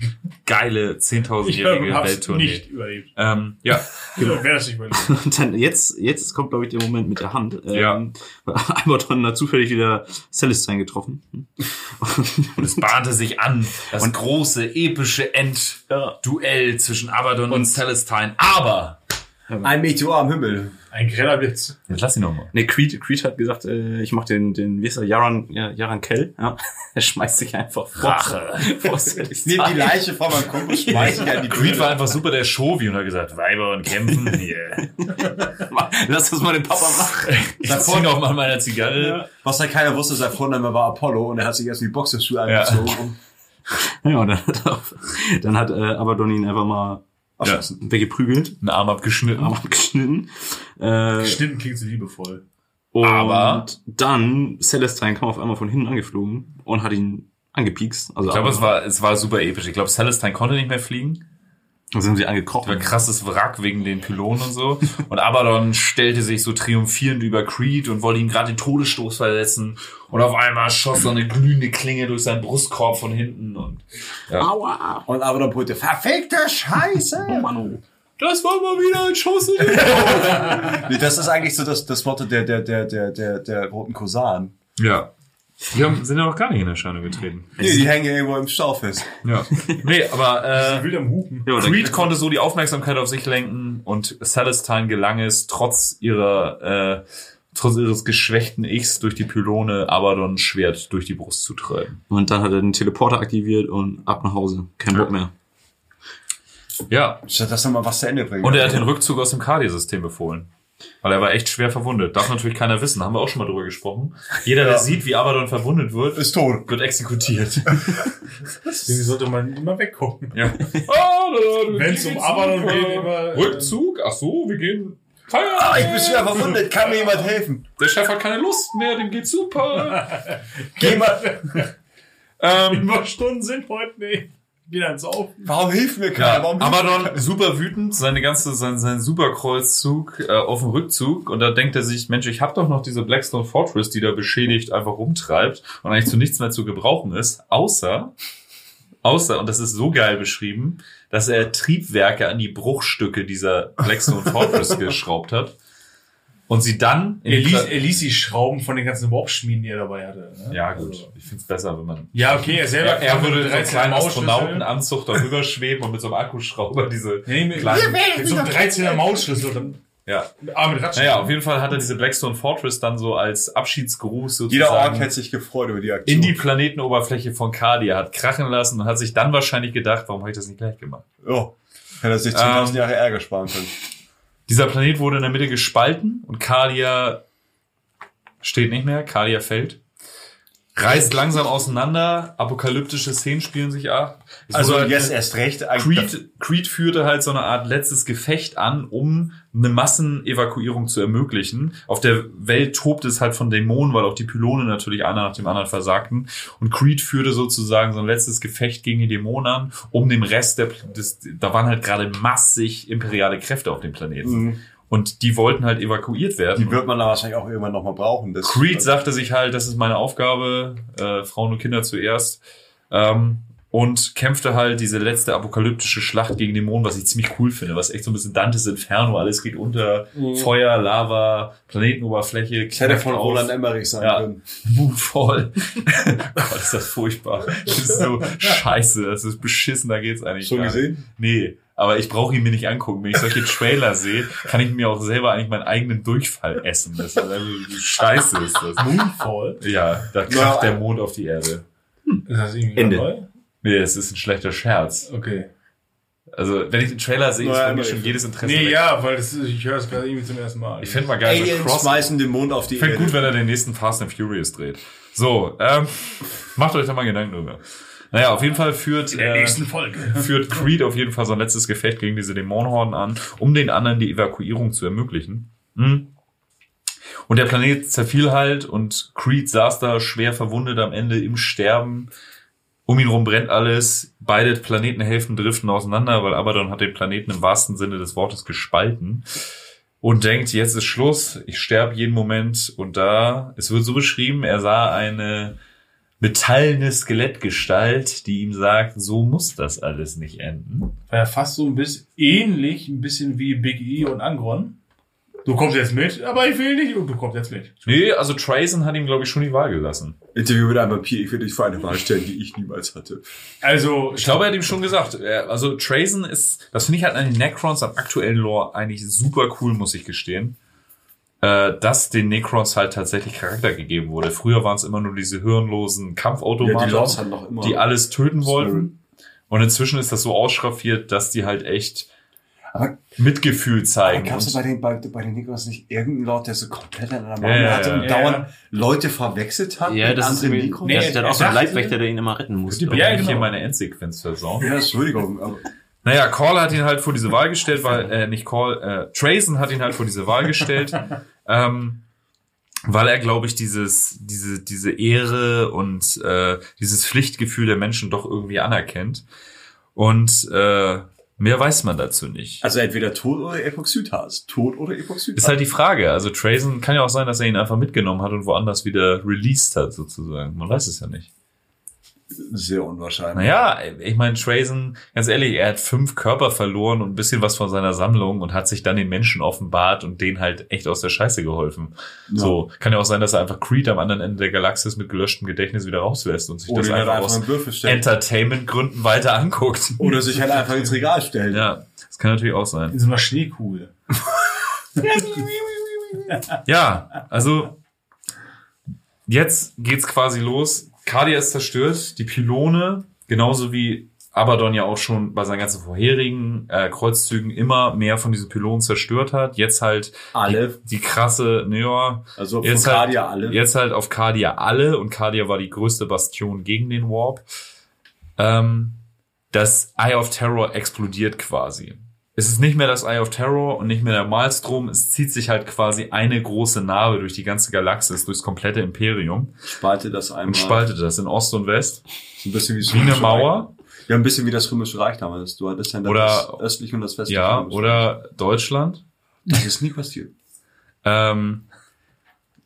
Geile Ich 10.000-jährige hab's Welttournee. nicht überlebt. Ähm, ja, Wer das nicht überlebt. Und dann jetzt, jetzt kommt, glaube ich, der Moment mit der Hand. Ja. Ähm, Alberton hat zufällig wieder Celestine getroffen. und es bahnte sich an, das große, epische Endduell zwischen Abaddon und Celestine. Aber, Ein Meteor am Himmel. Ein greller Blitz. jetzt lass ihn nochmal. Ne, Creed, Creed hat gesagt, äh, ich mach den, den, wie ist er, Jaran, ja, Jaran Kell, ja. Er schmeißt sich einfach vor. Rache. vor Nimm die Leiche von meinem Kumpel, schmeiß ihn an die Creed war einfach super der Shovi und hat gesagt, Weiber und kämpfen, hier. Lass das mal den Papa machen. Ich zieh noch mal meine Zigarre. Was halt keiner wusste, sein Vorname war Apollo und er hat sich erst die Boxerschuhe Ja. angezogen Ja, und dann hat, er- dann hat äh, Abaddon ihn einfach mal erschossen. weggeprügelt, Einen Arm abgeschnitten. Arm abgeschnitten. Äh, Stimmt, klingt so liebevoll. und Aber- dann Celestine kam auf einmal von hinten angeflogen und hat ihn angepiekst. Also Ich glaube, es war, es war super episch. Ich glaube, Celestine konnte nicht mehr fliegen. Also haben sie war angekrochen. ein krasses Wrack wegen den Pylonen und so. Und Abaddon stellte sich so triumphierend über Creed und wollte ihm gerade den Todesstoß versetzen. Und auf einmal schoss so eine glühende Klinge durch seinen Brustkorb von hinten. Und Aua! Und aber dann brüllte, verfickte Scheiße! Oh Mann, oh. das war mal wieder ein Schuss in den Nee, das ist eigentlich so das, das Motto der, der, der, der, der, der roten Kosan. Ja. Die haben, sind ja noch gar nicht in Erscheinung getreten. Nee, die hängen irgendwo im Stau fest. Ja. Nee, aber äh, Wild am Hupen. Ja, Creed konnte so die Aufmerksamkeit auf sich lenken und Celestine gelang es, trotz ihrer, äh, trotz ihres geschwächten Ichs durch die Pylone Abaddon Schwert durch die Brust zu treiben. Und dann hat er den Teleporter aktiviert und ab nach Hause. Kein Bock mehr. Ja. Statt das nochmal was zu Ende bringen. Und er hat den Rückzug aus dem Cardi-System befohlen. Weil er war echt schwer verwundet. Darf natürlich keiner wissen. Haben wir auch schon mal drüber gesprochen. Jeder, der sieht, wie Abaddon verwundet wird, ist tot. wird exekutiert. Deswegen sollte man immer weggucken. ja. Wenn es um Abaddon geht, immer. Rückzug? Ach so, wir gehen. Ah, ich bin schwer verwundet. Kann mir jemand helfen? Der Chef hat keine Lust mehr, dem geht's super. Geh mal. ähm, Überstunden sind heute nicht. Geh dann auf. Warum hilft mir keiner? Ja, Warum Abaddon super wütend, seine ganze, sein, sein Superkreuzzug äh, auf dem Rückzug und da denkt er sich, Mensch, ich habe doch noch diese Blackstone Fortress, die da beschädigt einfach rumtreibt und eigentlich zu nichts mehr zu gebrauchen ist, außer, außer, und das ist so geil beschrieben, dass er Triebwerke an die Bruchstücke dieser Blackstone Fortress geschraubt hat und sie dann in Er die ließ, er ließ die Schrauben von den ganzen Warp-Schmieden, die er dabei hatte. Ne? ja gut, Also- ich find's besser, wenn man Ja, okay, er selber. er, er würde in so einem 13 kleinen Mausschlüssel. Astronautenanzug darüber schweben und mit so einem Akkuschrauber diese Nee, mit, kleinen mit so einem 13er Mausschlüssel. Ja, ah, mit Ratschen. Naja, auf jeden Fall hat er diese Blackstone Fortress dann so als Abschiedsgruß Jeder Ork sozusagen hätte sich gefreut über die Aktion. in die Planetenoberfläche von Cardia, hat krachen lassen und hat sich dann wahrscheinlich gedacht, warum habe ich das nicht gleich gemacht? Oh. Hätte er sich 10.000 Ähm, Jahre Ärger sparen können. Dieser Planet wurde in der Mitte gespalten und Cardia steht nicht mehr, Cardia fällt. Reißt langsam auseinander, apokalyptische Szenen spielen sich ab. Es Also jetzt erst recht. eigentlich- Creed, Creed führte halt so eine Art letztes Gefecht an, um eine Massenevakuierung zu ermöglichen. Auf der Welt tobt es halt von Dämonen, weil auch die Pylone natürlich einer nach dem anderen versagten. Und Creed führte sozusagen so ein letztes Gefecht gegen die Dämonen an, um dem Rest der, des, da waren halt gerade massig imperiale Kräfte auf dem Planeten. Mhm. Und die wollten halt evakuiert werden. Die wird man da wahrscheinlich auch irgendwann nochmal brauchen. Das Creed sagte sich halt, das ist meine Aufgabe, äh, Frauen und Kinder zuerst. Ähm, und kämpfte halt diese letzte apokalyptische Schlacht gegen Dämonen, was ich ziemlich cool finde, was echt so ein bisschen Dantes Inferno, alles geht unter, Feuer, Lava, Planetenoberfläche, Das hätte von auf. Roland Emmerich sein Ja. können. Moonfall. Gott, ist das furchtbar. Das ist so scheiße, das ist beschissen, da geht's eigentlich Schon gar nicht. gesehen? Nee, aber ich brauche ihn mir nicht angucken. Wenn ich solche Trailer sehe, kann ich mir auch selber eigentlich meinen eigenen Durchfall essen. Das ist also, scheiße ist das. Moonfall. Ja, da kracht der Mond auf die Erde. Ist das irgendwie Ende. neu? Nee, es ist ein schlechter Scherz. Okay. Also, wenn ich den Trailer sehe, ist bei mir schon ich- jedes Interesse Nee, weg. ja, weil das, ist- ich höre es gerade irgendwie zum ersten Mal. Ich fände mal geil, Aliens Cross schmeißen den Mond auf die Ich finde Erde. gut, wenn er den nächsten Fast and Furious dreht. So, ähm, macht euch da mal Gedanken drüber. Naja, auf jeden Fall führt, äh, führt Creed auf jeden Fall sein letztes Gefecht gegen diese Dämonenhorden an, um den anderen die Evakuierung zu ermöglichen. Hm. Und der Planet zerfiel halt und Creed saß da schwer verwundet am Ende im Sterben. Um ihn rum brennt alles. Beide Planetenhälften driften auseinander, weil Abaddon hat den Planeten im wahrsten Sinne des Wortes gespalten. Und denkt, jetzt ist Schluss, ich sterbe jeden Moment. Und da, es wird so beschrieben, er sah eine metallene Skelettgestalt, die ihm sagt, so muss das alles nicht enden. War ja fast so ein bisschen ähnlich, ein bisschen wie Big E und Angron. Du kommst jetzt mit, aber ich will nicht und du kommst jetzt mit. Nee, also Trazen hat ihm, glaube ich, schon die Wahl gelassen. Interview mit einem Vampir, ich will dich vor eine Wahl stellen, die ich niemals hatte. Also, Ich glaube, er hat ihm schon gesagt. er- Also Trazen ist, das finde ich halt an den Necrons am aktuellen Lore eigentlich super cool, muss ich gestehen. Äh, dass den Necrons halt tatsächlich Charakter gegeben wurde. Früher waren es immer nur diese hirnlosen Kampfautomaten, hatten noch immer. die alles töten Spirit. wollten. Und inzwischen ist das so ausschraffiert, dass die halt echt Aber- Mitgefühl zeigen. Gab es bei den, bei, bei den Nikos nicht irgendeinen Lord, der so komplett an einer Ja, Mauer ja, hatte und ja. dauernd Ja. Leute verwechselt hat? Ja, mit das ist Nikos? Nee, der, der er hat auch so einen dachte- Leibwächter, der ihn immer retten musste. Die Ja, ja, genau. hier meine Endsequenz versauen. Ja, Entschuldigung, aber Naja, Call hat ihn halt vor diese Wahl gestellt, weil, äh, nicht Call, äh, Trazen hat ihn halt vor diese Wahl gestellt, ähm, weil er, glaube ich, dieses, diese, diese Ehre und äh, dieses Pflichtgefühl der Menschen doch irgendwie anerkennt. Und äh, mehr weiß man dazu nicht. also entweder Tod oder Epoxidhas. Tod oder Epoxidhas. Ist halt die Frage. Also Trazen kann ja auch sein, dass er ihn einfach mitgenommen hat und woanders wieder released hat, sozusagen. Man weiß es ja nicht. Sehr unwahrscheinlich. Naja, ich meine, Trazen, ganz ehrlich, er hat fünf Körper verloren und ein bisschen was von seiner Sammlung und hat sich dann den Menschen offenbart und denen halt echt aus der Scheiße geholfen. So, kann ja auch sein, dass er einfach Creed am anderen Ende der Galaxis mit gelöschtem Gedächtnis wieder rauslässt und sich Oder das halt einfach einfach aus. Entertainment-Gründen weiter anguckt. Oder sich halt einfach ins Regal stellen. Ja, das kann natürlich auch sein. in so einer Schneekugel. Ja, also jetzt geht's quasi los. Cardia ist zerstört, die Pylone, genauso wie Abaddon ja auch schon bei seinen ganzen vorherigen äh, Kreuzzügen immer mehr von diesen Pylonen zerstört hat. Jetzt halt Alle. die krasse, naja, Also von jetzt halt, Cardia alle. jetzt halt auf Cardia alle und Cardia war die größte Bastion gegen den Warp. Ähm, das Eye of Terror explodiert quasi. Es ist nicht mehr das Eye of Terror und nicht mehr der Malstrom. Es zieht sich halt quasi eine große Narbe durch die ganze Galaxis, durchs komplette Imperium Spalte das einmal. und spaltet das in Ost und West. So ein bisschen wie, das Wie eine Mauer. Reich. Ja, ein bisschen wie das Römische Reich damals. Du hattest ja dann Oder- das östliche und das westliche. Ja, Römische oder Deutschland. Das ist nie passiert. Ähm,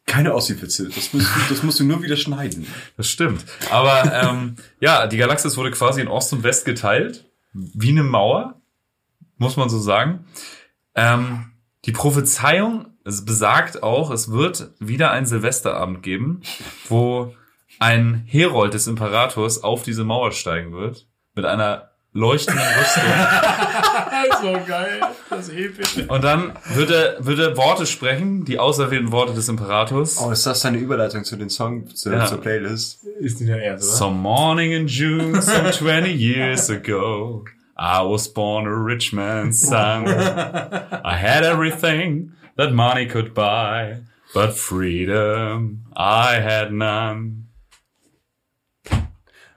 Keine Ossi-Witze. Das musst, du, das musst du nur wieder schneiden. Das stimmt. Aber ähm, ja, die Galaxis wurde quasi in Ost und West geteilt, wie eine Mauer, muss man so sagen. Ähm, die Prophezeiung es besagt auch, es wird wieder einen Silvesterabend geben, wo ein Herold des Imperators auf diese Mauer steigen wird, mit einer leuchtenden Rüstung. so geil. Das ist episch. Und dann wird er, wird er Worte sprechen, die auserwählten Worte des Imperators. Oh, ist das deine Überleitung zu den Song, zu, Ja. zur Playlist? Ist nicht dein Ernst, oder? Some morning in June, some 20 years ago, I was born a rich man's son. I had everything that money could buy, but freedom I had none.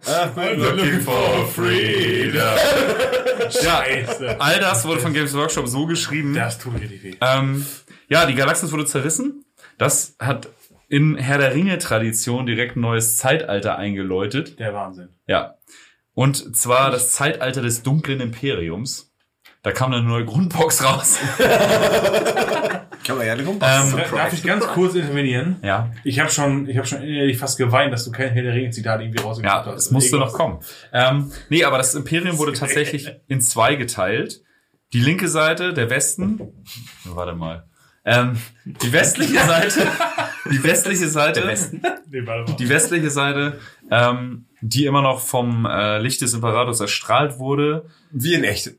Looking for freedom. Ja, Scheiße. all das wurde von Games Workshop so geschrieben. Das tut richtig weh. Ähm, ja, die Galaxis wurde zerrissen. Das hat in Herr der Ringe-Tradition direkt ein neues Zeitalter eingeläutet. Der Wahnsinn. Ja. Und zwar das Zeitalter des dunklen Imperiums. Da kam eine neue Grundbox raus. Kann man ja nicht Ähm, Darf ich ganz kurz intervenieren? ja, Ich habe schon, ich habe schon innerlich fast geweint, dass du kein Herr der Ringe-Zitat irgendwie rausgebracht ja, hast. es musste noch kommen. Ähm, nee, aber das Imperium wurde tatsächlich in zwei geteilt. Die linke Seite, der Westen, warte mal, ähm, die westliche Seite, die westliche Seite, Nee, warte mal. die westliche Seite, ähm, die immer noch vom äh, Licht des Imperators erstrahlt wurde, Wie in echt.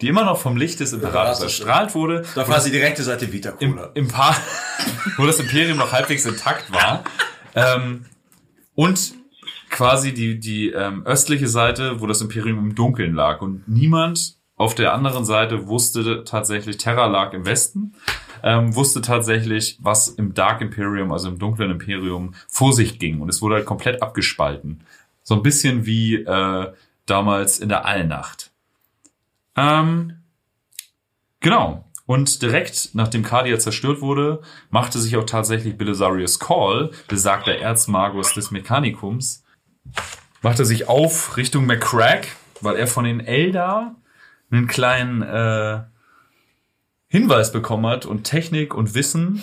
die immer noch vom Licht des Imperators Ja, erstrahlt wurde, Da war die direkte Seite Vita im, Cola. im Paar, wo das Imperium noch halbwegs intakt war. Ähm, und quasi die, die ähm, östliche Seite, wo das Imperium im Dunkeln lag. Und niemand auf der anderen Seite wusste tatsächlich, Terra lag im Westen, ähm, wusste tatsächlich, was im Dark Imperium, also im dunklen Imperium, vor sich ging. Und es wurde halt komplett abgespalten. So ein bisschen wie äh, damals in der Allnacht. Ähm, genau. Und direkt nachdem Cardia zerstört wurde, machte sich auch tatsächlich Belisarius Call, besagter Erzmagus des Mechanikums, machte sich auf Richtung McCrack, weil er von den Eldar einen kleinen äh, Hinweis bekommen hat und Technik und Wissen,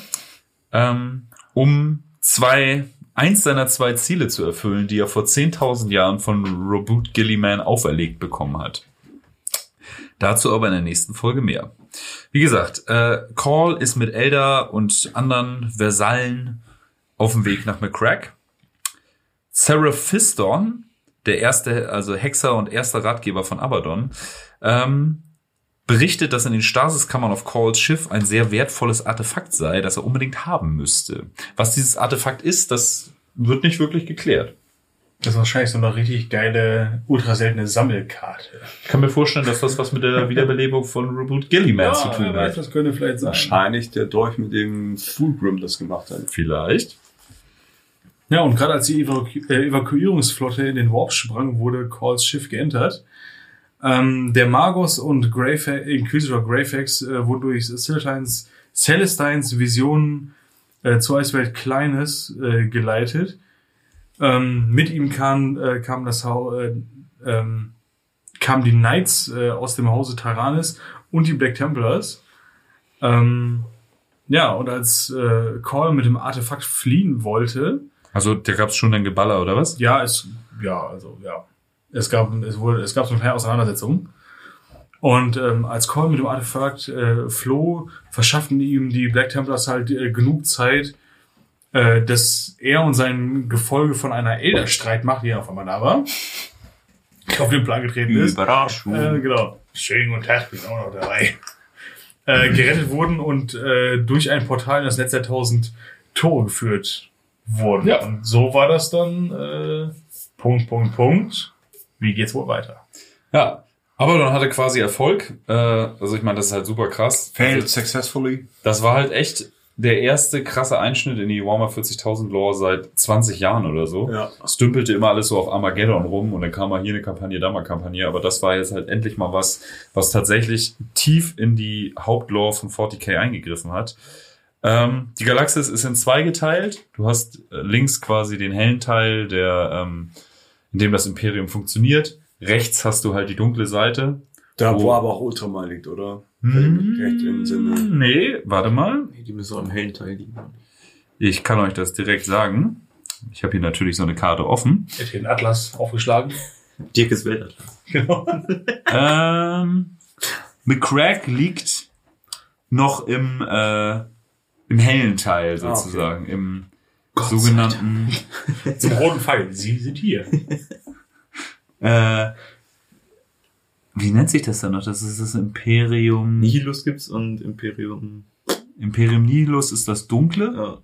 ähm, um zwei, eins seiner zwei Ziele zu erfüllen, die er vor 10.000 Jahren von Robert Gilliman auferlegt bekommen hat. Dazu aber in der nächsten Folge mehr. Wie gesagt, äh, Call ist mit Elda und anderen Versallen auf dem Weg nach McCrack. Seraphiston, der erste, also Hexer und erster Ratgeber von Abaddon, ähm, berichtet, dass in den Stasiskammern auf Calls Schiff ein sehr wertvolles Artefakt sei, das er unbedingt haben müsste. Was dieses Artefakt ist, das wird nicht wirklich geklärt. Das ist wahrscheinlich so eine richtig geile, ultra seltene Sammelkarte. Ich kann mir vorstellen, dass das was mit der Wiederbelebung von Robert Gilliman zu tun wer weiß, hat. das könnte vielleicht sein. Wahrscheinlich der Dolch, mit dem Fulgrim das gemacht hat. Vielleicht. Ja, und gerade als die Evaku äh, Evakuierungsflotte in den Warp sprang, wurde Calls Schiff geentert. Ähm, der Magos und Greyfa Inquisitor Greyfax äh, wurden durch Celestines, Celestines Visionen äh, zur Eiswelt Kleines äh, geleitet. Ähm, mit ihm kam, äh, kam das Hau äh, ähm, kamen die Knights äh, aus dem Hause Taranis und die Black Templars. Ähm, ja, und als äh, Call mit dem Artefakt fliehen wollte, Also, da gab es schon ein Geballer, oder was? ja, es, ja, also, ja. Es gab, es wurde, es gab so eine kleine Auseinandersetzung. Und ähm, als Cole mit dem Artefakt äh, floh, verschafften ihm die Black Templars halt äh, genug Zeit, äh, dass er und sein Gefolge von einer Elder-Streitmacht, die auf einmal da war, auf den Plan getreten ist. Überraschung. Äh, genau. Schönen guten Tag, bin auch noch dabei. Äh, gerettet wurden und äh, durch ein Portal in das Netz der tausend Tore geführt wurden. Ja. Und so war das dann äh, Punkt, Punkt, Punkt. Wie geht's wohl weiter? Ja. Aber dann hatte quasi Erfolg. Äh, also ich meine, das ist halt super krass. Failed successfully. Das war halt echt der erste krasse Einschnitt in die Warhammer 40.000 Lore seit 20 Jahren oder so. Ja. Es dümpelte immer alles so auf Armageddon rum und dann kam mal hier eine Kampagne, da mal Kampagne, aber das war jetzt halt endlich mal was, was tatsächlich tief in die Hauptlore von 40k eingegriffen hat. Ähm, die Galaxis ist in zwei geteilt. Du hast äh, links quasi den hellen Teil, der, ähm, in dem das Imperium funktioniert. Rechts hast du halt die dunkle Seite. Da, Wo- wo aber auch Ultramar liegt, oder? Mir recht den Sinne. Nee, warte mal. Nee, die müssen auch im hellen Teil liegen. Ich kann euch das direkt sagen. Ich habe hier natürlich so eine Karte offen. Hat hier den Atlas aufgeschlagen. Dirkes Weltatlas. Genau. Ähm, McCrack liegt noch im, äh, im hellen Teil sozusagen, im sogenannten Zum roten Pfeil. Sie sind hier. äh, wie nennt sich das dann noch? Das ist das Imperium. Nihilus gibt's und Imperium. Imperium Nihilus ist das dunkle Ja.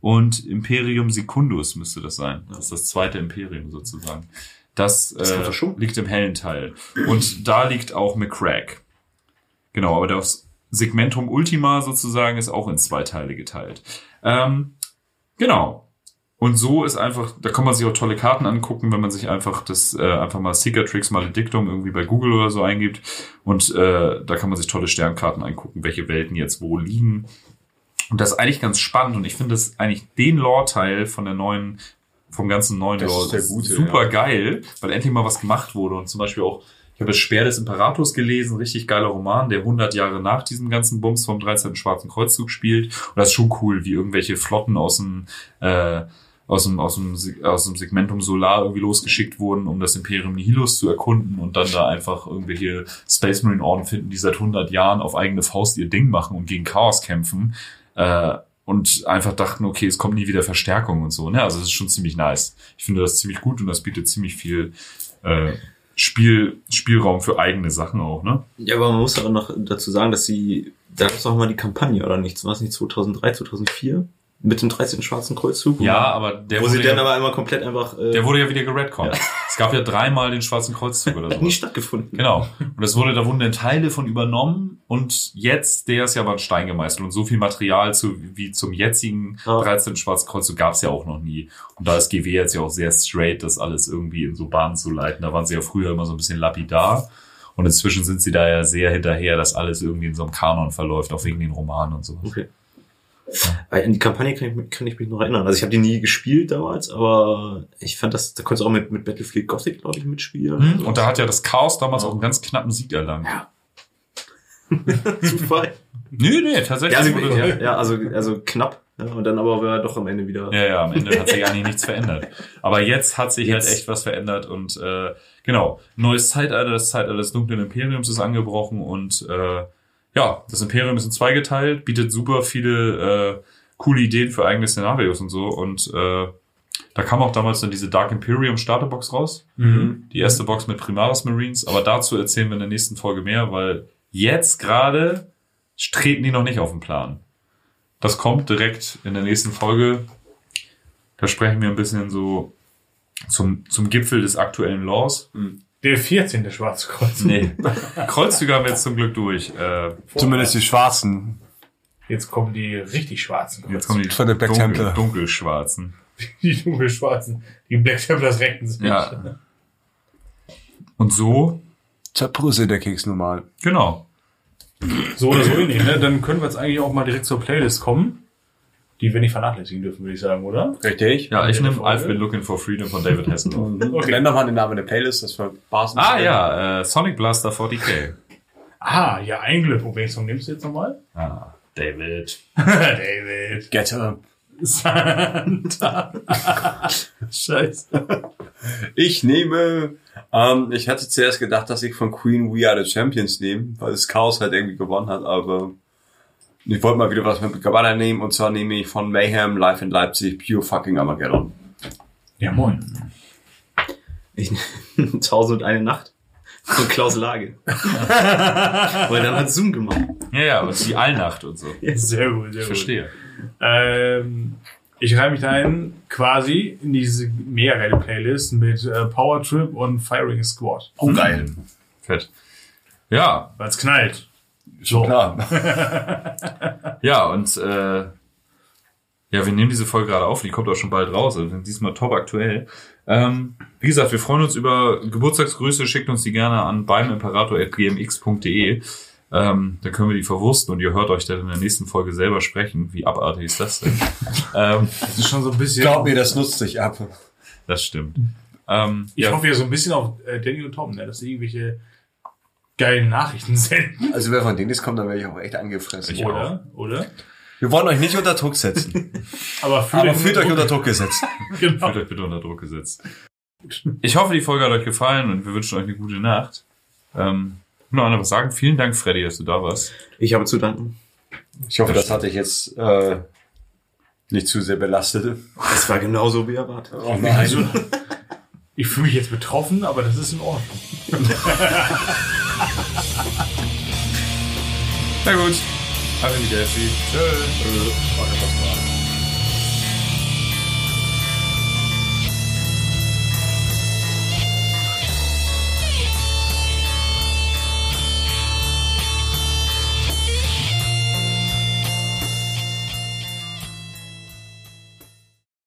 und Imperium Secundus müsste das sein. Das ist das zweite Imperium sozusagen. Das, Das äh, liegt im hellen Teil. Und da liegt auch McCrack. Genau, aber das Segmentum Ultima sozusagen ist auch in zwei Teile geteilt. Ähm, genau. Und so ist einfach, da kann man sich auch tolle Karten angucken, wenn man sich einfach das, äh, einfach mal Seeker-Tricks Maledictum irgendwie bei Google oder so eingibt. Und äh, da kann man sich tolle Sternkarten angucken, welche Welten jetzt wo liegen. Und das ist eigentlich ganz spannend und ich finde das eigentlich den Lore-Teil von der neuen, vom ganzen neuen Das Lore ist der gute, super ja. geil, weil endlich mal was gemacht wurde und zum Beispiel auch, ich habe das Speer des Imperators gelesen, richtig geiler Roman, der 100 Jahre nach diesem ganzen Bums vom 13. Schwarzen Kreuzzug spielt und das ist schon cool, wie irgendwelche Flotten aus dem, äh, aus dem, aus dem, aus dem Segmentum Solar irgendwie losgeschickt wurden, um das Imperium Nihilus zu erkunden und dann da einfach irgendwelche Space Marine Orden finden, die seit 100 Jahren auf eigene Faust ihr Ding machen und gegen Chaos kämpfen. Äh, und einfach dachten, okay, es kommt nie wieder Verstärkung und so. Ne? Also es ist schon ziemlich nice. Ich finde das ziemlich gut und das bietet ziemlich viel äh, Spiel, Spielraum für eigene Sachen auch, ne? Ja, aber man muss aber noch dazu sagen, dass sie, da gab's auch mal die Kampagne, oder nichts? War es nicht 2003, 2004? Mit dem 13. Schwarzen Kreuzzug. Ja, aber der Wo sie wurde, dann ja, aber einmal komplett einfach, äh, der wurde ja wieder geredconnt. Es gab ja dreimal den Schwarzen Kreuzzug oder hat nie so. stattgefunden. Genau. Und das wurde, da wurden dann Teile von übernommen und jetzt, der ist ja aber ein Stein gemeißelt und so viel Material zu, wie zum jetzigen Ja. 13. Schwarzen Kreuzzug gab es ja auch noch nie. Und da ist GW jetzt ja auch sehr straight, das alles irgendwie in so Bahnen zu leiten. Da waren sie ja früher immer so ein bisschen lapidar. Und inzwischen sind sie da ja sehr hinterher, dass alles irgendwie in so einem Kanon verläuft, auch wegen den Romanen und so. Okay. An die Kampagne kann ich, mich- kann ich mich noch erinnern. Also ich habe die nie gespielt damals, aber ich fand das, da konntest du auch mit, mit Battlefield Gothic, glaube ich, mitspielen. Und da hat ja das Chaos damals auch einen ganz knappen Sieg erlangt. Ja. Zufall. Nö, nee, tatsächlich. Ja, also, ja, ja, also, also knapp. Ja, und dann aber war er doch am Ende wieder. Ja, ja, am Ende hat sich eigentlich nichts verändert. Aber jetzt hat sich Jetzt. halt echt was verändert und äh, genau, neues Zeitalter, das Zeitalter des dunklen Imperiums ist angebrochen und äh, ja, das Imperium ist in zwei geteilt, bietet super viele äh, coole Ideen für eigene Szenarios und so und äh, da kam auch damals dann diese Dark Imperium Starterbox raus, Mhm. die erste Box mit Primaris Marines, aber dazu erzählen wir in der nächsten Folge mehr, weil jetzt gerade treten die noch nicht auf den Plan. Das kommt direkt in der nächsten Folge. Da sprechen wir ein bisschen so zum, zum Gipfel des aktuellen Laws. Der 14. Schwarze Kreuz. Nee. Kreuzzüge haben wir jetzt zum Glück durch. Äh, Zumindest die Schwarzen. Jetzt kommen die richtig schwarzen jetzt kommen die Von der Black dunkel, Templar. dunkelschwarzen. Die dunkelschwarzen. Die Black Templars rechten sich. Ja. Und so, Zerbrüsse der Keks normal. genau. So oder so ähnlich, ne? Dann können wir jetzt eigentlich auch mal direkt zur Playlist kommen. Die wir nicht vernachlässigen dürfen, würde ich sagen, oder? Richtig. Ja, ich nehme Folge. I've been looking for freedom von David Hasselhoff. Okay. Nenn doch mal den Namen der Playlist, das war Basen. ah ja, äh, Sonic Blaster 40k. Ah, ja, ein Glück. Und welchen Song nimmst du jetzt nochmal? Ah, David. David. Getter. Santa. Scheiße. Ich nehme, ähm, ich hatte zuerst gedacht, dass ich von Queen We Are the Champions nehme, weil das Chaos halt irgendwie gewonnen hat, aber ich wollte mal wieder was mit Gabbana nehmen und zwar nehme ich von Mayhem Live in Leipzig Pure Fucking Armageddon. Ja, moin. Ich, Tausend und eine Nacht. Von Klaus Lage. Weil dann hat Zoom gemacht. Ja, ja, und die Allnacht und so. Sehr gut, sehr Ich gut. verstehe. Ähm, ich reihe mich da ein quasi in diese mega geile Playlist mit äh, Power Trip und Firing Squad. Oh, geil. Fett. Ja, Weil es knallt. So. Klar. Ja, und äh, ja, wir nehmen diese Folge gerade auf, die kommt auch schon bald raus, also diesmal top aktuell. Ähm, wie gesagt, wir freuen uns über Geburtstagsgrüße, schickt uns die gerne an beim Imperator.gmx.de. Ähm, dann können wir die verwursten und ihr hört euch dann in der nächsten Folge selber sprechen. Wie abartig ist das denn? ähm, Das ist schon so ein bisschen. Glaub mir, das nutzt sich ab. das stimmt. Ähm, ich ja, hoffe ja so ein bisschen auf äh, Danny und Tom, ne, dass sie irgendwelche geilen Nachrichten senden. Also wer von denen ist, kommt, dann werde ich auch echt angefressen. Ich Oder? Oder? Wir wollen euch nicht unter Druck setzen. Aber fühlt, aber fühlt euch unter Druck gesetzt. Genau. Fühlt euch bitte unter Druck gesetzt. Ich hoffe, die Folge hat euch gefallen und wir wünschen euch eine gute Nacht. Ähm, noch was sagen. Vielen Dank, Freddy, dass du da warst. Ich habe zu danken. Ich hoffe, das hatte ich jetzt äh, nicht zu sehr belastet. Es war genauso wie erwartet. Oh nein. Also, ich fühle mich jetzt betroffen, aber das ist in Ordnung. Na gut. Arrivederci. Tschö. Äh,